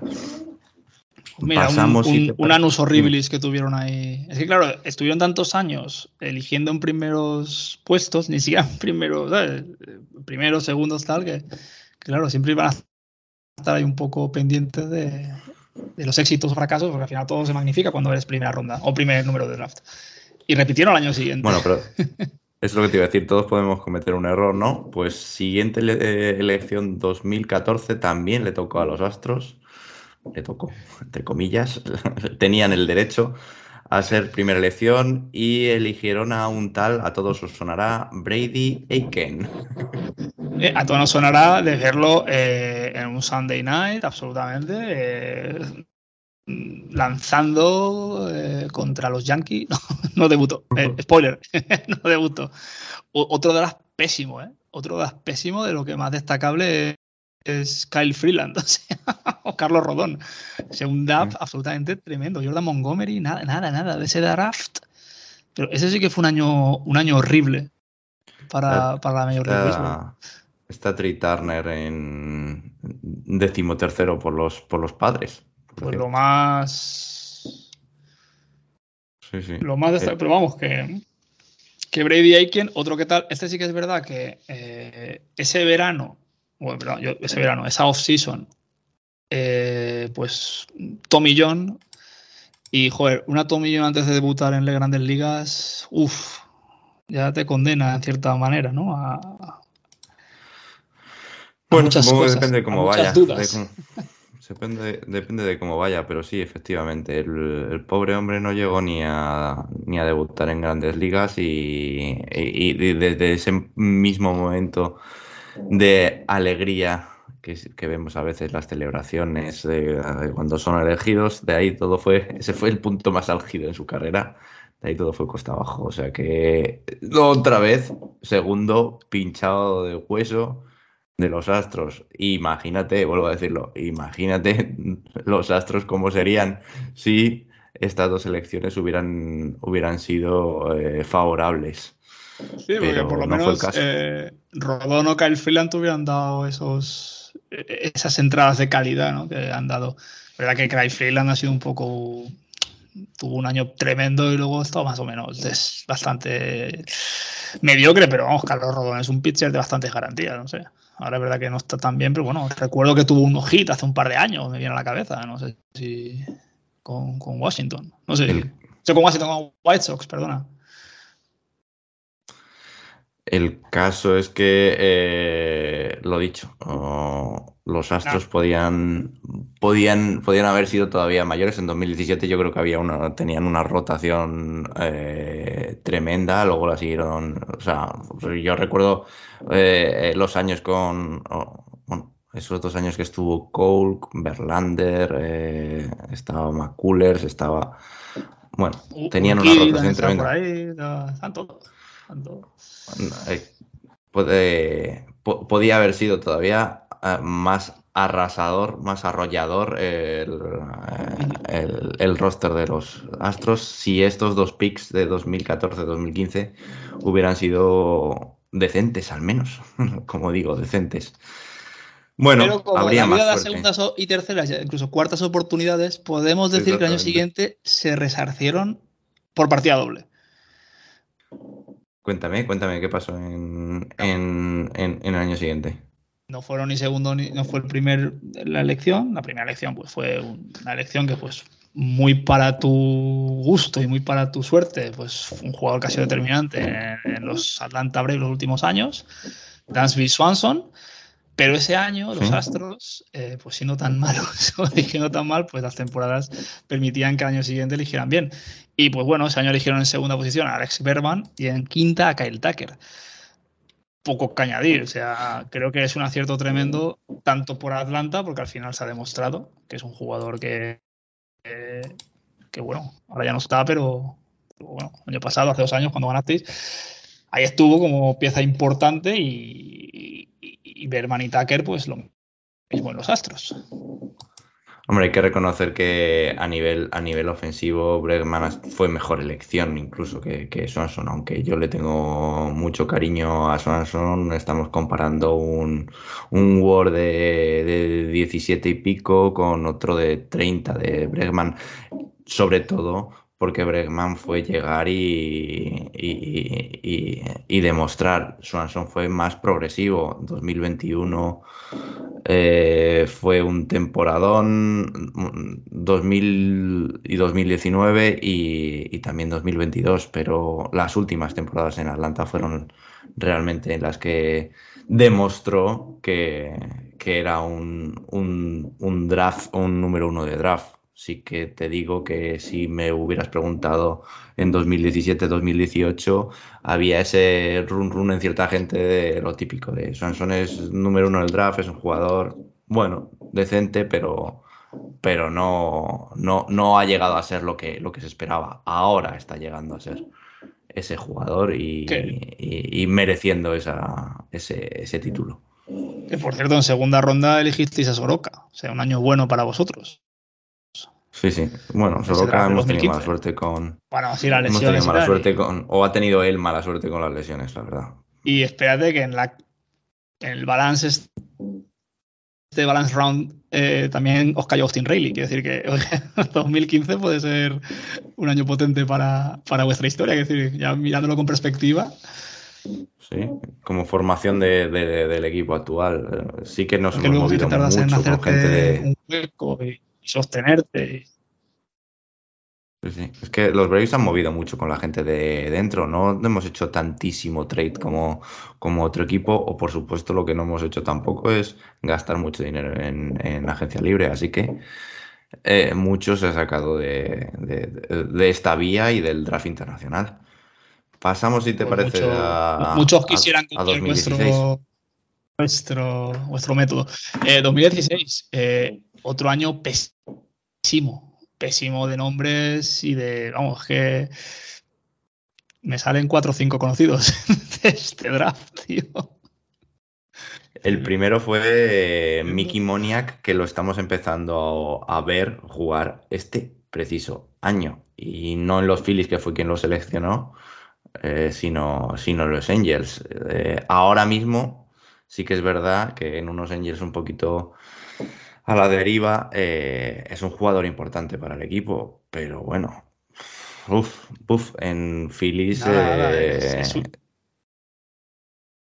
Mira, un- Pasamos, un, un parece. anus horribilis que tuvieron ahí. Es que, claro, estuvieron tantos años eligiendo en primeros puestos, ni siquiera en primeros, ¿sabes? primeros, segundos, tal, que, que, claro, siempre iban a estar ahí un poco pendientes de, de los éxitos o fracasos, porque al final todo se magnifica cuando eres primera ronda o primer número de draft. Y repitieron al año siguiente. Bueno, pero (laughs) es lo que te iba a decir, todos podemos cometer un error, ¿no? Pues siguiente ele- eh, elección 2014 también le tocó a los Astros, le tocó, entre comillas, (laughs) tenían el derecho a ser primera elección y eligieron a un tal, a todos os sonará, Brady Aiken. (laughs) Eh, a todos nos sonará de verlo eh, en un Sunday night, absolutamente. eh, lanzando contra los Yankees. (laughs) No, no debutó. Spoiler, no debutó. O- otro de las pésimo, ¿eh? Otro de las pésimo de lo que más destacable es Kyle Freeland, (laughs) o sea, o Carlos Rodón. O sea, un draft absolutamente tremendo. Jordan Montgomery, nada, nada, nada de ese draft. Pero ese sí que fue un año, un año horrible para, para la Major League Baseball. Está, está Trey Turner en decimotercero por los, por los padres. Pues lo más. Sí, sí. Lo más. Eh, Pero vamos, que. Que Brady Aiken, otro que tal. Este sí que es verdad que eh, ese verano. Bueno, perdón, yo- ese verano, esa off-season. eh, pues Tommy John. Y, joder, una Tommy John antes de debutar en las grandes ligas. Uff. Ya te condena en cierta manera, ¿no? A, a Bueno, muchas supongo que cosas, depende de cómo vaya. dudas. de cómo- (laughs) depende, depende de cómo vaya, pero sí, efectivamente, el, el pobre hombre no llegó ni a, ni a debutar en grandes ligas y, y- y desde ese mismo momento de alegría que, que vemos a veces las celebraciones cuando son elegidos, de ahí todo fue, ese fue el punto más álgido en su carrera. de ahí todo fue costa abajo. O sea que otra vez, segundo pinchado de hueso de los astros. Imagínate, vuelvo a decirlo, imagínate (laughs) los astros cómo serían si estas dos elecciones hubieran, hubieran sido eh, favorables. Sí, porque Pero por lo no menos eh, Rodón o Kyle Freeland hubieran dado esos, eh, esas entradas de calidad ¿no? que han dado. verdad que Kyle Freeland ha sido un poco. Tuvo un año tremendo y luego ha estado más o menos. Es bastante mediocre, pero vamos, Carlos Rodón es un pitcher de bastantes garantías, no sé. Ahora es verdad que no está tan bien, pero bueno, recuerdo que tuvo un hit hace un par de años, me viene a la cabeza, no sé si con, con Washington. No sé. El- con Washington, con White Sox, perdona. El caso es que, eh, lo dicho, oh, los Astros podían, podían, podían haber sido todavía mayores. En 2017 yo creo que había una, tenían una rotación eh, tremenda, luego la siguieron, o sea, yo recuerdo eh, los años con, oh, bueno, esos dos años que estuvo Cole, Verlander, eh, estaba McCullers, estaba, bueno, tenían una rotación tremenda. Por ahí, no, están todos, están todos. Eh, podía haber sido todavía eh, más arrasador, más arrollador el, eh, el- el roster de los Astros si estos dos picks de 2014-2015 hubieran sido decentes al menos, (laughs) como digo, decentes. Bueno, Pero como habría más suerte. segundas y terceras, incluso cuartas oportunidades, podemos decir que el año siguiente se resarcieron por partida doble. Cuéntame, cuéntame qué pasó en, en- en- en el año siguiente. No fueron ni segundo ni no fue el primer la elección. La primera elección pues fue una elección que pues muy para tu gusto y muy para tu suerte, pues un jugador que ha sido determinante en, en los Atlanta Braves los últimos años, Dansby Swanson. Pero ese año los Sí. Astros, eh, pues siendo tan (laughs) malos o eligiendo tan mal, pues las temporadas permitían que al año siguiente eligieran bien. Y pues bueno, ese año eligieron en segunda posición a Alex Berman y en quinta a Kyle Tucker. Poco que añadir, o sea, creo que es un acierto tremendo tanto por Atlanta, porque al final se ha demostrado que es un jugador que, que, bueno, ahora ya no está, pero, bueno, el año pasado, hace dos años, cuando ganasteis, ahí estuvo como pieza importante y, y, y Berman y Tucker, pues lo mismo en los Astros. Hombre, hay que reconocer que a nivel, a nivel ofensivo Bregman fue mejor elección incluso que, que Swanson, aunque yo le tengo mucho cariño a Swanson, estamos comparando un, un War de, de 17 y pico con otro de 30 de Bregman, sobre todo porque Bregman fue llegar y, y, y, demostrar. Swanson fue más progresivo. 2021 eh, fue un temporadón. 2000 y 2019 y, también 2022, pero las últimas temporadas en Atlanta fueron realmente las que demostró que, era un, un draft, un número uno de draft sí que te digo que si me hubieras preguntado en 2017-2018, había ese run run en cierta gente de lo típico de Swanson es número uno del draft, es un jugador, bueno, decente, pero, pero no, no, no ha llegado a ser lo que, lo que se esperaba. Ahora está llegando a ser ese jugador y, y, y mereciendo esa, ese, ese título. Que por cierto, en segunda ronda elegisteis a Soroka, o sea, un año bueno para vosotros. Sí, sí. Bueno, Soroka hemos tenido mala suerte con. Bueno, sí, las Hemos lesiones. tenido mala suerte con. O ha tenido él mala suerte con las lesiones, la verdad. Y espérate que en la en el balance este balance round eh, también os cayó Austin Rayleigh. Quiero decir que (laughs) oye, 2015 puede ser un año potente para, para vuestra historia. Quiero decir, ya mirándolo con perspectiva. Sí, como formación de, de, del equipo actual. eh, Sí que nos Porque hemos movido que mucho con gente de. un hueco y, y sostenerte. Sí, sí. Es que los Braves han movido mucho con la gente de dentro. No hemos hecho tantísimo trade como, como otro equipo. O por supuesto lo que no hemos hecho tampoco es gastar mucho dinero en, en agencia libre. Así que eh, mucho se ha sacado de, de, de, esta vía y del draft internacional. Pasamos, si te Pues parece, mucho, a, muchos quisieran a, a 2016. Vuestro, vuestro, vuestro método. Eh, 2016, eh, otro año pésimo, pésimo de nombres y de, vamos, que me salen cuatro o cinco conocidos (laughs) de este draft, tío. El primero fue eh, Mickey Moniak, que lo estamos empezando a ver jugar este preciso año. Y no en los Phillies, que fue quien lo seleccionó, eh, sino, sino en los Angels. Eh, ahora mismo sí que es verdad que en unos Angels un poquito a la deriva es un jugador importante para el equipo, pero bueno, Uf, uf, en Phillies. Nada, eh, es- es un-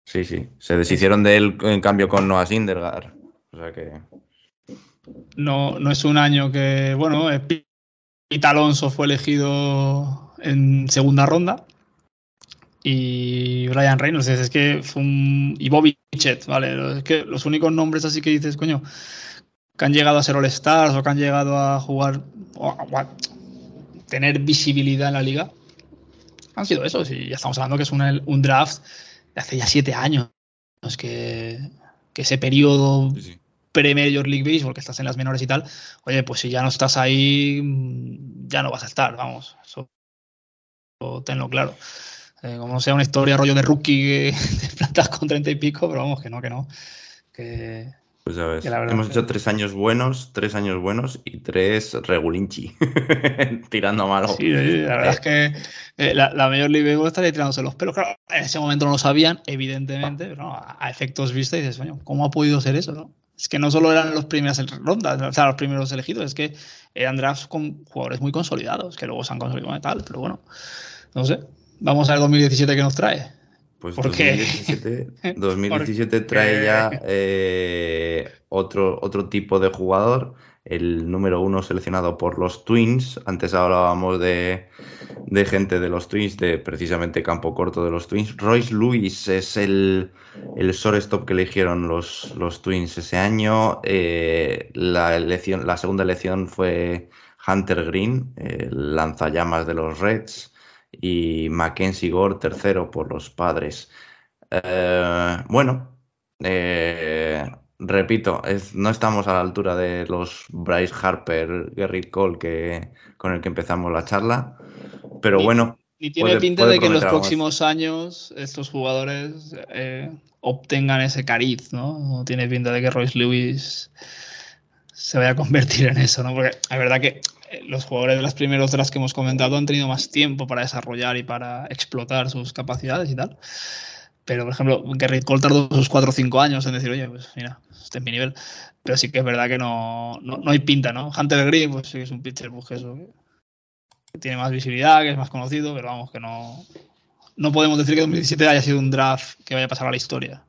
Sí, sí. Se deshicieron de él en cambio con Noah Syndergaard. O sea que. No, no es un año que, bueno, eh, Pi- Pete Alonso fue elegido en segunda ronda y Brian Reynolds, es que fue un... y Bobby Chet, ¿vale? Es que los únicos nombres así que dices, coño, que han llegado a ser All-Stars o que han llegado a jugar o a, tener visibilidad en la liga han sido esos y ya estamos hablando que es una- un draft de hace ya siete años. Es que, que ese periodo Sí, sí. pre-Major League Baseball, que estás en las menores y tal, oye, pues si ya no estás ahí, ya no vas a estar, vamos. Eso tenlo claro. Eh, como no sea una historia rollo de rookie que (laughs) te plantas con treinta y pico, pero vamos, que no, que no. Que, Pues ya ves. Hemos hecho tres años buenos, tres años buenos y tres regulinchi. (laughs) Tirando a malo. sí, sí, la verdad es que eh, la, League Baseball estaría tirándose los pelos. Claro, en ese momento no lo sabían, evidentemente, pero no, a, a efectos vista dices, coño, ¿cómo ha podido ser eso? no? Es que no solo eran los primeras rondas, o sea, los primeros elegidos, es que eran drafts con jugadores muy consolidados, que luego se han consolidado y tal, pero bueno, no sé. Vamos al 2017 que nos trae. Pues ¿Por qué? 2017, 2017 (laughs) trae ya eh, otro, otro tipo de jugador, el número uno seleccionado por los Twins. Antes hablábamos de, de gente de los Twins, de precisamente campo corto de los Twins. Royce Lewis es el, el shortstop que eligieron los, los Twins ese año. Eh, la, elección, la segunda elección fue Hunter Green, el lanzallamas de los Reds y Mackenzie Gore tercero por los padres. Eh, bueno, eh, repito, es- no estamos a la altura de los Bryce Harper, Gerrit Cole que, con el que empezamos la charla, pero bueno, Y tiene Puede- pinta puede de que en los más. próximos años estos jugadores eh, obtengan ese cariz, ¿no? No Tiene pinta de que Royce Lewis se vaya a convertir en eso, ¿no? Porque es verdad que los jugadores de los primeros drafts que hemos comentado han tenido más tiempo para desarrollar y para explotar sus capacidades y tal. Pero, por ejemplo, Gerrit Cole tardó sus 4 o 5 años en decir, oye, pues mira, este es mi nivel. Pero sí que es verdad que no, no, no hay pinta, ¿no? Hunter Green, pues sí que es un pitcher, pues que eso, que tiene más visibilidad, que es más conocido, pero vamos, que no, no podemos decir que 2017 haya sido un draft que vaya a pasar a la historia.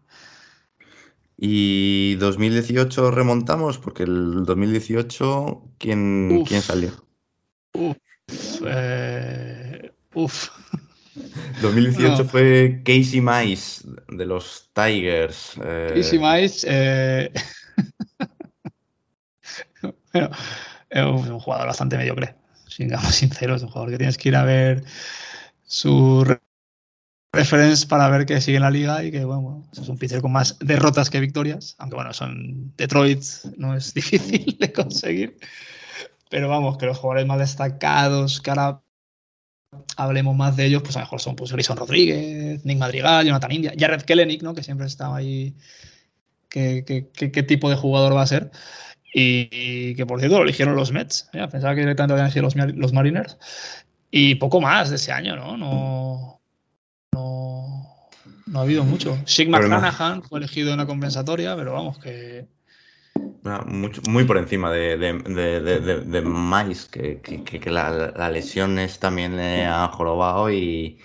Y 2018 remontamos porque el 2018, ¿quién, Uf. ¿quién salió? Eh, uf. (laughs) 2018 No. fue Casey Mice de los Tigers. eh, Casey Mize, eh, (laughs) bueno, es un jugador bastante mediocre, sigamos (laughs) sinceros, es un jugador que tienes que ir a ver su reference para ver que sigue en la liga y que, bueno, bueno, es un pitcher con más derrotas que victorias, aunque bueno, son Detroit, no es (laughs) difícil de conseguir, pero vamos, que los jugadores más destacados que ahora hablemos más de ellos, pues a lo mejor son pues Rodríguez, Nick Madrigal, Jonathan India, Jared Kellenic, ¿no? Que siempre estaba ahí. ¿Qué, qué, qué- tipo de jugador va a ser? Y, que por cierto lo eligieron los Mets. Pensaba que directamente habían sido los, los Mariners. Y poco más de ese año, ¿no? No, no, no ha habido mucho. No. McClanahan fue elegido en la compensatoria, pero vamos, que Ah, mucho- muy por encima de, de, de, de, de- de Mice, que, que, que- que la, la lesión es también le ha jorobado y,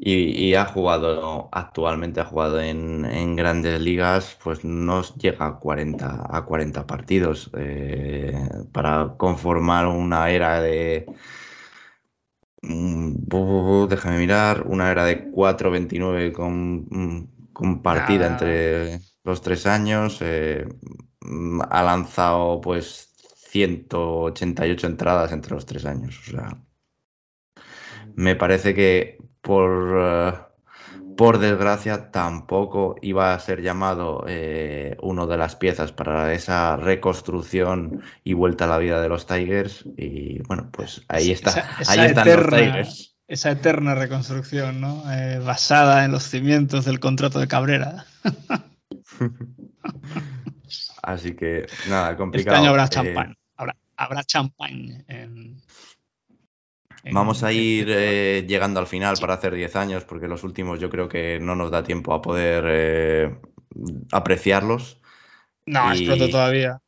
y, y ha jugado, actualmente ha jugado en, en grandes ligas, pues no llega a 40, a 40 partidos eh, para conformar una era de... mm, Déjame mirar, una era de 4.29 con, mm, compartida entre los tres años. eh, mm, ha lanzado pues 188 entradas entre los tres años. O sea, me parece que por, eh, por desgracia tampoco iba a ser llamado eh, uno de las piezas para esa reconstrucción y vuelta a la vida de los Tigers. Y bueno, pues ahí está. Esa- esa ahí están los eterna- Tigers. esa eterna reconstrucción, ¿no? Eh, basada en los cimientos del contrato de Cabrera. (laughs) Así que, nada, Este complicado. año habrá Eh, champán. Habrá, habrá champán en- Vamos a ir eh, llegando al final para hacer 10 años, porque los últimos yo creo que no nos da tiempo a poder eh, apreciarlos. No, es y- pronto todavía.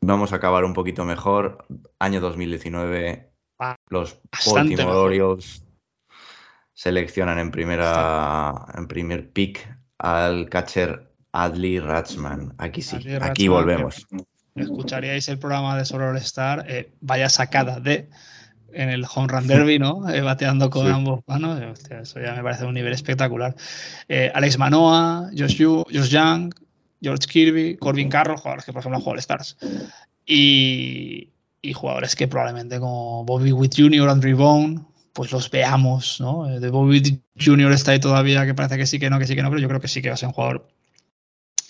Vamos a acabar un poquito mejor. Año 2019, Ah, los Baltimore. Orioles seleccionan en primera, en primer pick al catcher Adley Ratchman. Aquí sí, Adley aquí volvemos. Escucharíais el programa de All Star, eh, vaya sacada de en el Home Run Derby, ¿no? Eh, bateando con Sí. ambos manos. Eh, hostia, eso ya me parece un nivel espectacular. Eh, Alex Manoa, Josh, Yu- Josh Young, George Kirby, Corbin Carroll, jugadores que por ejemplo han jugado Stars. Y, y jugadores que probablemente como Bobby Witt Jr., Andrew Bone, pues los veamos, ¿no? Eh, De Bobby Witt Jr. está ahí todavía, que parece que sí, que no, que sí, que no, pero yo creo que sí que va a ser un jugador.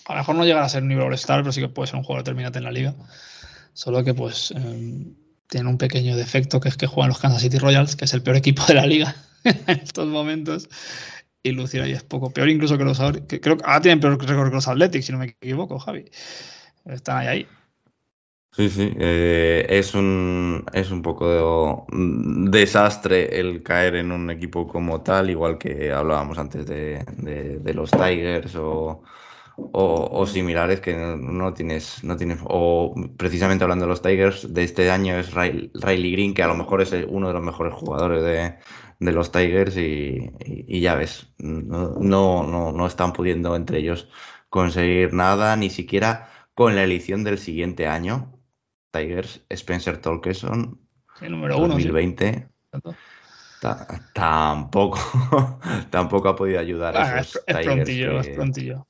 A lo mejor no llegará a ser un nivel All-Star, pero sí que puede ser un jugador determinante en la liga. Solo que pues eh, tiene un pequeño defecto que es que juegan los Kansas City Royals, que es el peor equipo de la liga (laughs) en estos momentos. Y lucir ahí es poco peor incluso que los que creo que ahora tienen peor récord que los Athletics, si no me equivoco, Javi. Están ahí ahí. Sí, sí, eh, es un, es un poco de- desastre el caer en un equipo como tal, igual que hablábamos antes de, de- de los Tigers o, o- o similares que no, no tienes, no tienes, o precisamente hablando de los Tigers, de este año es Riley Green, que a lo mejor es uno de los mejores jugadores de, de los Tigers y, y- y ya ves, no, no, no, están pudiendo entre ellos conseguir nada, ni siquiera con la elección del siguiente año. Tigers, Spencer Tolkeson, El número uno. sí. 2020. ta- tampoco, (laughs) tampoco ha podido ayudar a Ah, esos es, es Tigers prontillo, es prontillo.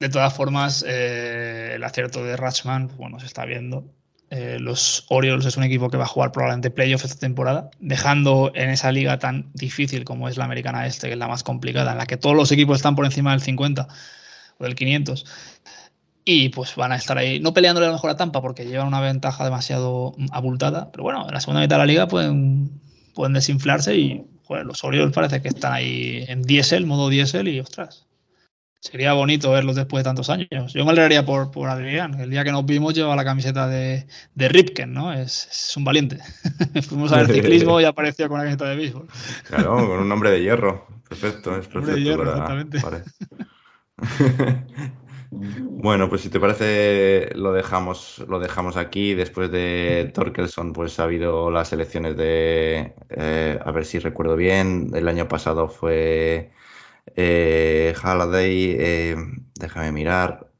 De todas formas, eh, el acierto de Ratchman, bueno, se está viendo. Eh, los Orioles es un equipo que va a jugar probablemente playoff esta temporada, dejando en esa liga tan difícil como es la americana este, que es la más complicada, en la que todos los equipos están por encima del 50 o del 500. Y pues van a estar ahí, no peleándole a lo mejor a Tampa porque llevan una ventaja demasiado abultada, pero bueno, en la segunda mitad de la liga pueden, pueden desinflarse y los Orioles parece que están ahí en diésel, modo diésel y ostras. Sería bonito verlos después de tantos años. Yo me alegraría por, por Adrián. El día que nos vimos llevaba la camiseta de, de Ripken, ¿no? Es, es un valiente. (laughs) Fuimos a ver ciclismo y apareció con la camiseta de béisbol. Claro, con un nombre de hierro. Perfecto, es de perfecto. hierro, para- exactamente. para- (laughs) Bueno, pues si te parece, lo dejamos, lo dejamos aquí. Después de Torkelson, pues ha habido las elecciones de, eh, a ver si recuerdo bien, el año pasado fue eh, Halliday, eh, déjame mirar.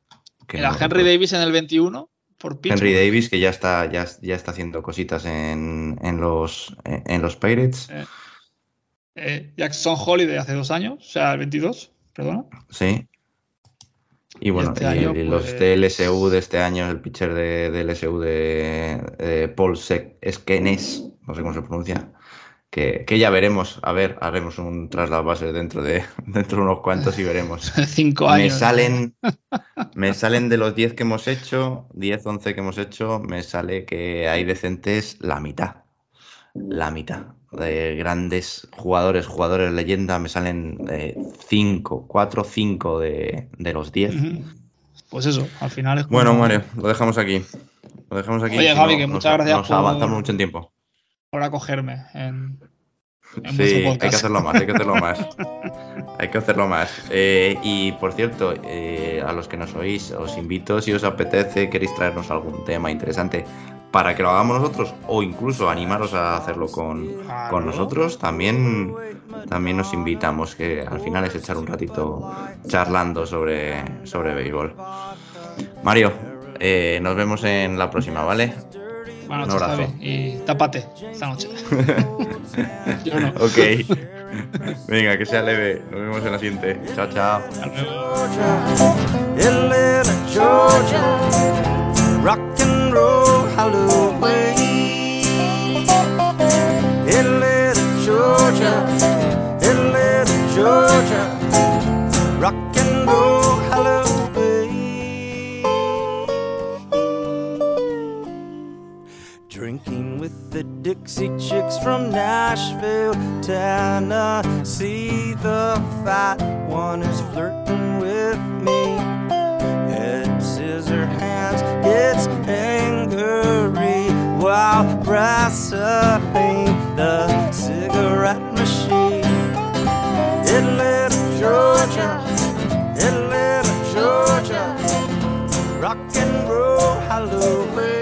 que Era no Henry recuerdo. Davis en el 21 por. Henry Davis, que ya está, ya, ya está haciendo cositas en, en los, en los Pirates. Eh, Jackson Holiday hace dos años, o sea, el 22, perdona. Sí. Y bueno, este y, año, y los pues- de LSU de este año, el pitcher de, LSU de, de Paul Sek Eskenes, no sé cómo se pronuncia, que, que ya veremos. A ver, haremos un tras las bases dentro de, (laughs) dentro de unos cuantos y veremos. (laughs) Cinco Me años. salen, (laughs) me salen de los 10 que hemos hecho, 10, 11 que hemos hecho, me sale que hay decentes la mitad. La mitad. De grandes jugadores, jugadores leyenda, me salen 5, 4, 5 de, de los 10. Ujú. Pues eso, al final es como- Bueno, Mario, lo dejamos aquí. Lo dejamos aquí. Oye, Javi, no, que nos- muchas gracias Nos por- avanzamos mucho en tiempo. Por acogerme en, Sí, hay que hacerlo más, hay que hacerlo más. (laughs) hay que hacerlo más. Eh, y por cierto, eh, a los que nos oís, os invito, si os apetece, queréis traernos algún tema interesante para que lo hagamos nosotros o incluso animaros a hacerlo con, con nosotros, también, también nos invitamos, que al final es echar un ratito charlando sobre, sobre béisbol. Mario, eh, nos vemos en la próxima, ¿vale? Buenas Un noches, abrazo. Javi. Y tápate esta noche. (laughs) Yo no. Ok. Venga, que sea leve. Nos vemos en la siguiente. Chao, chao. Hasta luego. The Dixie Chicks from Nashville, Tennessee. The fat one is flirting with me. Head scissor hands gets angry while wrestling the cigarette machine. Atlanta, Georgia, Atlanta, Georgia, rock and roll, hallelujah.